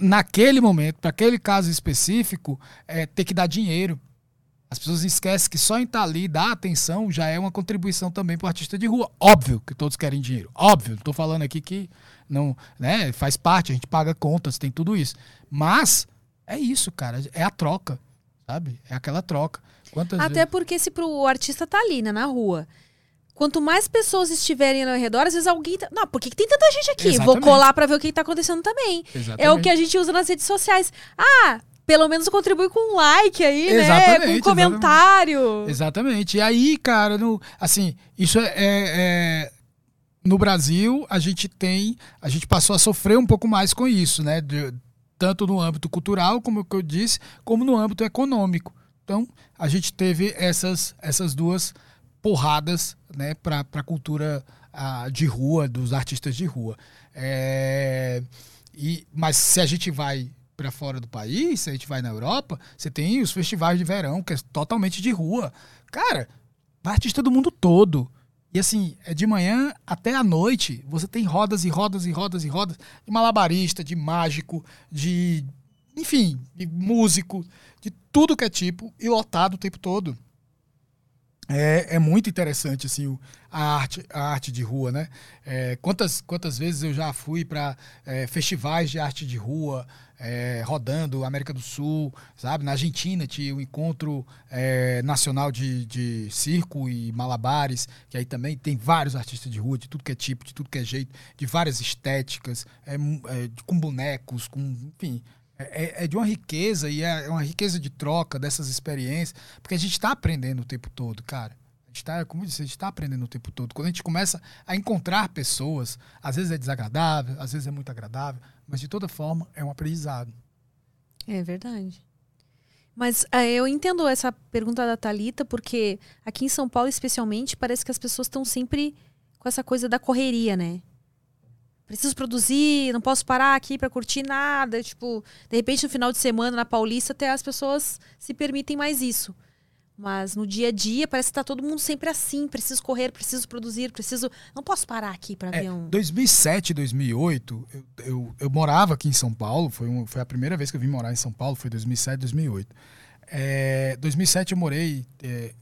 naquele momento, para aquele caso específico, é, ter que dar dinheiro. As pessoas esquecem que só em estar ali, dar atenção, já é uma contribuição também para o artista de rua. Óbvio que todos querem dinheiro. Óbvio, estou falando aqui que não, né, faz parte, a gente paga contas, tem tudo isso. Mas é isso, cara, é a troca, sabe? É aquela troca. Quantas Até vezes... porque se pro artista tá ali, né, na rua. Quanto mais pessoas estiverem ao redor, às vezes alguém. Tá... Não, por que, que tem tanta gente aqui? Vou Exatamente. colar pra ver o que tá acontecendo também. É o Exatamente. que a gente usa nas redes sociais. Ah, pelo menos contribui com um like aí, né? Exatamente, Com um comentário. Exatamente. E aí, cara, no, assim, isso é, é- é- No Brasil, a gente tem. A gente passou a sofrer um pouco mais com isso, né? De- tanto no âmbito cultural, como eu disse, como no âmbito econômico. Então, a gente teve essas, essas duas porradas né, para a cultura de rua, dos artistas de rua. É, e, mas se a gente vai para fora do país, se a gente vai na Europa, você tem os festivais de verão, que é totalmente de rua. Cara, artista do mundo todo. E assim, é de manhã até a noite, você tem rodas e rodas e rodas e rodas de malabarista, de mágico, de. Enfim, de músico, de tudo que é tipo, e lotado o tempo todo. É, é muito interessante assim o- a arte, a arte de rua, né? É, quantas, quantas vezes eu já fui para festivais de arte de rua, é, rodando América do Sul, sabe? Na Argentina tinha o encontro é, nacional de, de circo e malabares, que aí também tem vários artistas de rua, de tudo que é tipo, de tudo que é jeito, de várias estéticas, é, é, com bonecos, com, enfim, é, é de uma riqueza e é uma riqueza de troca dessas experiências, porque a gente está aprendendo o tempo todo, cara. A gente está, como eu disse, a gente está aprendendo o tempo todo. Quando a gente começa a encontrar pessoas, às vezes é desagradável, às vezes é muito agradável, mas de toda forma é um aprendizado. É verdade. Mas é, eu entendo essa pergunta da Talita porque aqui em São Paulo, especialmente, parece que as pessoas estão sempre com essa coisa da correria, né? Preciso produzir, não posso parar aqui pra curtir nada. Tipo, de repente no final de semana na Paulista até as pessoas se permitem mais isso. Mas no dia a dia parece que tá todo mundo sempre assim. Preciso correr, preciso produzir, preciso. Não posso parar aqui pra É, ver um. 2007, 2008, eu, eu, eu morava aqui em São Paulo, foi, um- foi a primeira vez que eu vim morar em São Paulo, foi 2007, 2008. É, 2007 eu morei é,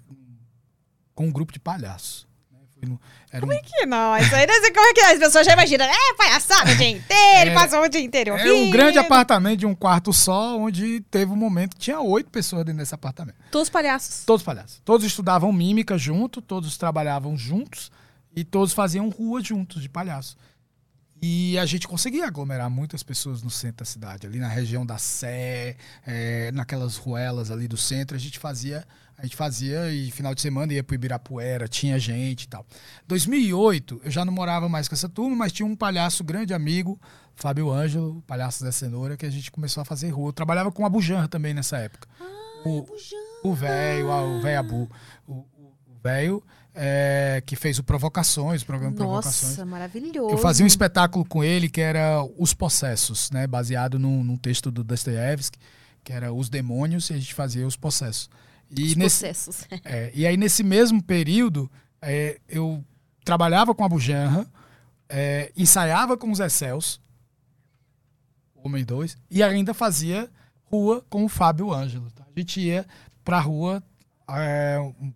com um grupo de palhaços. Era um- Que não, isso aí não sei como é que é. As pessoas já imaginam, é palhaçada o dia inteiro, É, passou o dia inteiro. Era um grande apartamento de um quarto só, onde teve um momento que tinha oito pessoas dentro desse apartamento. Todos palhaços. Todos palhaços. Todos estudavam mímica junto, todos trabalhavam juntos e todos faziam rua juntos de palhaço. E a gente conseguia aglomerar muitas pessoas no centro da cidade, ali na região da Sé, eh, naquelas ruelas ali do centro, a gente fazia, a gente fazia e final de semana ia pro Ibirapuera, tinha gente e tal. 2008, eu já não morava mais com essa turma, mas tinha um palhaço grande amigo, Fábio Ângelo, palhaço da cenoura, que a gente começou a fazer rua. Eu trabalhava com a Bujanra também nessa época. o, o velho, ah, o velho Abu, o velho é, que fez o Provocações, o programa Provocações. Nossa, maravilhoso. Eu fazia um espetáculo com ele que era Os Possessos, né? Baseado num, num texto do Dostoiévski, que era Os Demônios, e a gente fazia Os Possessos. E, Os nesse, processos. (laughs) é, e aí, nesse mesmo período, é, eu trabalhava com a Bujanra, é, ensaiava com os Excels, Homem 2, e ainda fazia rua com o Fábio Ângelo. tá? A gente ia pra rua é, um-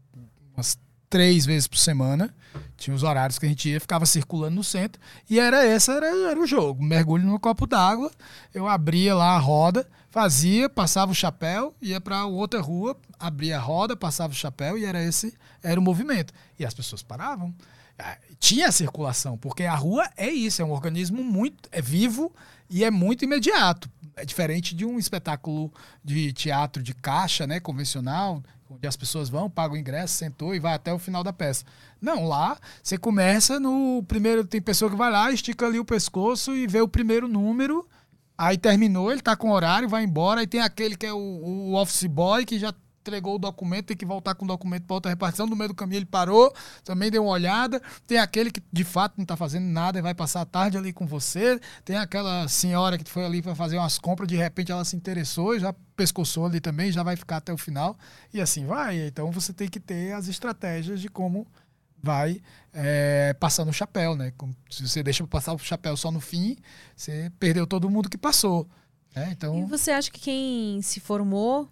umas três vezes por semana. Tinha os horários que a gente ia, ficava circulando no centro. E era esse, era, era o jogo. Mergulho no copo d'água, eu abria lá a roda, fazia, passava o chapéu, ia para outra rua, abria a roda, passava o chapéu e era esse, era o movimento. E as pessoas paravam. Ah, Tinha circulação, porque a rua é isso, é um organismo muito é vivo e é muito imediato. É diferente de um espetáculo de teatro de caixa, né, convencional, onde as pessoas vão, pagam o ingresso, sentou e vai até o final da peça. Não, lá você começa no primeiro, tem pessoa que vai lá, estica ali o pescoço e vê o primeiro número, aí terminou, ele tá com horário, vai embora, aí tem aquele que é o, o office boy que já entregou o documento, tem que voltar com o documento para outra repartição. No meio do caminho ele parou, também deu uma olhada. Tem aquele que de fato não está fazendo nada e vai passar a tarde ali com você. Tem aquela senhora que foi ali para fazer umas compras, de repente ela se interessou já pescoçou ali também, já vai ficar até o final. E assim vai. Então você tem que ter as estratégias de como vai é, passando o chapéu, né? Se você deixa passar o chapéu só no fim, você perdeu todo mundo que passou. Né? E Então, você acha que quem se formou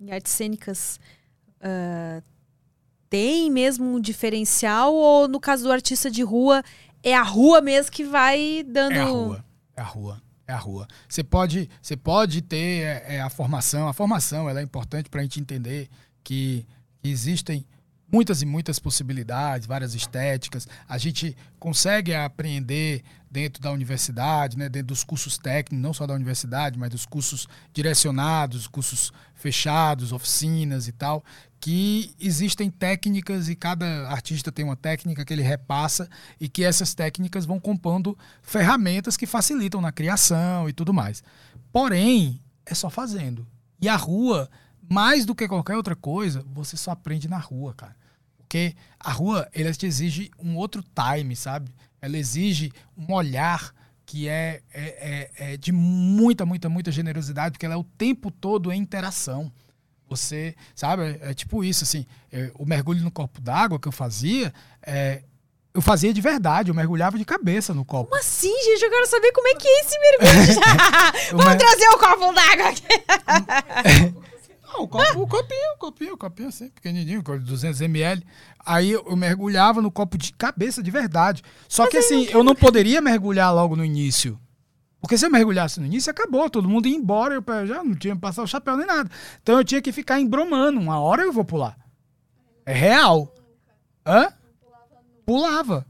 em artes cênicas ah, tem mesmo um diferencial? Ou no caso do artista de rua, é a rua mesmo que vai dando. é a rua. É a rua. É a rua. Você pode, você pode ter é, é, a formação. A formação ela é importante para a gente entender que existem muitas e muitas possibilidades, várias estéticas. A gente consegue apreender dentro da universidade, né, dentro dos cursos técnicos, não só da universidade, mas dos cursos direcionados, cursos fechados, oficinas e tal, que existem técnicas e cada artista tem uma técnica que ele repassa e que essas técnicas vão compondo ferramentas que facilitam na criação e tudo mais. Porém, é só fazendo. E a rua, mais do que qualquer outra coisa, você só aprende na rua, cara. Porque a rua, ela te exige um outro time, sabe? Ela exige um olhar que é, é, é, é de muita, muita, muita generosidade, porque ela é o tempo todo em interação. Você, sabe, é, tipo isso, assim, é, o mergulho no copo d'água que eu fazia, é, eu fazia de verdade, eu mergulhava de cabeça no copo. Como assim, gente? Eu quero saber como é que é esse mergulho. (laughs) Vamos mer- trazer o copo d'água aqui. (laughs) O, copo, o copinho, o copinho, o copinho assim, pequenininho, com 200 ml. Aí eu mergulhava no copo de cabeça de verdade. Só que assim, eu não poderia mergulhar logo no início. Porque se eu mergulhasse no início, acabou, todo mundo ia embora, eu já não tinha que passar o chapéu nem nada. Então eu tinha que ficar embromando. Uma hora eu vou pular. É real. Hã? Pulava.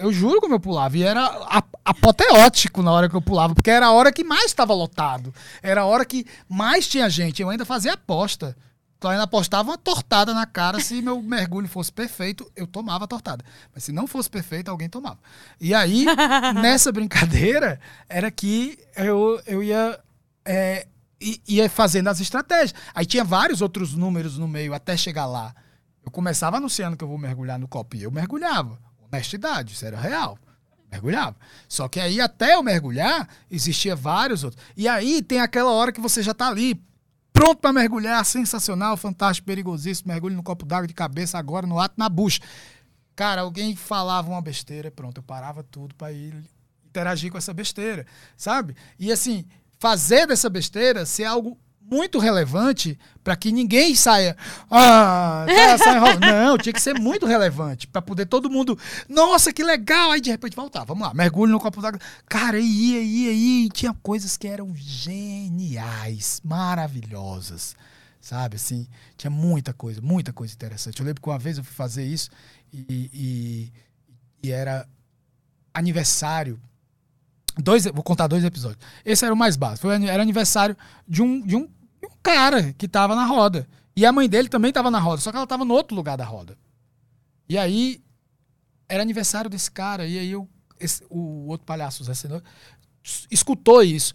Eu juro como eu pulava. E era a- apoteótico na hora que eu pulava, porque era a hora que mais estava lotado. Era a hora que mais tinha gente. Eu ainda fazia aposta. Então eu ainda apostava uma tortada na cara. Se meu mergulho fosse perfeito, eu tomava a tortada. Mas se não fosse perfeito, alguém tomava. E aí, (laughs) nessa brincadeira, era que eu, eu ia. é, ia fazendo as estratégias. Aí tinha vários outros números no meio até chegar lá. Eu começava anunciando que eu vou mergulhar no copo e eu mergulhava. Honestidade, isso era real. Mergulhava. Só que aí, até eu mergulhar, existia vários outros. E aí tem aquela hora que você já tá ali, pronto para mergulhar, sensacional, fantástico, perigosíssimo, mergulho no copo d'água de cabeça agora, no ato, na bucha. Cara, alguém falava uma besteira, pronto, eu parava tudo para ir interagir com essa besteira, sabe? E assim, fazer dessa besteira ser algo muito relevante para que ninguém saia. Ah, tá, (laughs) sai enrolando." Não, tinha que ser muito relevante para poder todo mundo. Nossa, que legal! Aí de repente voltar. Vamos lá, mergulho no copo d'água. Cara, ia, ia, ia. E tinha coisas que eram geniais, maravilhosas. Sabe, assim, tinha muita coisa, muita coisa interessante. Eu lembro que uma vez eu fui fazer isso e, e, e era aniversário dois, vou contar dois episódios. Esse era o mais básico. Foi, era aniversário de um, de um cara que tava na roda. E a mãe dele também tava na roda, só que ela tava no outro lugar da roda. E aí era aniversário desse cara, e aí eu, esse- o outro palhaço, Zé escutou isso.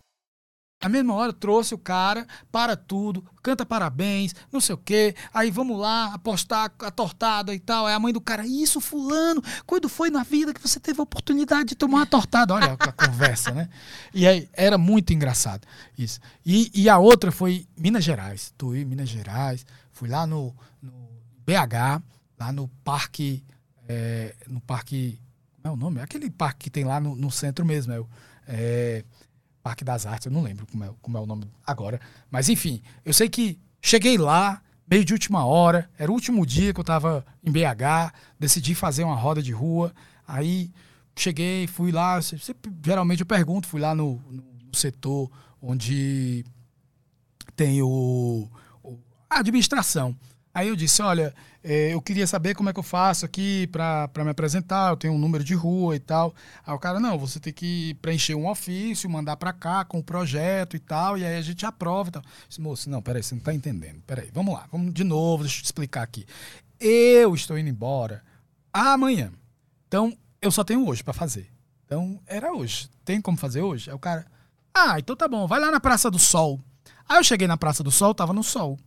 Na mesma hora, trouxe o cara, para tudo, canta parabéns, não sei o quê. Aí vamos lá, apostar a tortada e tal. Aí a mãe do cara, isso, fulano, quando foi na vida que você teve a oportunidade de tomar uma tortada? Olha a conversa, né? E aí, era muito engraçado isso. E, e a outra foi Minas Gerais. Tuí, Minas Gerais. Fui lá no, no BH, lá no parque. é, no parque. Como é o nome? Aquele parque que tem lá no, no centro mesmo. É, o- é, Parque das Artes, eu não lembro como é, como é o nome agora. Mas enfim, eu sei que cheguei lá, meio de última hora, era o último dia que eu tava em BH, decidi fazer uma roda de rua. Aí cheguei, fui lá, se- sempre- geralmente eu pergunto, fui lá no, no- no setor onde tem o, o- a administração. Aí eu disse, olha, eh, eu queria saber como é que eu faço aqui pra me apresentar, eu tenho um número de rua e tal. Aí o cara, não, você tem que preencher um ofício, mandar pra cá com o projeto e tal, e aí a gente aprova e tal. Disse, moço, não, peraí, você não tá entendendo. Peraí, vamos lá, vamos de novo, deixa eu te explicar aqui. Eu estou indo embora amanhã. Então, eu só tenho hoje pra fazer. Então, era hoje. Tem como fazer hoje? Aí o cara, ah, então tá bom, vai lá na Praça do Sol. Aí eu cheguei na Praça do Sol, tava no sol.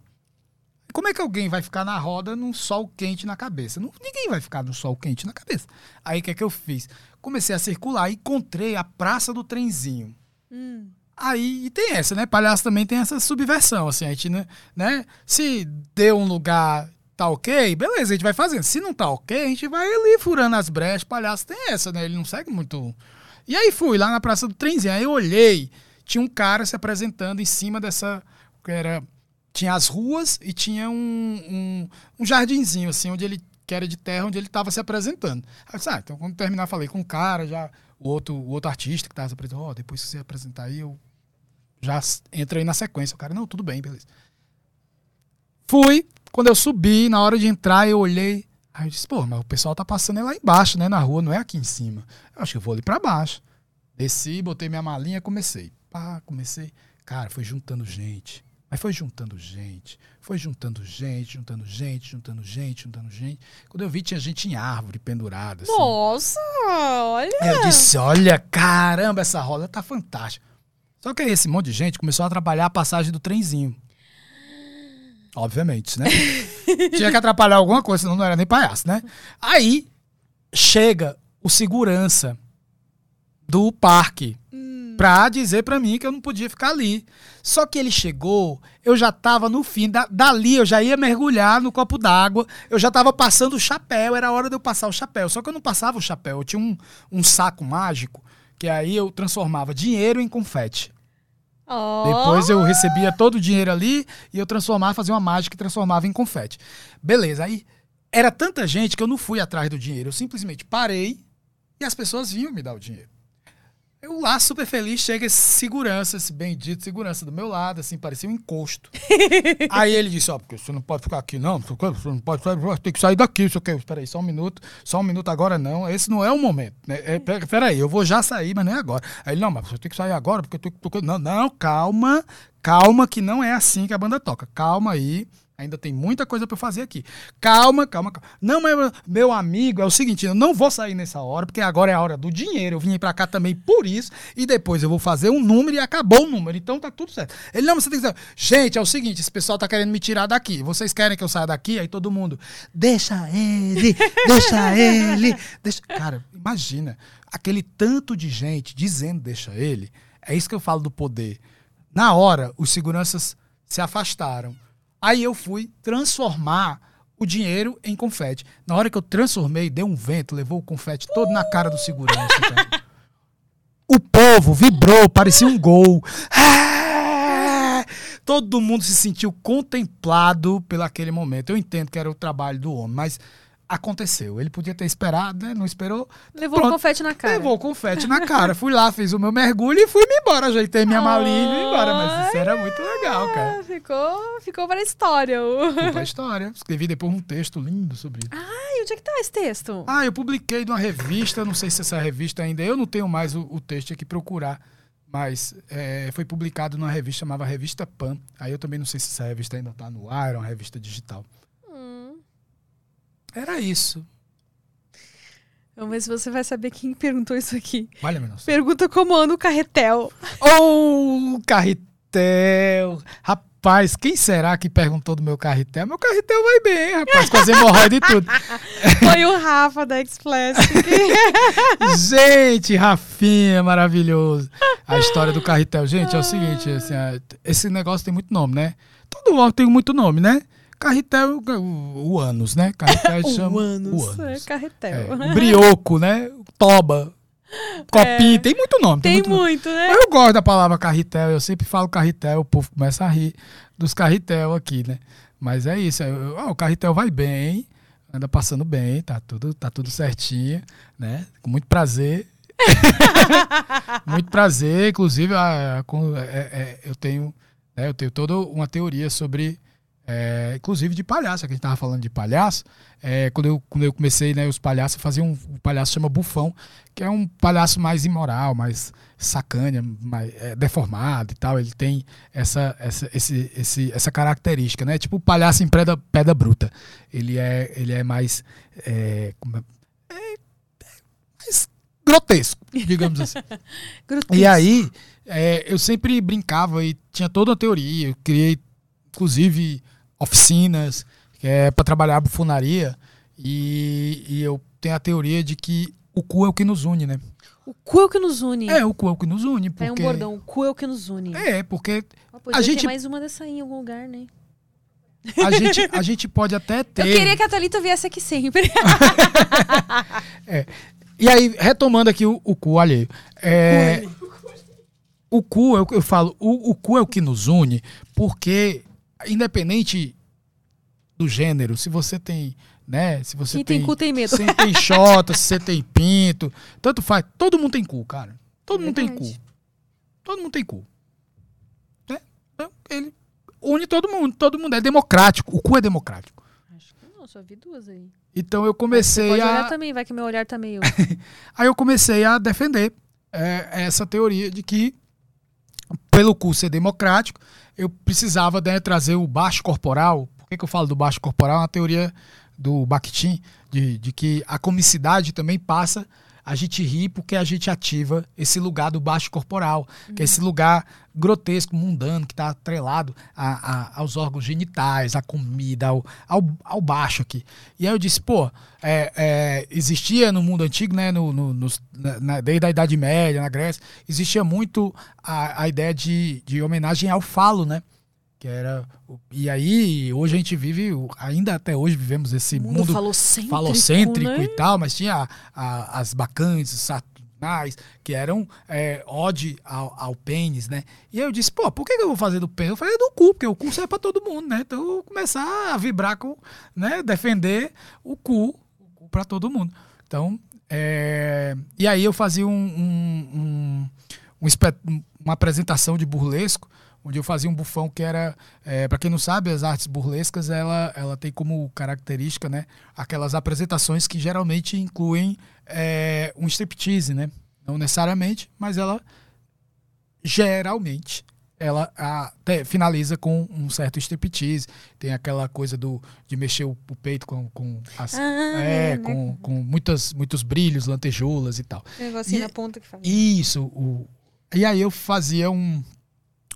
Como é que alguém vai ficar na roda num sol quente na cabeça? Não- ninguém vai ficar no sol quente na cabeça. Aí o que é que eu fiz? Comecei a circular e encontrei a Praça do Trenzinho. Aí e tem essa, né? Palhaço também tem essa subversão, assim, a gente, né? né? Se deu um lugar tá ok, beleza, a gente vai fazendo. Se não tá ok, a gente vai ali furando as brechas. Palhaço tem essa, né? Ele não segue muito. E aí fui lá na Praça do Trenzinho, aí eu olhei, tinha um cara se apresentando em cima dessa. Que era, tinha as ruas e tinha um, um, um jardinzinho, assim, onde ele. Que era de terra, onde ele estava se apresentando. Aí disse, ah, então quando terminar, falei com o cara, já. O outro, o outro artista que estava se apresentando, ó, depois que você apresentar aí, eu já entrei na sequência. O cara, não, tudo bem, beleza. Fui, quando eu subi, na hora de entrar, eu olhei. Aí eu disse, pô, mas o pessoal tá passando lá embaixo, né? Na rua, não é aqui em cima. Eu acho que eu vou ali pra baixo. Desci, botei minha malinha, comecei. Pá, comecei. Cara, foi juntando gente. Mas foi juntando gente. Foi juntando gente, juntando gente, juntando gente, juntando gente. Quando eu vi, tinha gente em árvore pendurada. Assim. Nossa, olha. Eu disse, olha, caramba, essa roda tá fantástica. Só que aí esse monte de gente começou a atrapalhar a passagem do trenzinho. Obviamente, né? (laughs) Tinha que atrapalhar alguma coisa, senão não era nem palhaço, né? Aí chega o segurança do parque pra dizer pra mim que eu não podia ficar ali. Só que ele chegou, eu já tava no fim, da, dali eu já ia mergulhar no copo d'água, eu já tava passando o chapéu, era hora de eu passar o chapéu. Só que eu não passava o chapéu, eu tinha um, um saco mágico, que aí eu transformava dinheiro em confete. Ó. Depois eu recebia todo o dinheiro ali e eu transformava, fazia uma mágica e transformava em confete. Beleza, aí era tanta gente que eu não fui atrás do dinheiro. Eu simplesmente parei e as pessoas vinham me dar o dinheiro. Eu lá, super feliz, chega esse segurança, esse bendito segurança do meu lado, assim, parecia um encosto. (laughs) Aí ele disse, ó, porque você não pode ficar aqui, não, você não pode, tem que sair daqui, isso aqui. Espera aí, só um minuto, só um minuto agora não, esse não é o momento. Né? É, pera- Peraí, eu vou já sair, mas não é agora. Aí ele, não, mas você tem que sair agora, porque eu tô, tô- Não, não, calma, calma, que não é assim que a banda toca. Calma aí. Ainda tem muita coisa eu fazer aqui. Calma, calma, calma. Não, mas meu amigo, é o seguinte, eu não vou sair nessa hora, porque agora é a hora do dinheiro. Eu vim pra cá também por isso, e depois eu vou fazer um número e acabou o número. Então tá tudo certo. Ele, não, você tem que saber. Gente, é o seguinte, esse pessoal tá querendo me tirar daqui. Vocês querem que eu saia daqui? Aí todo mundo, deixa ele, deixa ele. Deixa... Cara, imagina, aquele tanto de gente dizendo deixa ele. É isso que eu falo do poder. Na hora, os seguranças se afastaram. Aí eu fui transformar o dinheiro em confete. Na hora que eu transformei, deu um vento, levou o confete todo na cara do segurança. O povo vibrou, parecia um gol. Ah! Todo mundo se sentiu contemplado pelo aquele momento. Eu entendo que era o trabalho do homem, mas aconteceu. Ele podia ter esperado, né? Não esperou. Levou o Pronto. confete na cara. Levou o confete na cara. Fui lá, fiz o meu mergulho e fui-me embora. Ajeitei minha malinha e fui embora. Mas isso era muito legal, cara. Ah, ficou, ficou para a história. Foi pra história. Escrevi depois um texto lindo sobre isso. Ai, onde é que tá esse texto? Ah, eu publiquei numa revista, não sei se essa revista ainda. Eu não tenho mais o, o texto, que procurar. Mas é, foi publicado numa revista chamada Revista Pan. Aí eu também não sei se essa revista ainda tá no ar, é uma revista digital. Era isso. Vamos ver se você vai saber quem perguntou isso aqui. Olha, meu Deus. Pergunta como anda o carretel. Ô, carretel! Rapaz, quem será que perguntou do meu carretel? Meu carretel vai bem, rapaz, com as hemorroidas e tudo. (laughs) Foi o Rafa da Express. (laughs) Gente, Rafinha, maravilhoso. A história do carretel. Gente, é o seguinte, assim, esse negócio tem muito nome, né? Todo homem tem muito nome, né? Carretel, o, o ânus, né? Carretel (laughs) chama o Anos. o É, ânus. carretel. É, o brioco, né? Toba, copinho, tem muito nome. Tem, Tem muito nome. muito, né? Mas eu gosto da palavra carretel, eu sempre falo carretel, o povo começa a rir dos carretel aqui, né? Mas é isso, eu- ah, o carretel vai bem, anda passando bem, tá tudo, tá tudo certinho, né? Com muito prazer. (laughs) muito prazer, inclusive a- a- é- é, eu tenho, né, eu tenho toda uma teoria sobre É, inclusive de palhaço, que a gente tava falando de palhaço. É, quando, eu, quando eu comecei, né, os palhaços faziam um, um palhaço chama Bufão, que é um palhaço mais imoral, mais sacanha, mais é, deformado e tal. Ele tem essa, essa, esse, esse, essa característica, né? Tipo o palhaço em pedra, pedra bruta. Ele é, ele é mais. É, é, é- mais grotesco, digamos assim. (laughs) Grotesco. E aí, eu sempre brincava e tinha toda uma teoria. Eu criei, inclusive, oficinas é, para trabalhar a bufonaria. E, e eu tenho a teoria de que o cu é o que nos une, né? O cu é o que nos une. É, o cu é o que nos une. É Porque... um bordão. O cu é o que nos une. É, porque Ah, a gente- mais uma dessa aí em algum lugar, né? a gente, a gente pode até (laughs) ter. Eu queria que a Thalita viesse aqui sempre. (laughs) E aí, retomando aqui o, o cu alheio. É, o cu, eu, eu falo, o, o cu é o que nos une, porque, independente do gênero, se você tem, né? Se você Quem tem cu tem medo. Se tem xota, se você tem pinto, tanto faz. Todo mundo tem cu, cara. Todo mundo tem cu. Todo mundo tem cu. Né? Então, Ele une todo mundo, todo mundo é democrático. O cu é democrático. Acho que não, só vi duas aí. Então eu comecei Pode a. olhar também, vai que meu olhar tá meio. (laughs) Aí eu comecei a defender é, essa teoria de que, pelo cu ser democrático, eu precisava né, trazer o baixo corporal. Por que, que eu falo do baixo corporal? É uma teoria do Bakhtin, de, de que a comicidade também passa a gente rir porque a gente ativa esse lugar do baixo corporal, que é esse lugar grotesco, mundano, que está atrelado a- a- aos órgãos genitais, à comida, ao, ao, ao baixo aqui. E aí eu disse, pô, é, é, existia no mundo antigo, né, no, no- na- na- desde a Idade Média, na Grécia, existia muito a, a ideia de, de homenagem ao falo, né? Que era. E aí, hoje a gente vive, ainda até hoje vivemos esse Mundo mundo falocêntrico, falocêntrico né? e tal, mas tinha a- a- as bacantes, os saturnais, que eram é, ode ao, ao pênis, né? E aí eu disse, pô, por que eu vou fazer do pênis? Eu falei do cu, porque o cu serve pra todo mundo, né? Então eu vou começar a vibrar com, né? Defender o cu, cu pra todo mundo. Então, é, e aí eu fazia um, um- um- um uma apresentação de burlesco, onde eu fazia um bufão que era, é, para quem não sabe, as artes burlescas, ela, ela tem como característica, né, aquelas apresentações que geralmente incluem é, um striptease, né? Não necessariamente, mas ela geralmente ela a- te- finaliza com um certo striptease. Tem aquela coisa do, de mexer o, o peito com, com as, Ah, é, né? com, com muitas, muitos brilhos, lantejoulas e tal. Um negocinho E- na ponta que faz. Isso. O, e aí eu fazia um,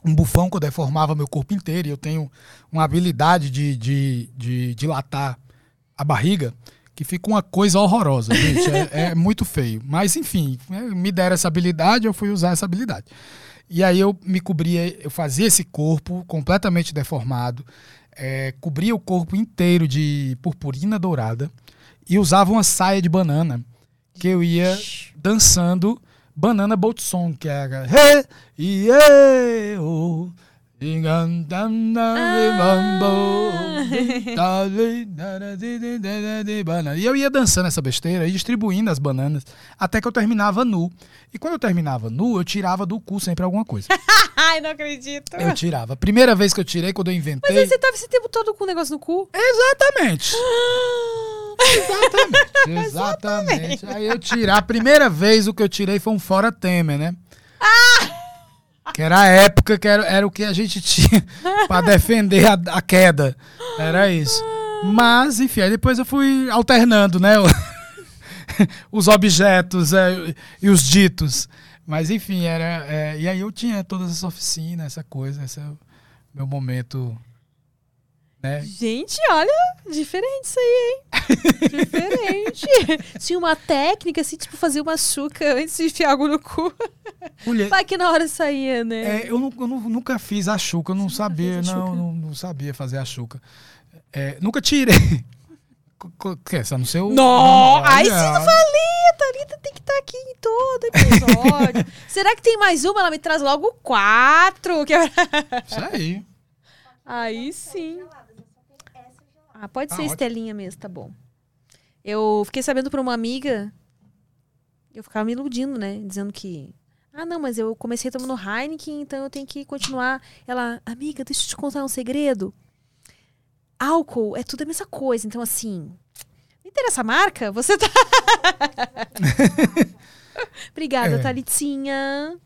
um bufão que eu deformava meu corpo inteiro. E eu tenho uma habilidade de, de, de dilatar a barriga que fica uma coisa horrorosa, gente. É, é (laughs) muito feio. Mas, enfim, né, me deram essa habilidade, eu fui usar essa habilidade. E aí eu me cobria, eu fazia esse corpo completamente deformado, é, cobria o corpo inteiro de purpurina dourada e usava uma saia de banana que eu ia dançando Banana Boat Song, que é a Hey, yeah, oh. E eu ia dançando essa besteira e distribuindo as bananas até que eu terminava nu. E quando eu terminava nu, eu tirava do cu sempre alguma coisa. Ai, não acredito. Eu tirava. Primeira vez que eu tirei, quando eu Mas inventei. aí você tava esse tempo todo com o negócio no cu? Exatamente. Exatamente. (laughs) Exatamente. Aí eu tirar. A primeira vez o que eu tirei foi um fora Temer, né? Que era a época que era, era o que a gente tinha pra defender a, a queda. Era isso. Mas, enfim, aí depois eu fui alternando, né? (laughs) Os objetos é, e os ditos. Mas, enfim, era. é, e aí eu tinha todas essas oficinas, essa coisa, esse é o meu momento. Né? Gente, olha, diferente isso aí, hein? diferente. (laughs) Tinha uma técnica, assim, tipo, fazer uma chuca antes de enfiar algo no cu. Mulher, Vai que na hora saía, né? É, eu, nu- eu nu- nunca fiz a chuca, eu não sabia, fez a não, não, não sabia fazer a chuca. É, nunca tirei. Só no seu. Não, aí sim Olha. eu falei, a Thalita tem que estar aqui em todo episódio. (laughs) Será que tem mais uma? Ela me traz logo quatro. que Isso aí. Aí sim. Ah, pode Ah, ser ótimo. Estelinha mesmo, tá bom. Eu fiquei sabendo por uma amiga. Eu ficava me iludindo, né? Dizendo que. Ah, não, mas eu comecei tomando Heineken, então eu tenho que continuar. Ela, amiga, deixa eu te contar um segredo. álcool é tudo a mesma coisa. Então, assim, não interessa a marca, você tá. (laughs) (laughs) Obrigada, É. Thalitinha.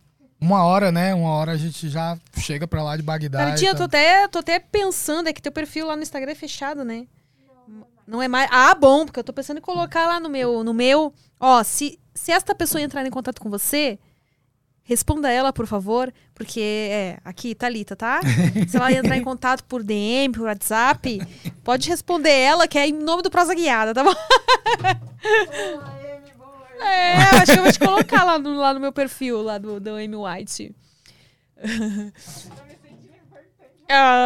Uma hora, né? Uma hora a gente já chega pra lá de Bagdá. Thalitinha, eu e tô tal. até, tô até pensando, é que teu perfil lá no Instagram é fechado, né? Não é mais. Ah, bom, porque eu tô pensando em colocar lá no meu. No meu. Ó, se, se esta pessoa entrar em contato com você, responda ela, por favor. Porque, é, aqui, Thalita, tá? (laughs) Se ela entrar em contato por DM, por WhatsApp, pode responder ela, que é em nome do Prosa Guiada, tá bom? É, acho que eu vou te colocar lá no, lá no meu perfil, lá do, do Amy White.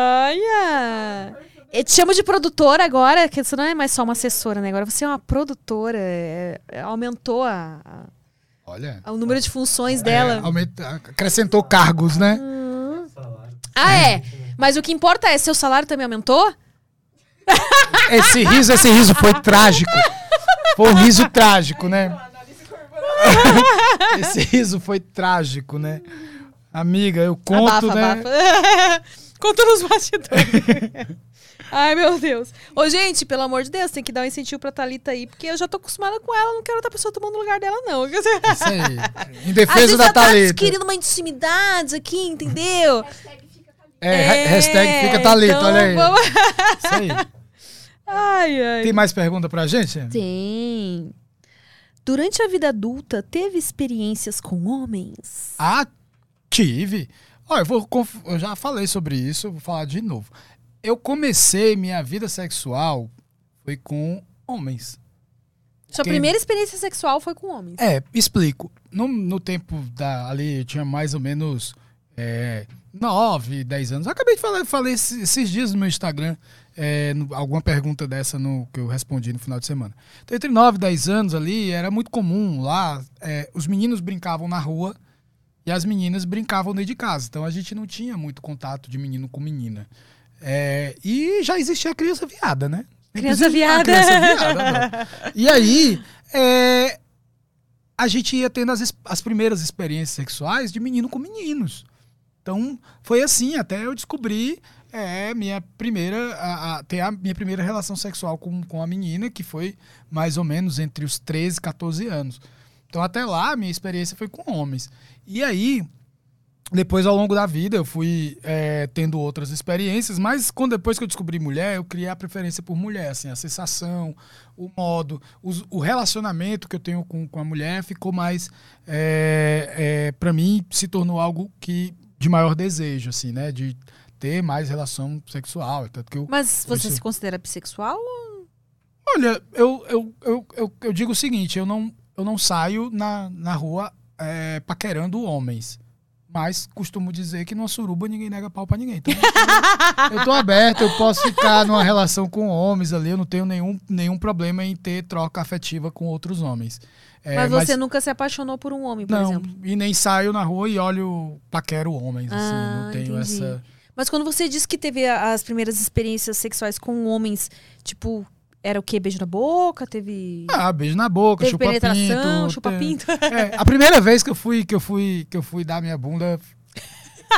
Olha! Eu te chamo de produtora agora, que você não é mais só uma assessora, né? Agora você é uma produtora. é- é- aumentou a- a- Olha. o número de funções é, dela. aumenta- acrescentou cargos, né? Ah, é? Mas o que importa é, seu salário também aumentou? Esse riso, esse riso foi trágico. Foi um riso trágico, né? (laughs) Esse riso foi trágico, né? Amiga, eu conto, abafa, né? abafa. (laughs) Conta nos bastidores. (laughs) Ai, meu Deus. Ô, gente, pelo amor de Deus, tem que dar um incentivo pra Thalita aí, porque eu já tô acostumada com ela, não quero outra pessoa tomando o lugar dela, não. Isso aí. Em defesa da tá Thalita. querendo uma intimidade aqui, entendeu? É, hashtag fica Thalita, então olha aí. vamos- Isso aí. Ai, ai. Tem mais pergunta pra gente? Tem. Durante a vida adulta, teve experiências com homens? Ah, tive. Ó, eu, vou, eu já falei sobre isso, vou falar de novo. Eu comecei minha vida sexual foi com homens. Sua Quem- primeira experiência sexual foi com homens. É, explico. No, no tempo da, ali, eu tinha mais ou menos é, 9, 10 anos. Eu acabei de falar, falei esses, esses dias no meu Instagram, é, no- alguma pergunta dessa no, que eu respondi no final de semana. Então, entre 9 e 10 anos ali, era muito comum lá, é, os meninos brincavam na rua e as meninas brincavam dentro de casa. Então, a gente não tinha muito contato de menino com menina. É, e já existia a criança viada, né? Criança viada. criança viada. E aí, é, a gente ia tendo as, as primeiras experiências sexuais de menino com meninos. Então, foi assim até eu descobrir é, minha primeira, a, a- ter a minha primeira relação sexual com, com a menina, que foi mais ou menos entre os 13 e 14 anos. Então, até lá, a minha experiência foi com homens. E aí, depois, ao longo da vida, eu fui é, tendo outras experiências, mas quando depois que eu descobri mulher, eu criei a preferência por mulher, assim, a sensação, o modo, os- o relacionamento que eu tenho com, com a mulher ficou mais, é, é, para mim, se tornou algo que de maior desejo, assim, né, de ter mais relação sexual, tanto que eu Mas você Isso. se considera bissexual? Olha, eu, eu, eu, eu, eu digo o seguinte, eu não, eu não saio na, na rua é, paquerando homens. Mas costumo dizer que numa suruba ninguém nega pau pra ninguém. Então, (laughs) eu tô aberto, eu posso ficar numa relação com homens ali, eu não tenho nenhum, nenhum problema em ter troca afetiva com outros homens. É, mas você nunca se apaixonou por um homem, por não, exemplo? e nem saio na rua e olho, paquero homens, assim, Ah, não tenho entendi. essa... Mas quando você disse que teve as primeiras experiências sexuais com homens, tipo, era o quê? Beijo na boca? Teve. Ah, beijo na boca, teve chupa penetração, pinto. chupa pinto. É, a primeira vez que eu fui, que eu fui, que eu fui dar minha bunda,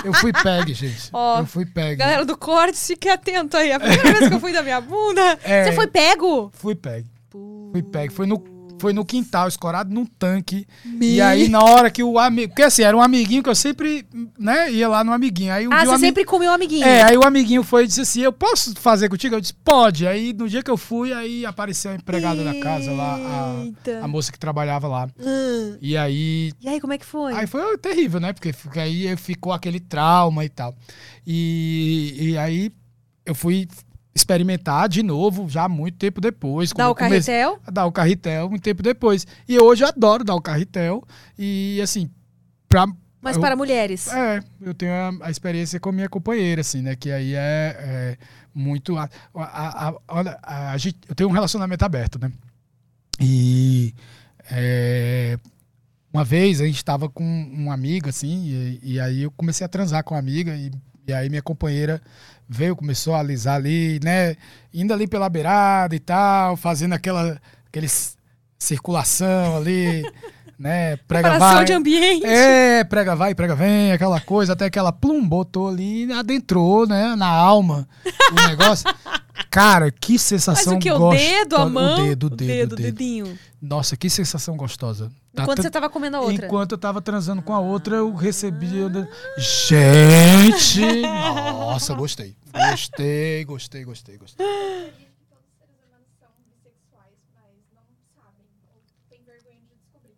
eu fui peg, gente. (laughs) Ó, eu fui peg. Galera do corte, fique atento aí. A primeira vez que eu fui da minha bunda, (laughs) É. você foi pego? Fui peg. Fui peg. Foi no, foi no quintal, escorado num tanque. E aí, na hora que o amigo. Porque assim, era um amiguinho que eu sempre, né, ia lá no amiguinho. Aí um Ah, o você sempre comeu amiguinho. É, aí o amiguinho foi e disse assim: Eu posso fazer contigo? Eu disse: Pode. Aí no dia que eu fui, aí apareceu a empregada da casa lá, Eita. a, a moça que trabalhava lá. Hum. E aí E aí, como é que foi? Aí foi terrível, né? Porque fica- aí ficou aquele trauma e tal. E, e aí eu fui experimentar de novo, já muito tempo depois. eu o comecei- carretel? Dar o carretel, muito tempo depois. E hoje eu adoro dar o carretel. E assim, pra. Mas eu- para mulheres. É, eu tenho a, a experiência com a minha companheira, assim, né? Que aí é, é muito. A, a, a- olha, a gente- eu tenho um relacionamento aberto, né? E é, uma vez a gente estava com uma amiga, assim, e, e aí eu comecei a transar com a amiga, e, e aí minha companheira veio, começou a alisar ali, né? Indo ali pela beirada e tal, fazendo aquela aqueles circulação ali, (laughs) né? Prega Preparação vai. de ambiente. É, prega vai, prega vem, aquela coisa, até que ela plum, botou ali e adentrou, né, na alma o (laughs) negócio. Cara, que sensação Mas o que? O gostosa. dedo, a mão? O dedo, o dedo, o dedo. dedinho. Nossa, que sensação gostosa. Tá Enquanto tan- você tava comendo a outra. Enquanto eu tava transando com a outra, eu recebia. Gente! Nossa, gostei. Gostei, gostei, gostei, gostei. acredito que todos os seres humanos são bissexuais, mas não sabem ou têm vergonha de descobrir.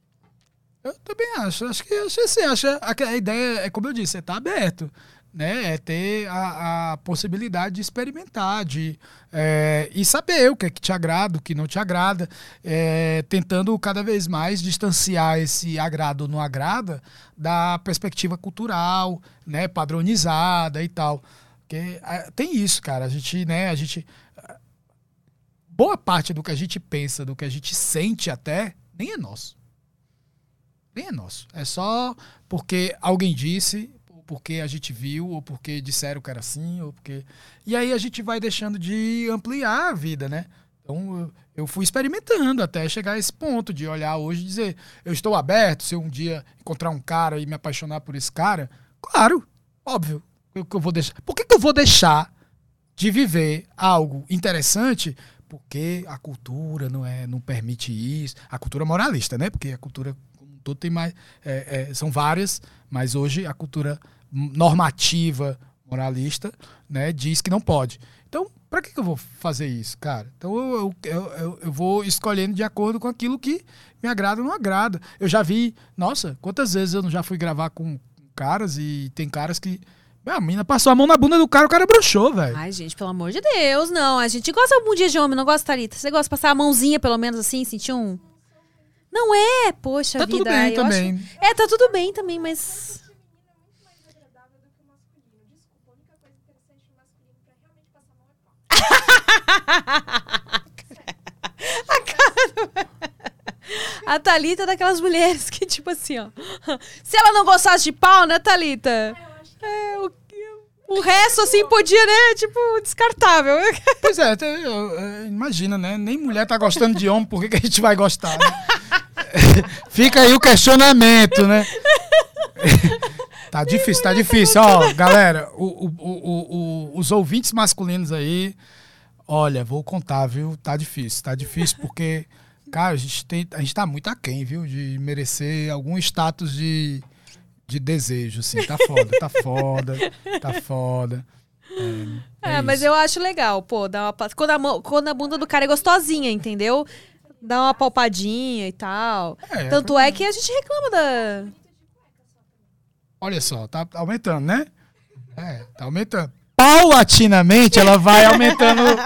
Eu também acho. Acho que acho assim, acho, a, a ideia é como eu disse, é estar aberto. Né? É ter a, a possibilidade de experimentar, de é, e saber o que é que te agrada, o que não te agrada, é, tentando cada vez mais distanciar esse agrado ou não agrada da perspectiva cultural, né, padronizada e tal. Porque ah, tem isso, cara. A gente, né, a gente boa parte do que a gente pensa, do que a gente sente até, nem é nosso. Nem é nosso. É só porque alguém disse, porque a gente viu, ou porque disseram que era assim, ou porque. E aí a gente vai deixando de ampliar a vida, né? Então eu- fui experimentando até chegar a esse ponto de olhar hoje e dizer, eu estou aberto, se eu um dia encontrar um cara e me apaixonar por esse cara, claro, óbvio. Eu, eu vou deixar. Por que, que eu vou deixar de viver algo interessante porque a cultura não é não permite isso a cultura moralista né porque a cultura todo tem mais é, é, são várias mas hoje a cultura normativa moralista né diz que não pode então para que, que eu vou fazer isso cara então eu, eu, eu, eu- vou escolhendo de acordo com aquilo que me agrada ou não agrada eu já vi nossa quantas vezes eu não já fui gravar com caras e tem caras que a mina passou a mão na bunda do cara, o cara broxou, velho. Ai, gente, pelo amor de Deus, não. A gente gosta de um dia de homem, não gosta, Thalita? Você gosta de passar a mãozinha, pelo menos assim, sentir um. Não é, poxa Tá vida. tudo bem eu acho- também. É, tá tudo bem também, mas. feminino é muito mais agradável do que o masculino. Desculpa, a única coisa interessante no masculino pra realmente passar (laughs) a é pau. A Thalita é daquelas mulheres que, tipo assim, ó. Se ela não gostasse de pau, né, Thalita? É, o, o resto, assim, podia, né? Tipo, descartável. (laughs) Pois é, eu- imagina, né? Nem mulher tá gostando de homem, por que, que a gente vai gostar? né? (laughs) Fica aí o questionamento, né? Tá difícil, tá difícil. Ó, galera, o- o- o- os ouvintes masculinos aí, olha, vou contar, viu? Tá difícil, tá difícil porque, cara, a gente, tem, a gente tá muito aquém, viu? De merecer algum status de, de desejo, assim. Tá foda, tá foda, tá foda. É, É, é mas eu acho legal, pô, dar uma, quando, a quando a bunda do cara é gostosinha, entendeu? Dá uma palpadinha e tal. É, Tanto é que a gente reclama da. Olha só, tá aumentando, né? É, tá aumentando. Paulatinamente ela vai aumentando. (laughs)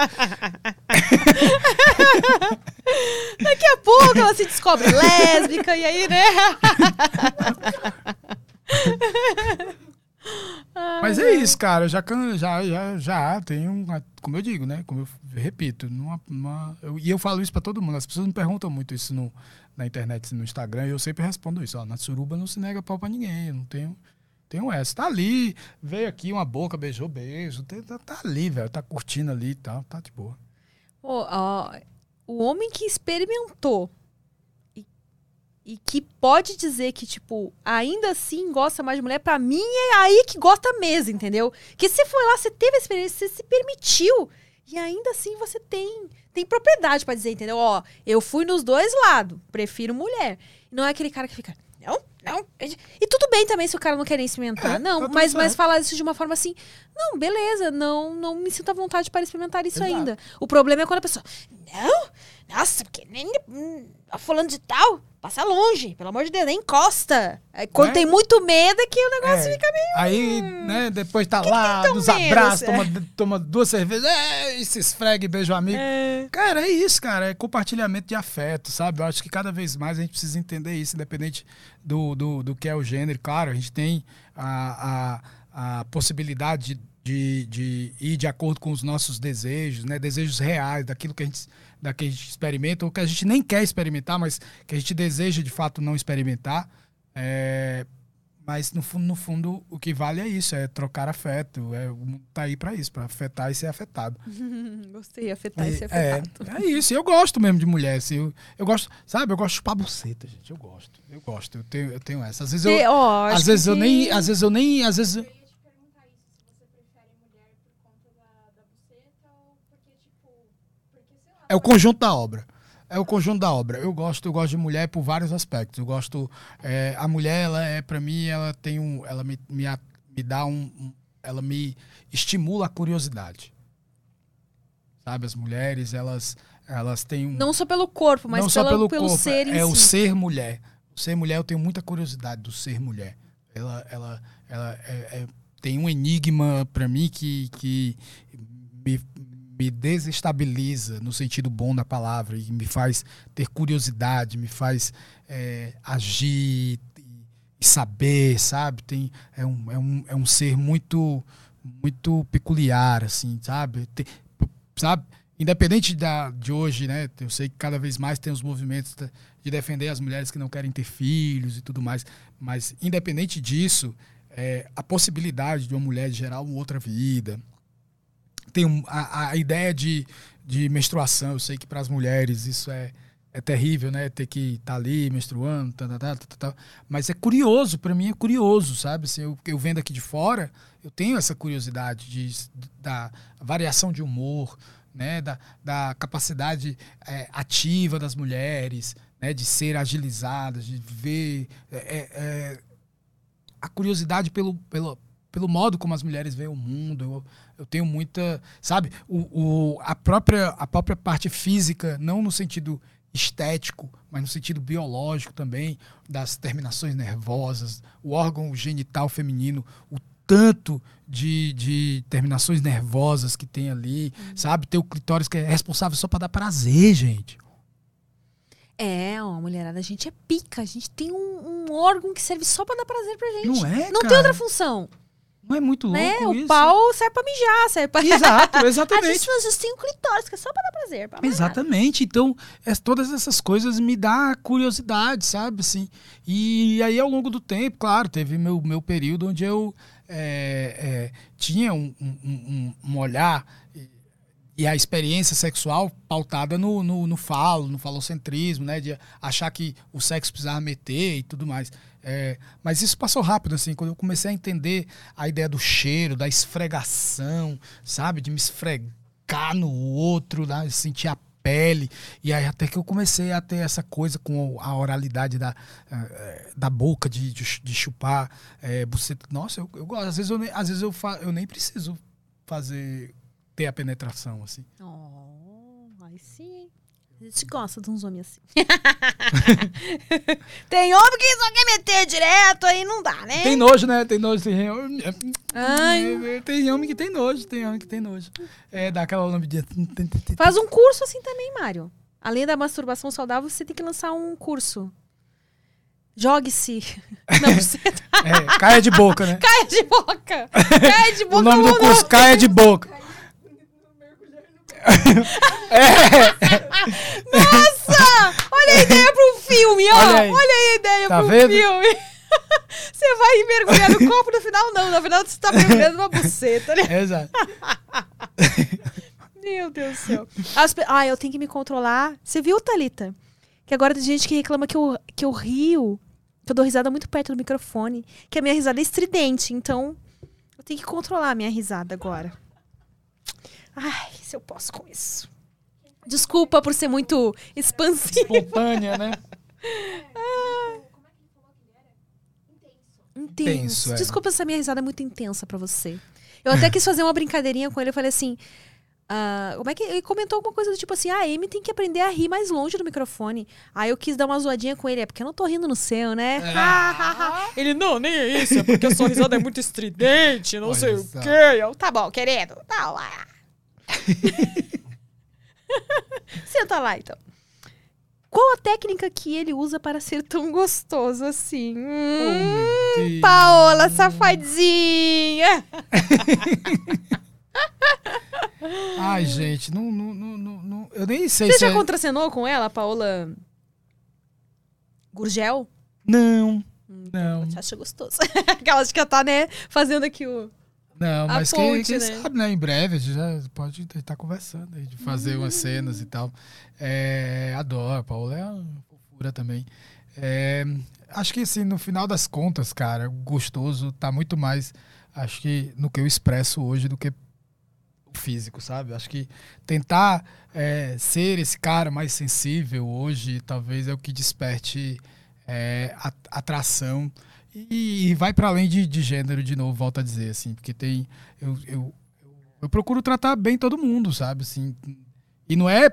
Daqui a pouco ela se descobre lésbica, e aí, né? (laughs) Mas é isso, cara. Já, já, já, já tem um. Como eu digo, né? Como eu repito. Numa, numa- eu- e eu falo isso pra todo mundo. As pessoas me perguntam muito isso no, na internet, no Instagram, e eu sempre respondo isso. Ó, na suruba não se nega pau pra ninguém. Eu não tenho. Tenho essa. Tá ali, veio aqui uma boca, beijou, beijo. Tá, tá ali, velho. Tá curtindo ali e tal. Tá de boa. O homem que experimentou e que pode dizer que, tipo, ainda assim gosta mais de mulher, pra mim é aí que gosta mesmo, entendeu? Que você foi lá, você teve a experiência, você se permitiu. E ainda assim você tem, tem propriedade pra dizer, entendeu? Ó, eu fui nos dois lados, prefiro mulher. Não é aquele cara que fica, não, não. E tudo bem também se o cara não quer nem experimentar. É, não, tá mas, mas falar isso de uma forma assim, não, beleza, não, não me sinto à vontade para experimentar isso Exato. ainda. O problema é quando a pessoa, não, nossa, porque nem hum, falando de tal, passa longe, pelo amor de Deus, nem encosta. Aí, quando É. tem muito medo é que o negócio É, fica meio. Aí, né, depois tá lá, tão nos abraços, é? toma, toma duas cervejas, é, e se esfrega e beija o amigo. É. Cara, é isso, cara. É compartilhamento de afeto, sabe? Eu acho que cada vez mais a gente precisa entender isso, independente do, do, do que é o gênero. Claro, a gente tem a, a, a possibilidade de, de ir de acordo com os nossos desejos, né? Desejos reais, daquilo que a gente, da que a gente experimenta, ou que a gente nem quer experimentar, mas que a gente deseja de fato não experimentar. É, mas no fundo, no fundo, o que vale é isso, é trocar afeto. É, o mundo tá aí pra isso, pra afetar e ser afetado. (laughs) Gostei, afetar esse É, afetado. é isso, e eu gosto mesmo de mulher. Assim, eu, eu gosto, sabe, eu gosto de chupar buceta, gente. Eu gosto, eu gosto, eu tenho, eu tenho essa. Às vezes eu, acho às vezes que eu nem, às vezes eu nem, às vezes. eu- Eu ia te perguntar isso, se você prefere mulher por conta da, da buceta ou porque, tipo, É o conjunto da obra. É o conjunto da obra. Eu gosto, eu gosto de mulher por vários aspectos. Eu gosto. é, a mulher, ela é, para mim, ela tem um. Ela me, me, me dá um, um- Ela me estimula a curiosidade. Sabe, as mulheres, elas, elas têm um. Não só pelo corpo, mas pela- pelo, pelo corpo, ser é o si. ser mulher. O ser mulher, eu tenho muita curiosidade do ser mulher. Ela, ela, ela é- é- tem um enigma para mim que, que me, me desestabiliza no sentido bom da palavra e me faz ter curiosidade, me faz é, agir e, saber, sabe? Tem, é, um, é, um, é um ser muito muito peculiar, assim, sabe? Tem- sabe? Independente da, de hoje, né? Eu sei que cada vez mais tem os movimentos de defender as mulheres que não querem ter filhos e tudo mais, mas independente disso, é, a possibilidade de uma mulher gerar uma outra vida, tem a, a ideia de, de menstruação, eu sei que para as mulheres isso é, é terrível, né? Ter que estar ali menstruando, tá, tá, tá, tá, tá. mas é curioso, para mim é curioso, sabe? Assim, eu, eu vendo aqui de fora, eu tenho essa curiosidade de, da variação de humor, né? Da, da capacidade é, ativa das mulheres, né? De ser agilizadas, de ver é, é, é, a curiosidade pelo, pelo, pelo modo como as mulheres veem o mundo. Eu, eu tenho muita, sabe, o, o, a, própria, a própria parte física, não no sentido estético, mas no sentido biológico também, das terminações nervosas, o órgão genital feminino, o tanto de, de terminações nervosas que tem ali, sabe? Tem o clitóris que é responsável só para dar prazer, gente. É, ó, mulherada, a gente é pica. A gente tem um, um órgão que serve só pra dar prazer pra gente. Não é, Não tem cara? outra função. Não é muito louco né? O isso? pau serve pra mijar, serve pra. Exato, (laughs) exatamente. gente, a gente tem um clitóris que é só pra dar prazer. Pra. Exatamente. Então, é- todas essas coisas me dá curiosidade, sabe? Assim, e aí, ao longo do tempo, claro, teve meu, meu período onde eu é, é, tinha um, um- um- um olhar e- e a experiência sexual pautada no, no, no falo, no falocentrismo, né? De achar que o sexo precisava meter e tudo mais. É, mas isso passou rápido, assim, quando eu comecei a entender a ideia do cheiro, da esfregação, sabe? De me esfregar no outro, né? sentir a pele. E aí até que eu comecei a ter essa coisa com a oralidade da, eh, da boca, de, de, de chupar eh, buceta. Nossa, eu, eu gosto. Às vezes, eu, nem- às vezes eu, fa, eu nem preciso fazer, ter a penetração, assim. Oh, aí sim. A gente gosta de uns homens assim. (laughs) tem homem que só quer meter direto, aí não dá, né? Tem nojo, né? Tem nojo. Tem, Ai. tem homem que tem nojo, tem homem que tem nojo. É, dá aquela nome de... Faz um curso assim também, Mário. Além da masturbação saudável, você tem que lançar um curso. Jogue-se. (laughs) Não, você tá... É, caia de boca, né? (laughs) Caia de boca! Caia de boca! O nome do curso, caia de boca. Nossa! Olha a ideia para um filme, ó! Olha Olha, a ideia Tá para um vendo? filme! (laughs) Você vai mergulhar no copo no final, não. Na verdade, você tá mergulhando numa buceta, né? Exato. (laughs) Meu Deus do céu. As Ah, eu tenho que me controlar. Você viu, Thalita? Que agora tem gente que reclama que eu, que eu rio, que eu dou risada muito perto do microfone, que a minha risada é estridente. Então, eu tenho que controlar a minha risada agora. Ai, se eu posso com isso. Desculpa por ser muito expansiva. Espontânea, né? Intenso. Intenso, é. Desculpa se a minha risada é muito intensa pra você. Eu até quis fazer uma brincadeirinha com ele. Eu falei assim. ah, como é que ele comentou alguma coisa do tipo assim, ah, a Amy tem que aprender a rir mais longe do microfone. Aí eu quis dar uma zoadinha com ele, é porque eu não tô rindo no seu, né? ele, não, nem é isso, é porque a sua risada é muito estridente, não Olha sei só. o quê. Eu, tá bom, querido, tá lá. (laughs) Senta lá, então. Qual a técnica que ele usa para ser tão gostoso assim? Hum, Oh, meu Deus. Paola, safadinha! (laughs) Ai, gente, não, não, não, não- eu nem sei Você se já é... contracenou com ela, Paola Gurgel? Não, não, Você acha gostoso. (laughs) Aquelas que tá, né, fazendo aqui o... não, mas ponte, quem, quem né? sabe, né? Em breve a gente já pode estar conversando aí, de fazer umas cenas e tal. É, adoro, a Paula é uma fofura também. É, acho que assim, no final das contas, cara, gostoso tá muito mais, acho que no que eu expresso hoje do que o físico, sabe? Acho que tentar é, ser esse cara mais sensível hoje talvez é o que desperte é, atração e, vai para além de, de gênero de novo, volto a dizer assim, porque tem eu, eu, eu procuro tratar bem todo mundo, sabe? Assim, e não é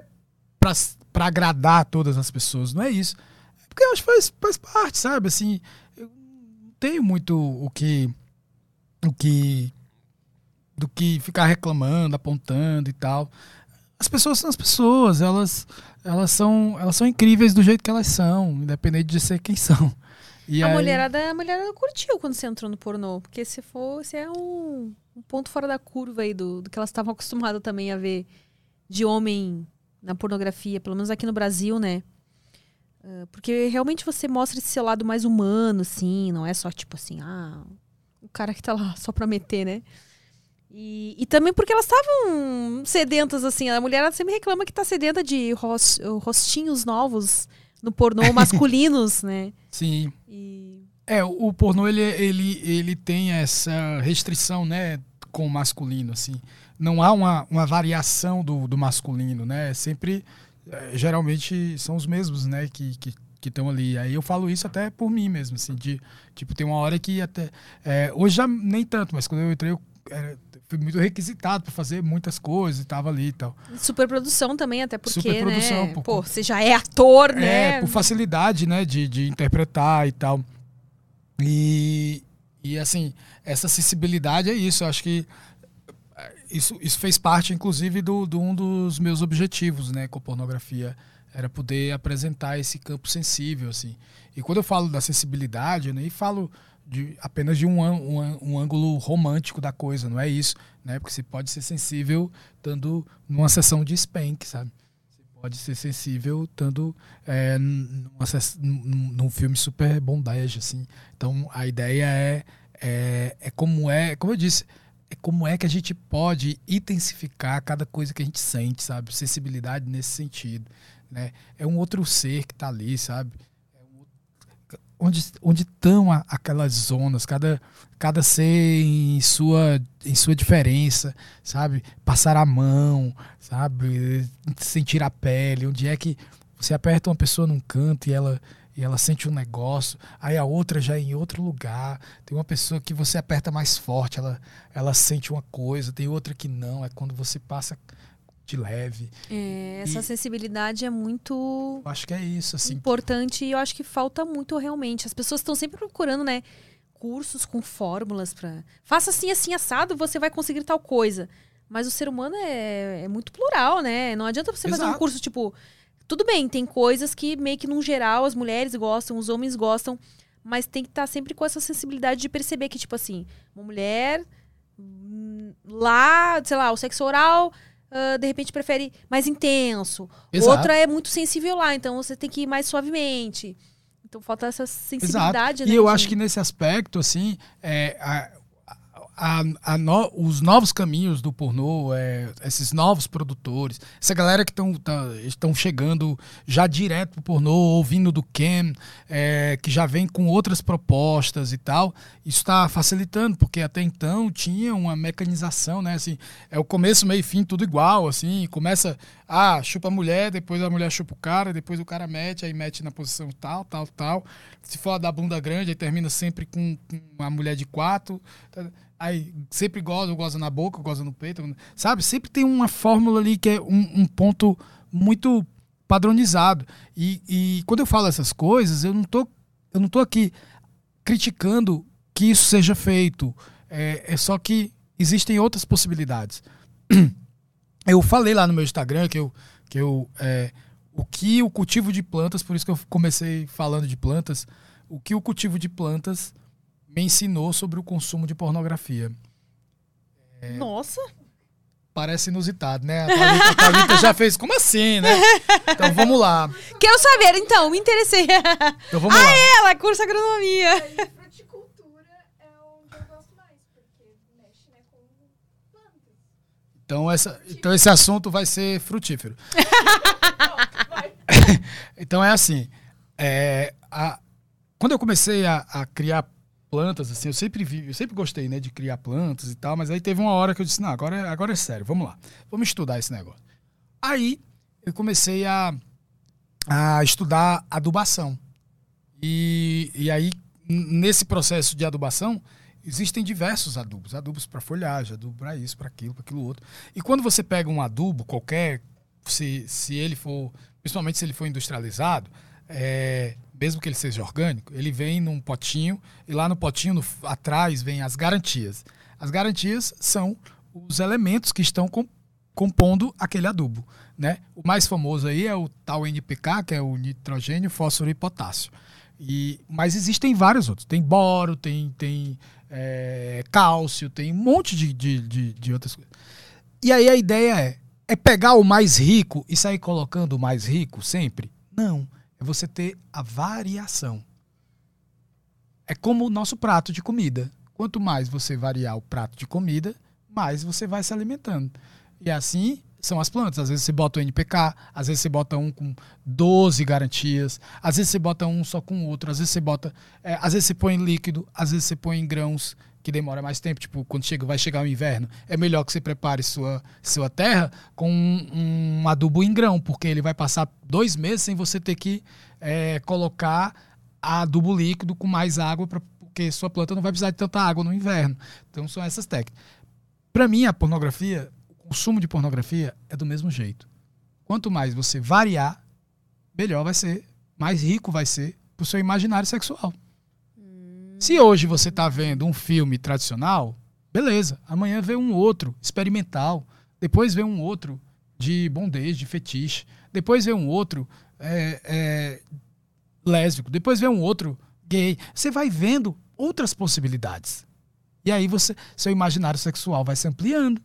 pra agradar todas as pessoas, não é isso. É porque eu acho que faz, faz parte, sabe? Assim, eu não tenho muito o que. O que. Do que ficar reclamando, apontando e tal. As pessoas são as pessoas, elas, elas, são, elas são incríveis do jeito que elas são, independente de ser quem (laughs) são. E a aí- mulherada, a mulherada curtiu quando você entrou no pornô. Porque se for, você é um, um ponto fora da curva aí do, do que elas estavam (laughs) acostumadas também a ver de homem na pornografia, pelo menos aqui no Brasil, né? Ah, Porque realmente você mostra esse seu lado mais humano, assim, não é só tipo assim, ah, o cara que tá lá só pra meter, né? E, e também porque elas estavam sedentas, assim. A mulher sempre reclama que tá sedenta de ros- rostinhos novos no pornô masculinos, né? Sim. E É, o pornô ele, ele, ele tem essa restrição, né, com o masculino, assim. Não há uma, uma variação do, do masculino, né? Sempre, eh, geralmente, são os mesmos, né, que que que estão ali. Aí eu falo isso até por mim mesmo, assim, de tipo tem uma hora que até eh, hoje já nem tanto, mas quando eu entrei eu era, fui muito requisitado para fazer muitas coisas e tava ali e tal. superprodução também, até porque, Superprodução, né? por Pô, você já é ator, né? É, por facilidade, né, de, de interpretar e tal. E, e assim, essa acessibilidade é isso. Eu acho que eh, isso, isso fez parte, inclusive, do, do um dos meus objetivos, né, com pornografia. Era poder apresentar esse campo sensível, assim. E quando eu falo da acessibilidade, eu nem falo de, apenas de um, um, um ângulo romântico da coisa, não é isso, né? Porque você pode ser sensível estando numa sessão de spank, sabe? pode ser sensível estando é, num, num filme super bondage, assim. Então a ideia é, é, é como é, como eu disse, é como é que a gente pode intensificar cada coisa que a gente sente, sabe? Sensibilidade nesse sentido, né? É um outro ser que está ali, sabe? Onde onde estão aquelas zonas, cada cada ser em sua em sua diferença, sabe? Passar a mão, sabe? Sentir a pele, onde é que você aperta uma pessoa num canto e ela e ela sente um negócio, aí a outra já é em outro lugar. Tem uma pessoa que você aperta mais forte, ela ela sente uma coisa, tem outra que não, é quando você passa de leve. É, essa E- sensibilidade é muito acho que é isso, assim. importante e eu acho que falta muito realmente. As pessoas estão sempre procurando, né? Cursos com fórmulas para faça assim, assim, assado, você vai conseguir tal coisa. Mas o ser humano é, é muito plural, né? Não adianta você fazer um Exato. curso tipo. Tudo bem, tem coisas que meio que no geral as mulheres gostam, os homens gostam, mas tem que estar sempre com essa sensibilidade de perceber que, tipo assim, uma mulher hum, lá, sei lá, o sexo oral, ah, de repente prefere mais intenso. Exato. Outra é muito sensível lá, então você tem que ir mais suavemente. Então falta essa sensibilidade, Exato. né? E eu de- acho que nesse aspecto, assim, é, a- a- a no- os novos caminhos do pornô, é, esses novos produtores, essa galera que tão, tá- estão chegando já direto pro pornô, ouvindo do Ken, é, que já vem com outras propostas e tal, isso está facilitando, porque até então tinha uma mecanização, né? Assim, é o começo, meio e fim, tudo igual, assim, começa, ah, chupa a mulher, depois a mulher chupa o cara, depois o cara mete, aí mete na posição tal, tal, tal. Se for a da bunda grande, aí termina sempre com, com uma mulher de quatro. tá? Aí sempre goza, goza na boca, goza no peito, sabe? Sempre tem uma fórmula ali que é um, um ponto muito padronizado. E, e quando eu falo essas coisas, eu não tô, eu não tô aqui criticando que isso seja feito. É, é só que existem outras possibilidades. (clears throat) Eu falei lá no meu Instagram que eu, que eu é, o que o cultivo de plantas, por isso que eu comecei falando de plantas, o que o cultivo de plantas me ensinou sobre o consumo de pornografia. Nossa! Parece inusitado, né? A Thalita, a Thalita já fez, como assim, né? Então vamos lá. Quero saber, então, me interessei. Então vamos lá. Ela cursa agronomia. E fruticultura é onde eu gosto mais, porque mexe né, com plantas. Então, essa, então esse assunto vai ser frutífero. (laughs) então é assim, é, a- quando eu comecei a, a criar plantas, assim, eu sempre vi, eu sempre gostei, né, de criar plantas e tal, mas aí teve uma hora que eu disse, não, agora, é- agora é sério, vamos lá, vamos estudar esse negócio. Aí eu comecei a, a estudar adubação. E, e aí, nesse processo de adubação, existem diversos adubos. Adubos para folhagem, adubo para isso, para aquilo, para aquilo outro. E quando você pega um adubo qualquer, se, se ele for, principalmente se ele for industrializado, é, mesmo que ele seja orgânico, ele vem num potinho e lá no potinho no- atrás vem as garantias. As garantias são os elementos que estão com- compondo aquele adubo. Né? O mais famoso aí é o tal NPK, que é o nitrogênio, fósforo e potássio. E, mas existem vários outros. Tem boro, tem, tem é, cálcio, tem um monte de, de, de, de outras coisas. E aí a ideia é, é pegar o mais rico e sair colocando o mais rico sempre? Não. É você ter a variação. É como o nosso prato de comida. Quanto mais você variar o prato de comida, mais você vai se alimentando. E assim são as plantas. Às vezes você bota o NPK, às vezes você bota um com 12 garantias, às vezes você bota um só com outro, às vezes você bota. é, às vezes você põe líquido, às vezes você põe em grãos, que demora mais tempo. Tipo, quando chega, vai chegar o inverno, é melhor que você prepare sua, sua terra com um, um adubo em grão, porque ele vai passar dois meses sem você ter que é, colocar adubo líquido com mais água, pra, porque sua planta não vai precisar de tanta água no inverno. Então são essas técnicas. Para mim, a pornografia, o consumo de pornografia é do mesmo jeito. Quanto mais você variar, melhor vai ser, mais rico vai ser pro seu imaginário sexual. Se hoje você está vendo um filme tradicional, beleza. Amanhã vê um outro experimental. Depois vê um outro de bondage, de fetiche. Depois vê um outro é, é, lésbico. Depois vê um outro gay. Você vai vendo outras possibilidades. E aí você, seu imaginário sexual vai se ampliando.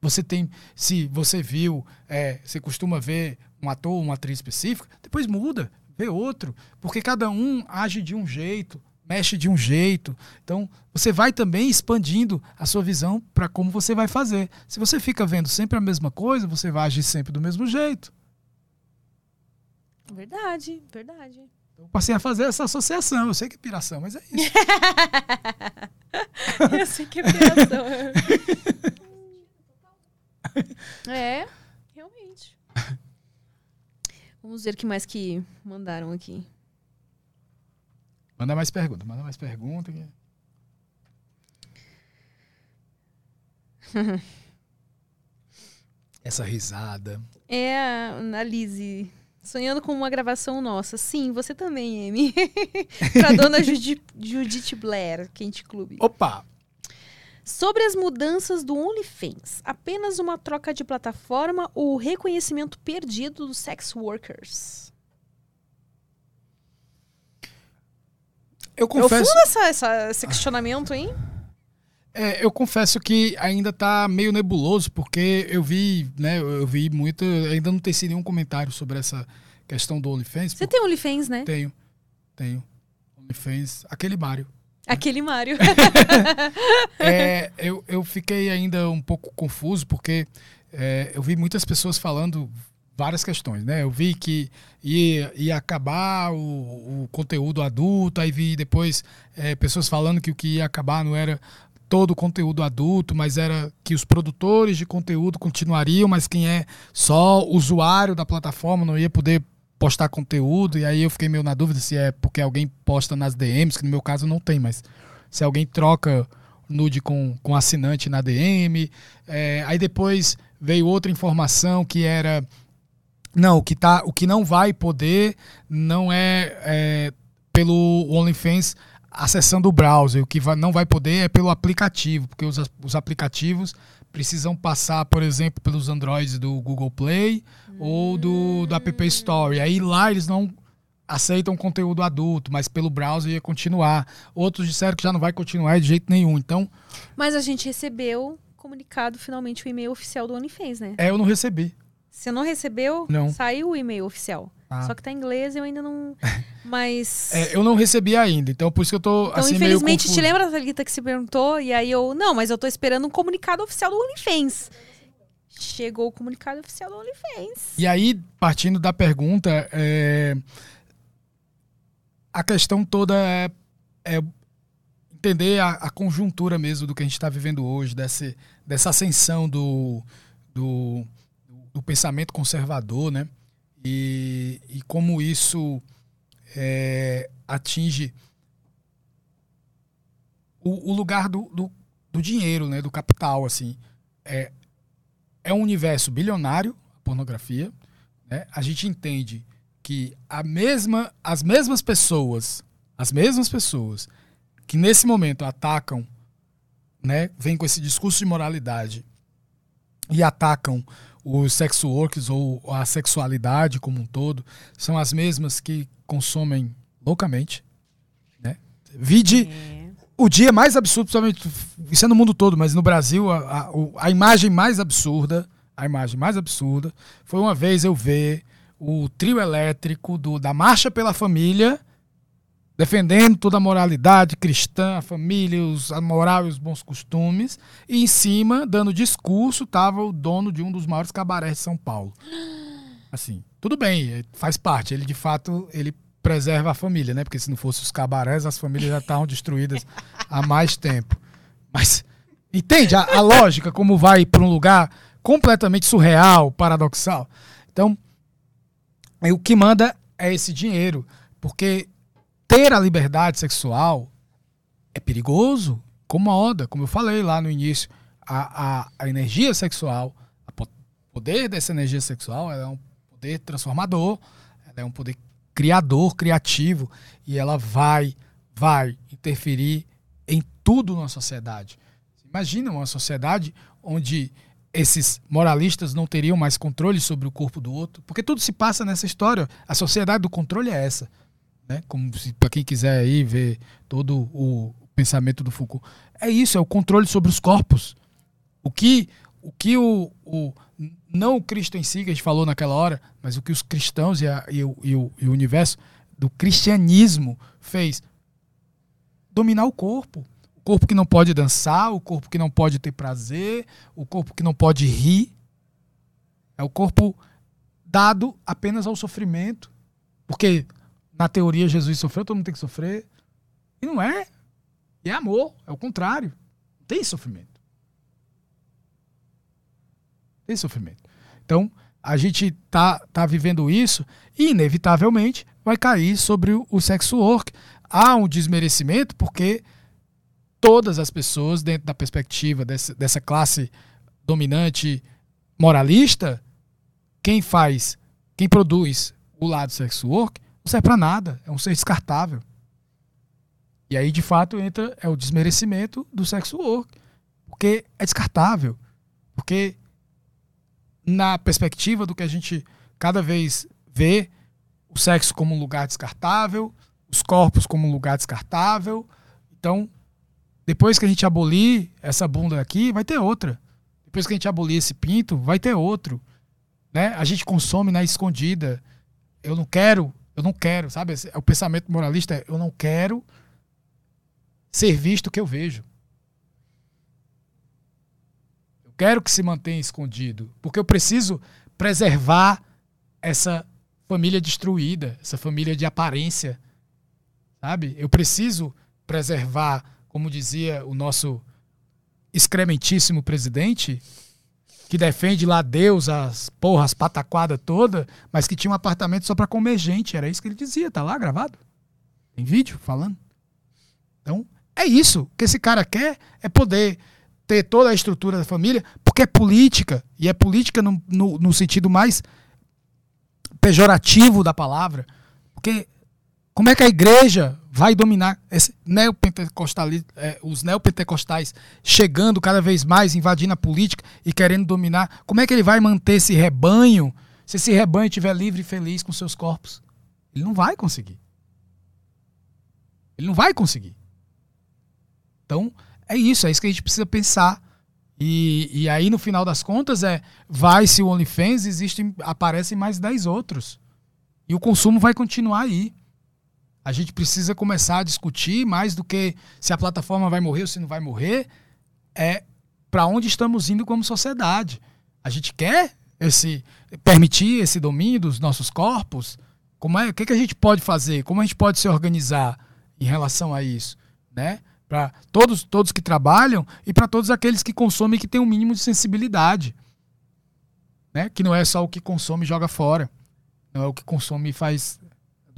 Você tem, se você viu, é, você costuma ver um ator, uma atriz específica, depois muda, vê outro, porque cada um age de um jeito, mexe de um jeito. Então, você vai também expandindo a sua visão para como você vai fazer. Se você fica vendo sempre a mesma coisa, você vai agir sempre do mesmo jeito. Verdade, verdade. Eu passei a fazer essa associação. Eu sei que é piração, mas é isso. (laughs) Eu sei que é criação. (laughs) é, realmente. Vamos ver o que mais que mandaram aqui. Manda mais pergunta, manda mais pergunta. (laughs) Essa risada. É a a Lizzie. Sonhando com uma gravação nossa. Sim, você também, Amy. (laughs) pra dona Judi- Judith Blair, Quente Clube. Opa! Sobre as mudanças do OnlyFans, apenas uma troca de plataforma ou o reconhecimento perdido dos sex workers? Eu Eu confesso, fundo essa, essa- esse questionamento, hein? é, eu confesso que ainda tá meio nebuloso, porque eu vi, né, eu vi muito, ainda não teci nenhum comentário sobre essa questão do OnlyFans. Você tem OnlyFans, né? Tenho, tenho. OnlyFans, aquele Mário. Aquele Mário. (laughs) É, eu, eu fiquei ainda um pouco confuso porque é, eu vi muitas pessoas falando várias questões, né? Eu vi que ia, ia acabar o, o conteúdo adulto, aí vi depois é, pessoas falando que o que ia acabar não era todo o conteúdo adulto, mas era que os produtores de conteúdo continuariam, mas quem é só usuário da plataforma não ia poder postar conteúdo, e aí eu fiquei meio na dúvida se é porque alguém posta nas DMs, que no meu caso não tem, mas se alguém troca nude com, com assinante na DM. É, aí depois veio outra informação que era. Não, o que, tá, o que não vai poder não é, é pelo OnlyFans acessando o browser. O que vai- não vai poder é pelo aplicativo, porque os, os aplicativos precisam passar, por exemplo, pelos Androids do Google Play ou do, do App Store. Aí lá eles não aceitam conteúdo adulto, mas pelo browser ia continuar. Outros disseram que já não vai continuar de jeito nenhum. Então, Mas a gente recebeu comunicado finalmente o e-mail oficial do OnlyFans, né? é, eu não recebi. Você não recebeu? Não. Saiu o e-mail oficial. Ah. Só que tá em inglês e eu ainda não. (laughs) Mas. É, eu não recebi ainda, então por isso que eu tô Então, assim infelizmente, te lembra, Thalita, que se perguntou? E aí eu. Não, mas eu tô esperando um comunicado oficial do OnlyFans. Chegou o comunicado oficial do OnlyFans. E aí, partindo da pergunta, é, a questão toda é, é entender a, a conjuntura mesmo do que a gente está vivendo hoje, desse, dessa ascensão do, do, do pensamento conservador, né? E, e como isso é, atinge o, o lugar do, do, do, dinheiro, né? Do capital, assim. É, é um universo bilionário, a pornografia. Né? A gente entende que a mesma, as mesmas pessoas, as mesmas pessoas que nesse momento atacam, né, vêm com esse discurso de moralidade e atacam os sex workers ou a sexualidade como um todo, são as mesmas que consomem loucamente, né? Vide é. o dia mais absurdo, principalmente, isso é no mundo todo, mas no Brasil a, a, a imagem mais absurda, a imagem mais absurda, foi uma vez eu ver o trio elétrico do, da Marcha pela Família defendendo toda a moralidade cristã, a família, os, a moral e os bons costumes. E em cima, dando discurso, estava o dono de um dos maiores cabarés de São Paulo. (gasps) Assim, tudo bem, faz parte. Ele, de fato, ele preserva a família, né? Porque se não fosse os cabarés, as famílias já estavam destruídas (laughs) há mais tempo. Mas entende a, a lógica como vai para um lugar completamente surreal, paradoxal? Então, o que manda é esse dinheiro, porque ter a liberdade sexual é perigoso, como a Oda, como eu falei lá no início. A, a, a energia sexual, o poder dessa energia sexual é um poder transformador, é um poder criador, criativo, e ela vai, vai interferir em tudo na sociedade. Imagina uma sociedade onde esses moralistas não teriam mais controle sobre o corpo do outro, porque tudo se passa nessa história. A sociedade do controle é essa né? Como para quem quiser aí ver todo o pensamento do Foucault. É isso, é o controle sobre os corpos. O que o que o, o não o Cristo em si que a gente falou naquela hora, mas o que os cristãos e, a, e, o, e, o, e o universo do cristianismo fez dominar o corpo. O corpo que não pode dançar, o corpo que não pode ter prazer, o corpo que não pode rir. É o corpo dado apenas ao sofrimento. Porque na teoria Jesus sofreu, todo mundo tem que sofrer. E não é. E é amor, é o contrário. Não tem sofrimento. Tem sofrimento. Então, a gente tá, tá vivendo isso e, inevitavelmente, vai cair sobre o, o sexo work. Há um desmerecimento porque todas as pessoas, dentro da perspectiva dessa, dessa classe dominante moralista, quem faz, quem produz o lado sexo work não serve para nada, é um ser descartável. E aí, de fato, entra é o desmerecimento do sexo work, porque é descartável. Porque na perspectiva do que a gente cada vez vê o sexo como um lugar descartável, os corpos como um lugar descartável. Então, depois que a gente abolir essa bunda aqui, vai ter outra. Depois que a gente abolir esse pinto, vai ter outro. Né? A gente consome na escondida. Eu não quero eu não quero, sabe? O pensamento moralista é, eu não quero ser visto o que eu vejo. Eu quero que se mantenha escondido, porque eu preciso preservar essa família destruída, essa família de aparência, sabe? Eu preciso preservar, como dizia o nosso excrementíssimo presidente, que defende lá Deus, as porras, as pataquadas toda, mas que tinha um apartamento só para comer gente. Era isso que ele dizia, tá lá gravado. Tem vídeo falando. Então, é isso. O que esse cara quer é poder ter toda a estrutura da família, porque é política, e é política no, no, no sentido mais pejorativo da palavra. Porque como é que a igreja vai dominar esse é, os neopentecostais chegando cada vez mais, invadindo a política e querendo dominar. Como é que ele vai manter esse rebanho se esse rebanho estiver livre e feliz com seus corpos? Ele não vai conseguir. Ele não vai conseguir. Então, é isso, é isso que a gente precisa pensar. E, e aí, no final das contas, é vai se o OnlyFans, existem, aparecem mais 10 outros. E o consumo vai continuar aí. A gente precisa começar a discutir mais do que se a plataforma vai morrer ou se não vai morrer, é para onde estamos indo como sociedade. A gente quer esse permitir esse domínio dos nossos corpos? Como é? O que, que a gente pode fazer? Como a gente pode se organizar em relação a isso, né? para todos, todos que trabalham e para todos aqueles que consomem que têm um mínimo de sensibilidade. Né? Que não é só o que consome e joga fora. Não é o que consome e faz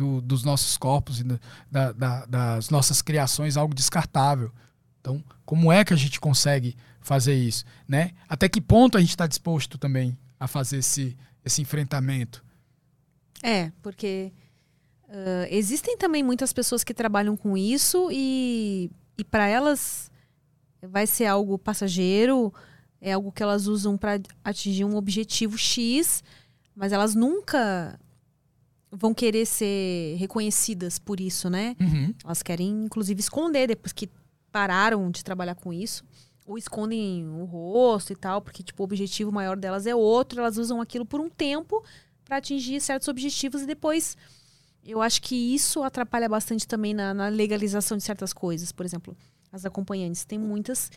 do, dos nossos corpos e da, da, das nossas criações algo descartável. Então, como é que a gente consegue fazer isso? Né? Até que ponto a gente está disposto também a fazer esse, esse enfrentamento? É, porque uh, existem também muitas pessoas que trabalham com isso e, e para elas vai ser algo passageiro, é algo que elas usam para atingir um objetivo X, mas elas nunca vão querer ser reconhecidas por isso, né? Uhum. Elas querem, inclusive, esconder depois que pararam de trabalhar com isso. Ou escondem o rosto e tal, porque tipo, o objetivo maior delas é outro. Elas usam aquilo por um tempo para atingir certos objetivos e depois. Eu acho que isso atrapalha bastante também na, na legalização de certas coisas. Por exemplo, as acompanhantes. Tem muitas.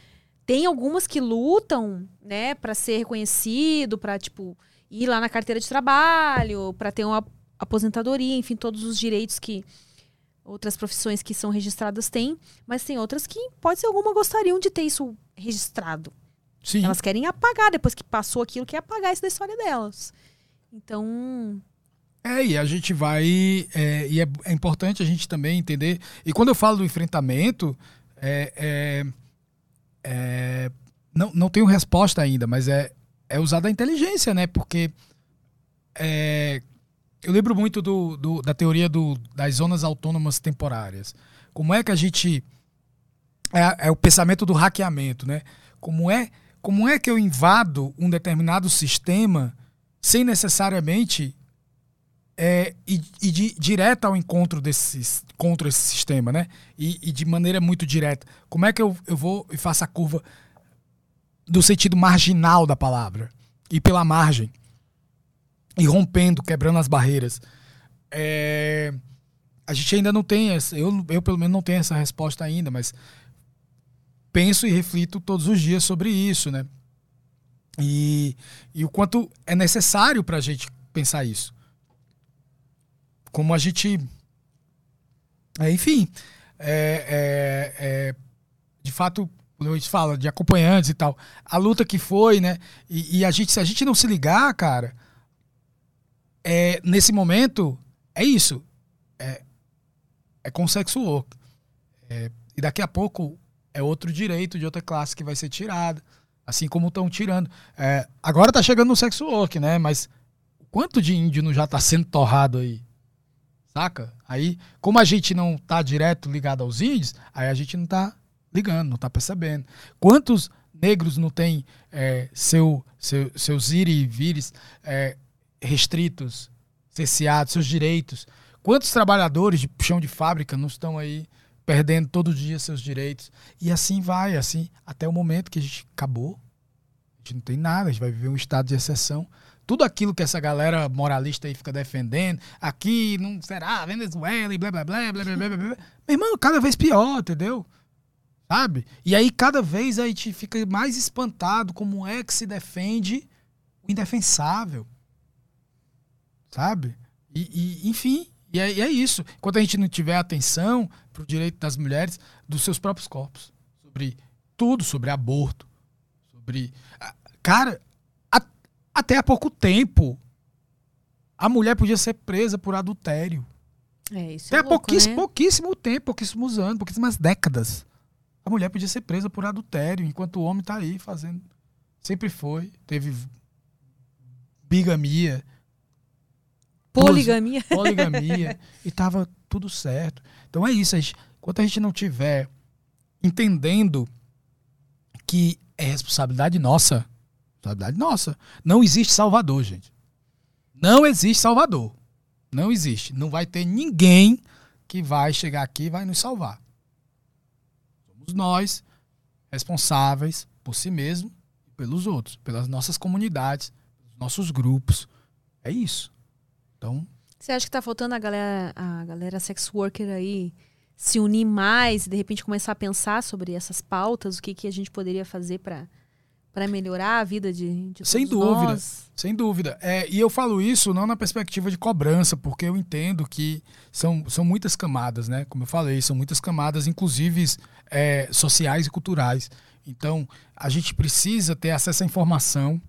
Tem algumas que lutam, né, para ser reconhecido, para tipo ir lá na carteira de trabalho, para ter uma aposentadoria, enfim, todos os direitos que outras profissões que são registradas têm, mas tem outras que, pode ser alguma, gostariam de ter isso registrado. Sim. Elas querem apagar, depois que passou aquilo, quer apagar isso da história delas. Então, É, e a gente vai. é, e é, é importante a gente também entender. E quando eu falo do enfrentamento, é, é- é- não, não tenho resposta ainda, mas é, é usar da inteligência, né? Porque é, eu lembro muito do, do- da teoria do- das zonas autônomas temporárias. Como é que a gente. É, é o pensamento do hackeamento, né? Como é, como é que eu invado um determinado sistema sem necessariamente é, ir, ir di- direto ao encontro desses, contra esse sistema, né? E, e de maneira muito direta. Como é que eu, eu vou e faço a curva do sentido marginal da palavra? E pela margem. E rompendo, quebrando as barreiras. É, a gente ainda não tem essa, eu, eu pelo menos não tenho essa resposta ainda, mas penso e reflito todos os dias sobre isso, né? E, e o quanto é necessário para a gente pensar isso. Como a gente. é, enfim, é, é, é, de fato, a gente fala de acompanhantes e tal, a luta que foi, né? E, e a gente, se a gente não se ligar, cara, é, nesse momento, é isso. É, é com sexo work. É, e daqui a pouco é outro direito de outra classe que vai ser tirado. Assim como estão tirando. É, agora tá chegando no sexo work, né? Mas quanto de índio não já tá sendo torrado aí? Saca? Aí, como a gente não tá direto ligado aos índios, aí a gente não tá ligando, não tá percebendo. Quantos negros não tem é, seu, seu, seus ir e vires é, restritos, cerceados, seus direitos? Quantos trabalhadores de chão de fábrica não estão aí perdendo todo dia seus direitos? E assim vai, assim, até o momento que a gente acabou. A gente não tem nada, a gente vai viver um estado de exceção. Tudo aquilo que essa galera moralista aí fica defendendo, aqui não será Venezuela e blá blá blá blá blá blá blá. Meu irmão, cada vez pior, entendeu? Sabe? E aí cada vez a gente fica mais espantado como é que se defende o indefensável. Sabe? E, e, enfim, e é, e é isso. Enquanto a gente não tiver atenção para o direito das mulheres dos seus próprios corpos, sobre tudo, sobre aborto, sobre. Cara, a- até há pouco tempo, a mulher podia ser presa por adultério. é isso. Até é louco, pouquíssimo, né? pouquíssimo tempo, pouquíssimos anos, pouquíssimas décadas. A mulher podia ser presa por adultério, enquanto o homem tá aí fazendo. Sempre foi. Teve bigamia, Poligamia. poligamia, e tava tudo certo. Então é isso. Enquanto a gente não tiver entendendo que é responsabilidade nossa, responsabilidade nossa. Não existe salvador, gente. Não existe salvador. Não existe. Não vai ter ninguém que vai chegar aqui e vai nos salvar. Somos nós responsáveis por si mesmo e pelos outros, pelas nossas comunidades, pelos nossos grupos. É isso. Então, Você acha que tá faltando a galera, a galera sex worker aí se unir mais e de repente começar a pensar sobre essas pautas, o que, que a gente poderia fazer para Para melhorar a vida de, de Sem dúvida. nós. Sem dúvida. É, e eu falo isso não na perspectiva de cobrança, porque eu entendo que são, são muitas camadas, né? Como eu falei, são muitas camadas, inclusive é, sociais e culturais. Então, a gente precisa ter acesso à informação,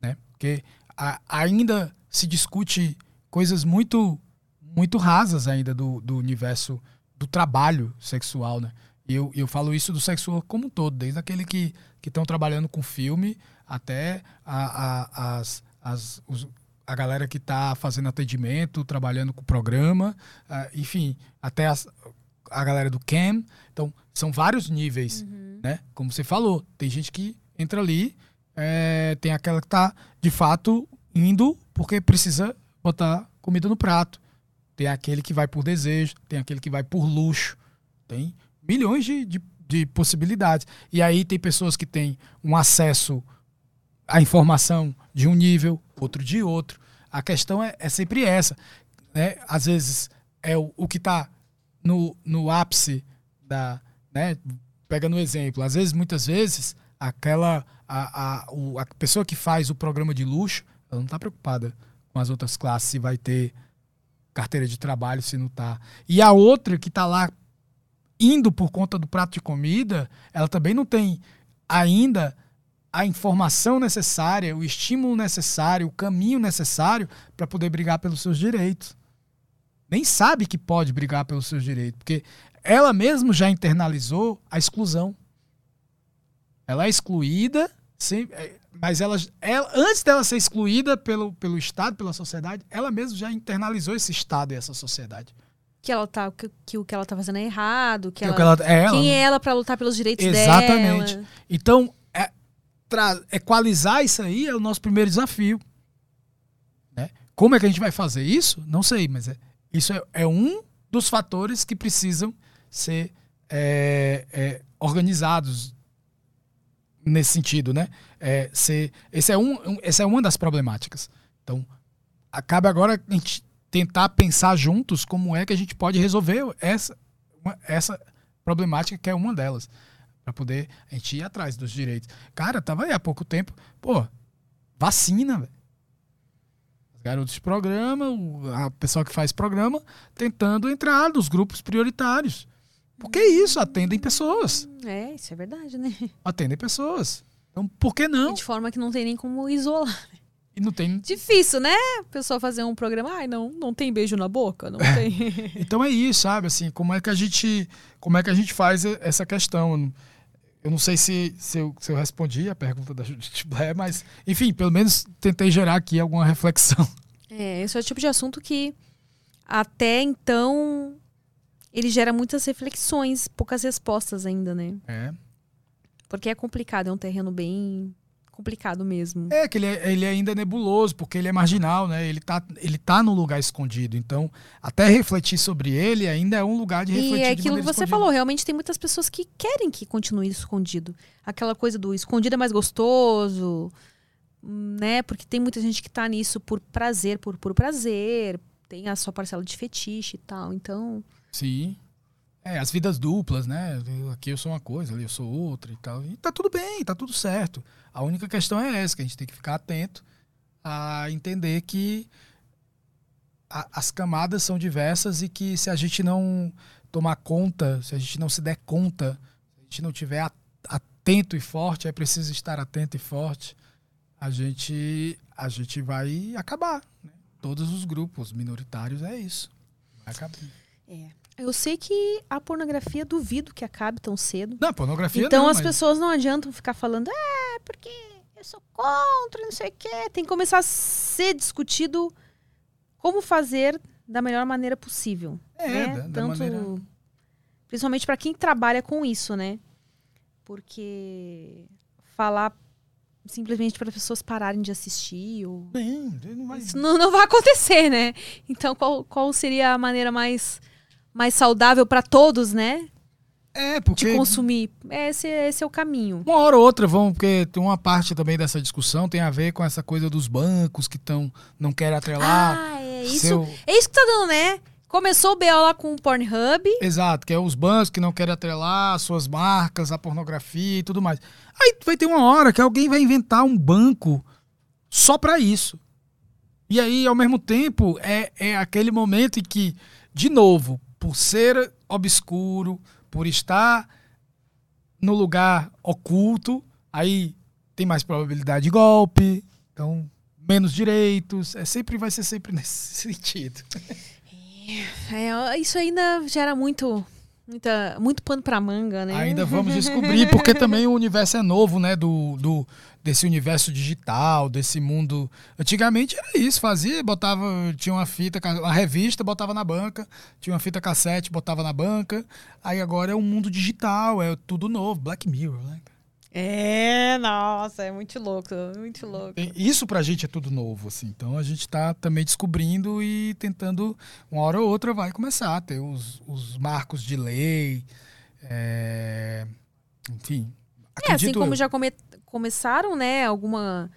né? Porque a- ainda se discute coisas muito, muito rasas ainda do, do universo do trabalho sexual, né? E eu, eu falo isso do sexo como um todo, desde aquele que estão trabalhando com filme até a, a, as, as, os- a galera que está fazendo atendimento, trabalhando com programa, ah, enfim, até as- a galera do CAM. Então, são vários níveis, né? Como você falou, tem gente que entra ali, é, tem aquela que está, de fato, indo porque precisa botar comida no prato. Tem aquele que vai por desejo, tem aquele que vai por luxo. Tem milhões de, de, de possibilidades. E aí tem pessoas que têm um acesso à informação de um nível, outro de outro. A questão é, é sempre essa. Né? Às vezes é o, o que está no, no ápice da. Né? Pega no exemplo. Às vezes, muitas vezes, aquela. A, a, o- a pessoa que faz o programa de luxo, ela não está preocupada com as outras classes, se vai ter carteira de trabalho, se não tá. E a outra que está lá indo por conta do prato de comida, ela também não tem ainda a informação necessária, o estímulo necessário, o caminho necessário para poder brigar pelos seus direitos. Nem sabe que pode brigar pelos seus direitos, porque ela mesma já internalizou a exclusão. Ela é excluída, sem- é, mas ela, ela- antes dela ser excluída pelo, pelo Estado, pela sociedade, ela mesma já internalizou esse Estado e essa sociedade. Que ela tá, que, que o que ela tá fazendo é errado, que Que ela, ela- é ela, quem né? é ela para lutar pelos direitos Exatamente. dela. Então, é, tra- equalizar isso aí é o nosso primeiro desafio. né? Como é que a gente vai fazer isso? Não sei, mas é, isso é, é um dos fatores que precisam ser é, é, organizados nesse sentido, né? É, ser, esse é um, um- essa é uma das problemáticas. Então, acaba agora a gente tentar pensar juntos como é que a gente pode resolver essa, uma- essa problemática que é uma delas para poder a gente ir atrás dos direitos. Cara, tava aí há pouco tempo, pô, vacina, velho. Os garotos de programa, o- a pessoa que faz programa, tentando entrar nos grupos prioritários. Porque isso, atendem pessoas. É, isso é verdade, né? Atendem pessoas. Então, por que não? De forma que não tem nem como isolar. E não tem. Difícil, né? A pessoa fazer um programa, ai, não, não tem beijo na boca, não tem. (laughs) Então é isso, sabe? Assim, como é que a gente, como é que a gente faz e- essa questão? Eu não- Eu não sei se, se, eu, se eu respondi a pergunta da Judith (laughs) Blair, mas, enfim, pelo menos tentei gerar aqui alguma reflexão. É, esse é o tipo de assunto que até então ele gera muitas reflexões, poucas respostas ainda, né? É, Porque é complicado, é um terreno bem complicado mesmo. é que ele, é- ele ainda é nebuloso, porque ele é marginal, né? Ele tá, ele tá num lugar escondido. Então, até refletir sobre ele ainda é um lugar de refletir E é aquilo que você escondida. falou, realmente tem muitas pessoas que querem que continue escondido. Aquela coisa do escondido é mais gostoso, né? Porque tem muita gente que tá nisso por prazer, por puro prazer, tem a sua parcela de fetiche e tal. Então, Sim. É, as vidas duplas, né? Aqui eu sou uma coisa, ali eu sou outra e tal. E tá tudo bem, tá tudo certo. A única questão é essa, que a gente tem que ficar atento a entender que a- as camadas são diversas e que se a gente não tomar conta, se a gente não se der conta, se a gente não tiver atento e forte, é preciso estar atento e forte, a gente, a gente vai acabar. né? Todos os grupos minoritários é isso. Vai acabar. Eu sei que a pornografia duvido que acabe tão cedo. Não, pornografia Então não, as mas- pessoas não adiantam ficar falando, ah, porque eu sou contra, não sei o quê. Tem que começar a ser discutido como fazer da melhor maneira possível. É, né? da, da Tanto, maneira... Principalmente para quem trabalha com isso, né? Porque falar simplesmente para as pessoas pararem de assistir ou Bem, não vai... isso não, não vai acontecer, né? Então, qual, qual seria a maneira mais, mais saudável para todos, né? É, De porque consumir. Esse, esse é o caminho. uma hora ou outra vão, porque tem uma parte também dessa discussão tem a ver com essa coisa dos bancos que estão não querem atrelar. Ah, é isso. seu- É isso que tá dando, né? Começou o BO lá com o Pornhub. Exato, que é os bancos que não querem atrelar as suas marcas, a pornografia e tudo mais. Aí vai ter uma hora que alguém vai inventar um banco só pra isso. E aí, ao mesmo tempo, é, é aquele momento em que, de novo, por ser obscuro, por estar no lugar oculto, aí tem mais probabilidade de golpe, então menos direitos, é sempre vai ser sempre (laughs) nesse sentido. É, isso ainda gera muito, muita, muito pano pra manga, né? Ainda vamos (laughs) descobrir, porque também o universo é novo, né? Do, do, desse universo digital, desse mundo. Antigamente era isso, fazia, botava, tinha uma fita, uma revista, botava na banca, tinha uma fita cassete, botava na banca. Aí agora é um mundo digital, é tudo novo, Black Mirror, né? É, nossa, é muito louco, muito louco. Isso pra gente é tudo novo, assim. Então a gente tá também descobrindo e tentando, uma hora ou outra vai começar a ter os, os marcos de lei, é, enfim. É, assim como eu. já come- começaram, né, alguma,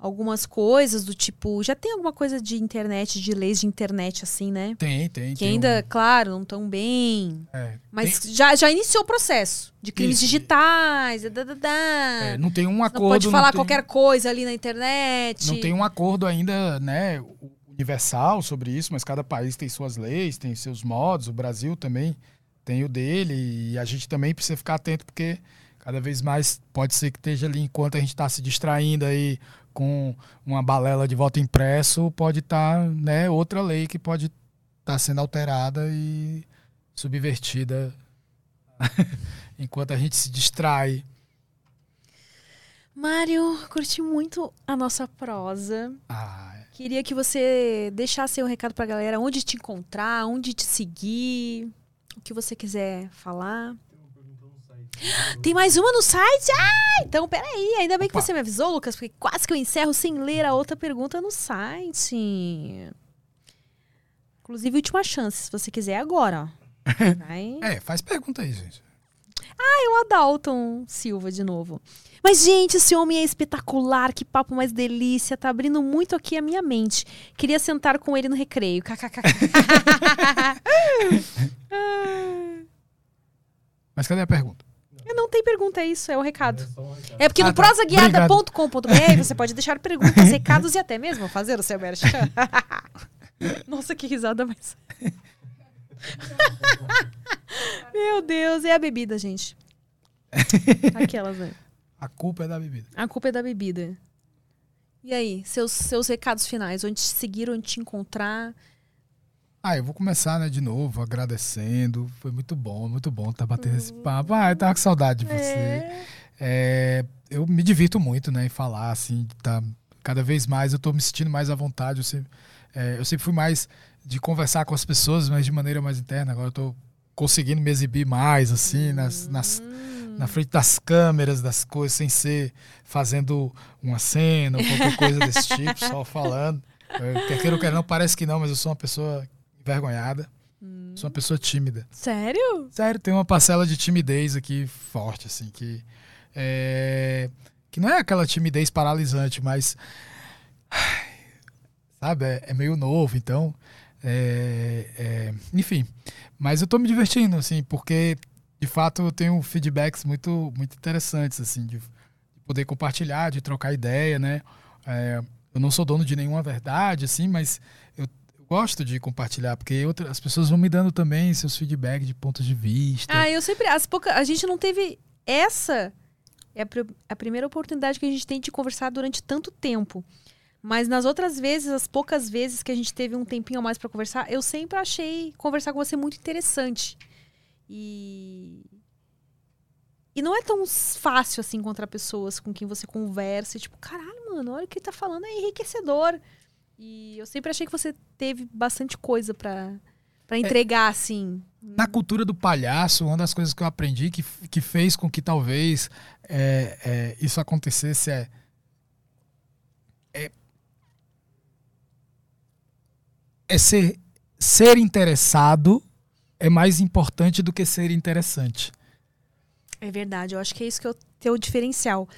algumas coisas do tipo. Já tem alguma coisa de internet, de leis de internet, assim, né? Tem, tem. Que tem ainda, um- claro, não estão bem. é, Mas tem- já, já iniciou o processo de crimes Isso. digitais. Da, da, da. é, não tem um não acordo. pode falar tem- qualquer coisa ali na internet. Não tem um acordo ainda, né, universal sobre isso, mas cada país tem suas leis, tem seus modos. O Brasil também tem o dele e a gente também precisa ficar atento porque cada vez mais pode ser que esteja ali enquanto a gente está se distraindo aí com uma balela de voto impresso, pode estar, né, outra lei que pode estar sendo alterada e subvertida (laughs) enquanto a gente se distrai. Mário, curti muito a nossa prosa. Ah, Queria que você deixasse um recado pra galera onde te encontrar, onde te seguir, o que você quiser falar. Tem mais uma no site? Ah, então peraí, ainda bem que Opa. você me avisou, Lucas, porque quase que eu encerro sem ler a outra pergunta no site. Inclusive, última chance, se você quiser agora. (laughs) Vai. é, faz pergunta aí, gente. o Adalton Silva de novo. Mas, gente, esse homem é espetacular, que papo mais delícia, tá abrindo muito aqui a minha mente. Queria sentar com ele no recreio. (laughs) Mas cadê a pergunta? Não tem pergunta, é isso, é o recado. É porque Ah, no tá. prosaguiada.com.br você pode deixar perguntas, (laughs) recados e até mesmo fazer o seu merchan. (laughs) Nossa, que risada mais. (laughs) Meu Deus, é a bebida, gente. Aquelas, né? A culpa é da bebida. A culpa é da bebida. E aí, seus, seus recados finais, onde te seguir, onde te encontrar. Ah, eu vou começar, né, de novo, agradecendo. Foi muito bom, muito bom estar batendo esse papo. Ah, eu tava com saudade de você. É, eu me divirto muito, né, em falar, assim, tá, cada vez mais eu tô me sentindo mais à vontade. Eu sempre, é, eu sempre fui mais de conversar com as pessoas, mas de maneira mais interna. Agora eu tô conseguindo me exibir mais, assim, nas, nas, na frente das câmeras, das coisas, sem ser fazendo uma cena ou qualquer coisa desse tipo, só falando. Eu, quer queira ou quer não, parece que não, mas eu sou uma pessoa envergonhada. Sou uma pessoa tímida. Sério? Sério, tem uma parcela de timidez aqui forte, assim, que. É, que não é aquela timidez paralisante, mas. Sabe, é, é meio novo, então. é, é, enfim. Mas eu tô me divertindo, assim, porque de fato eu tenho feedbacks muito, muito interessantes, assim, de, de poder compartilhar, de trocar ideia, né? É, eu não sou dono de nenhuma verdade, assim, mas eu gosto de compartilhar, porque outra, as pessoas vão me dando também seus feedbacks de pontos de vista. Ah, eu sempre. As pouca, a gente não teve essa. É a, a primeira oportunidade que a gente tem de conversar durante tanto tempo. Mas nas outras vezes, as poucas vezes que a gente teve um tempinho a mais pra conversar, eu sempre achei conversar com você muito interessante. E. E não é tão fácil assim encontrar pessoas com quem você conversa e tipo, caralho, mano, olha o que ele tá falando, é enriquecedor. E eu sempre achei que você teve bastante coisa pra pra entregar, assim. Na cultura do palhaço, uma das coisas que eu aprendi que, que fez com que talvez é, é, isso acontecesse é, é, é ser, ser interessado é mais importante do que ser interessante. É verdade, eu acho que é isso que é o teu diferencial.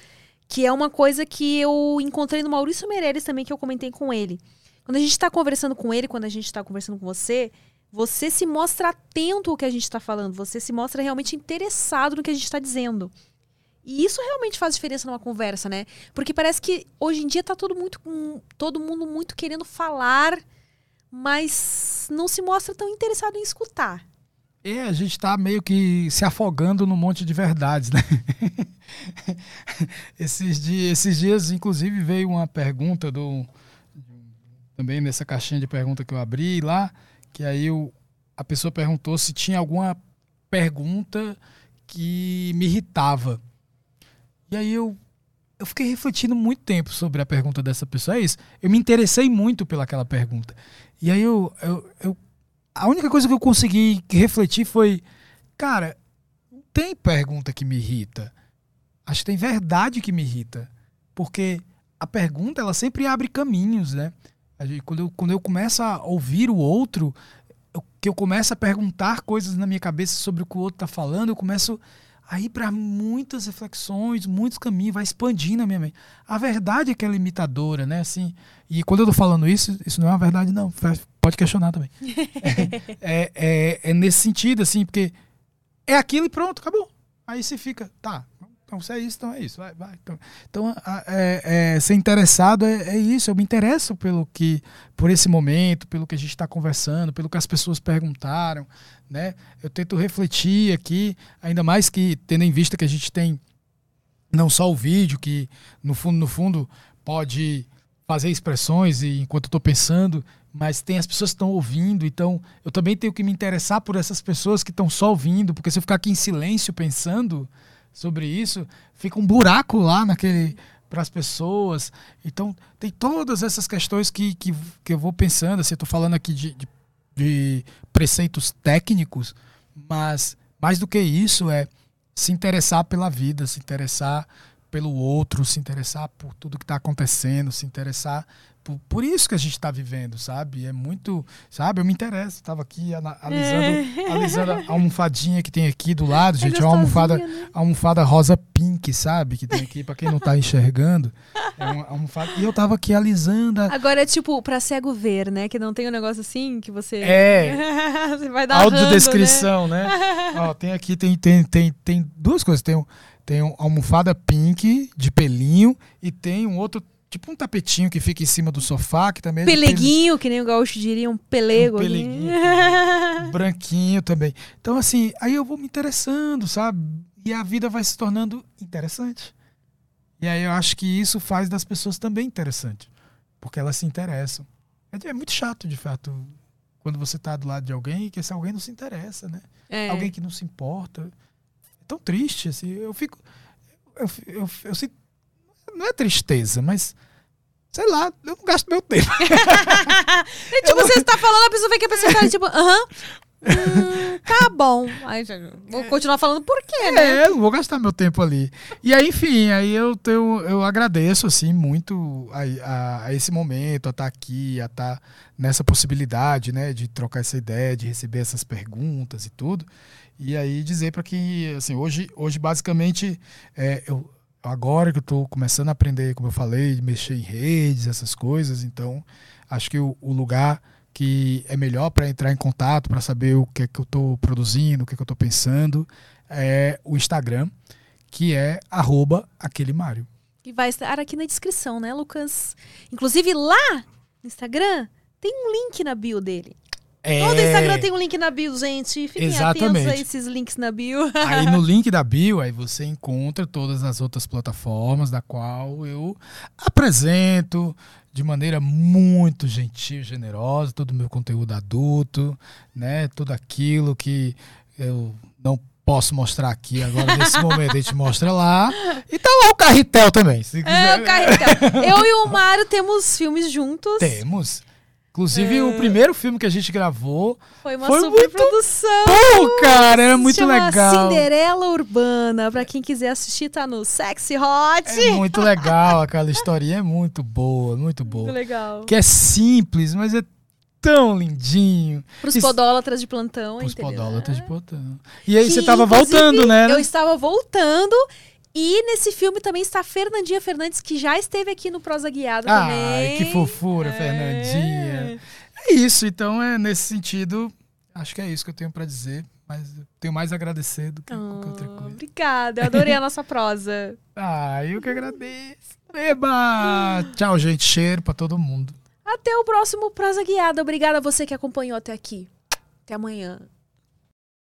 Que é uma coisa que eu encontrei no Maurício Meirelles também, que eu comentei com ele. Quando a gente tá conversando com ele, quando a gente tá conversando com você, Você se mostra atento ao que a gente está falando, você se mostra realmente interessado no que a gente está dizendo. E isso realmente faz diferença numa conversa, né? Porque parece que hoje em dia tá todo, muito, todo mundo muito querendo falar, mas não se mostra tão interessado em escutar. É, a gente tá meio que se afogando num monte de verdades, né? (laughs) esses, dias, esses dias, inclusive, veio uma pergunta do. Também nessa caixinha de pergunta que eu abri lá, que aí o, a pessoa perguntou se tinha alguma pergunta que me irritava. E aí eu, eu fiquei refletindo muito tempo sobre a pergunta dessa pessoa. É isso. Eu me interessei muito pelaquela pergunta. E aí eu, eu, eu a única coisa que eu consegui refletir foi, cara, tem pergunta que me irrita. Acho que tem verdade que me irrita. Porque a pergunta, ela sempre abre caminhos, né? Quando eu, quando eu começo a ouvir o outro, eu- que eu começo a perguntar coisas na minha cabeça sobre o que o outro tá falando, eu começo a ir para muitas reflexões, muitos caminhos, vai expandindo a minha mente. A verdade é que é limitadora, né? Assim, e quando eu tô falando isso, isso não é uma verdade, não. Pode questionar também. (laughs) é, é, é nesse sentido, assim, porque é aquilo e pronto, acabou. Aí você fica, tá, então se é isso, então é isso, vai, vai. Então, então é, é, ser interessado é, é isso, eu me interesso pelo que, por esse momento, pelo que a gente está conversando, pelo que as pessoas perguntaram, né? Eu tento refletir aqui, ainda mais que tendo em vista que a gente tem não só o vídeo, que no fundo, no fundo, pode fazer expressões e enquanto eu estou pensando, mas tem as pessoas que estão ouvindo, então eu também tenho que me interessar por essas pessoas que estão só ouvindo, porque se eu ficar aqui em silêncio pensando sobre isso, fica um buraco lá naquele para as pessoas. Então tem todas essas questões que, que, que eu vou pensando, assim, eu estou falando aqui de, de, de preceitos técnicos, mas mais do que isso é se interessar pela vida, se interessar pelo outro, se interessar por tudo que está acontecendo, se interessar por, por isso que a gente está vivendo, sabe? É muito, sabe? Eu me interesso. Estava aqui ana- alisando, alisando a almofadinha que tem aqui do lado, gente. É uma almofada, né? a almofada rosa pink, sabe? Que tem aqui, para quem não tá enxergando. É uma almofada. E eu tava aqui alisando. a- Agora é tipo pra cego ver, né? Que não tem um negócio assim que você. É, (laughs) você vai dar né? audiodescrição, né? Ó, tem aqui, tem, tem, tem, tem duas coisas. Tem, um, tem uma almofada pink de pelinho e tem um outro, tipo um tapetinho que fica em cima do sofá, que também é Peleguinho, que nem o gaúcho diria, um pelego. Um peleguinho, (laughs) branquinho também. Então, assim, aí eu vou me interessando, sabe? E a vida vai se tornando interessante. E aí eu acho que isso faz das pessoas também interessante. Porque elas se interessam. É, é muito chato, de fato, quando você tá do lado de alguém e que esse alguém não se interessa, né? É. Alguém que não se importa. É tão triste, assim. Eu fico. Eu, eu, eu, eu sinto. Não é tristeza, mas. Sei lá, eu não gasto meu tempo. (laughs) E, tipo, você está falando, a pessoa vem que a pessoa tá tipo, aham. hum, tá bom. Aí vou continuar falando por quê, né? É, não vou gastar meu tempo ali. E aí, enfim, aí eu tenho, eu agradeço assim muito a, a- a esse momento, a estar aqui, a estar nessa possibilidade, né, de trocar essa ideia, de receber essas perguntas e tudo. E aí dizer para que, assim, hoje, hoje basicamente, é, eu agora que eu estou começando a aprender, como eu falei, mexer em redes, essas coisas, então acho que o, o lugar que é melhor para entrar em contato, para saber o que é que eu estou produzindo, o que é que eu estou pensando, é o Instagram, que é arroba aquele Mário. E vai estar aqui na descrição, né, Lucas? Inclusive lá no Instagram tem um link na bio dele. É, Todo Instagram tem um link na bio, gente. Fiquem atentos Exatamente. a esses links na bio. (laughs) Aí no link da bio, aí você encontra todas as outras plataformas da qual eu apresento de maneira muito gentil, generosa, todo o meu conteúdo adulto, né? Tudo aquilo que eu não posso mostrar aqui agora nesse (laughs) momento, a gente mostra lá. E tá lá o Carretel também. É, o Carretel. (laughs) Eu e o Mário temos filmes juntos. Temos. Inclusive, É. o primeiro filme que a gente gravou. Foi uma Foi super produção. Pô, cara, era muito Chama legal. Cinderela Urbana. Pra quem quiser assistir, tá no Sexy Hot. É muito legal, aquela historinha é muito boa, muito boa. Muito legal. Que é simples, mas é tão lindinho. Pros Isso- podólatras de plantão, Os entendeu? podólatras de botão. E aí Que, você tava voltando, né? Eu estava voltando. E nesse filme também está a Fernandinha Fernandes, que já esteve aqui no Prosa Guiada Ai, também. que fofura, É. Fernandinha. É isso, então é nesse sentido. Acho que é isso que eu tenho pra dizer, mas eu tenho mais a agradecer do que qualquer outra Ah, coisa. obrigada, eu adorei a nossa prosa. (laughs) Ah, eu que agradeço. Eba! Tchau, gente. Cheiro pra todo mundo. Até o próximo Prosa Guiada. Obrigada a você que acompanhou até aqui. Até amanhã.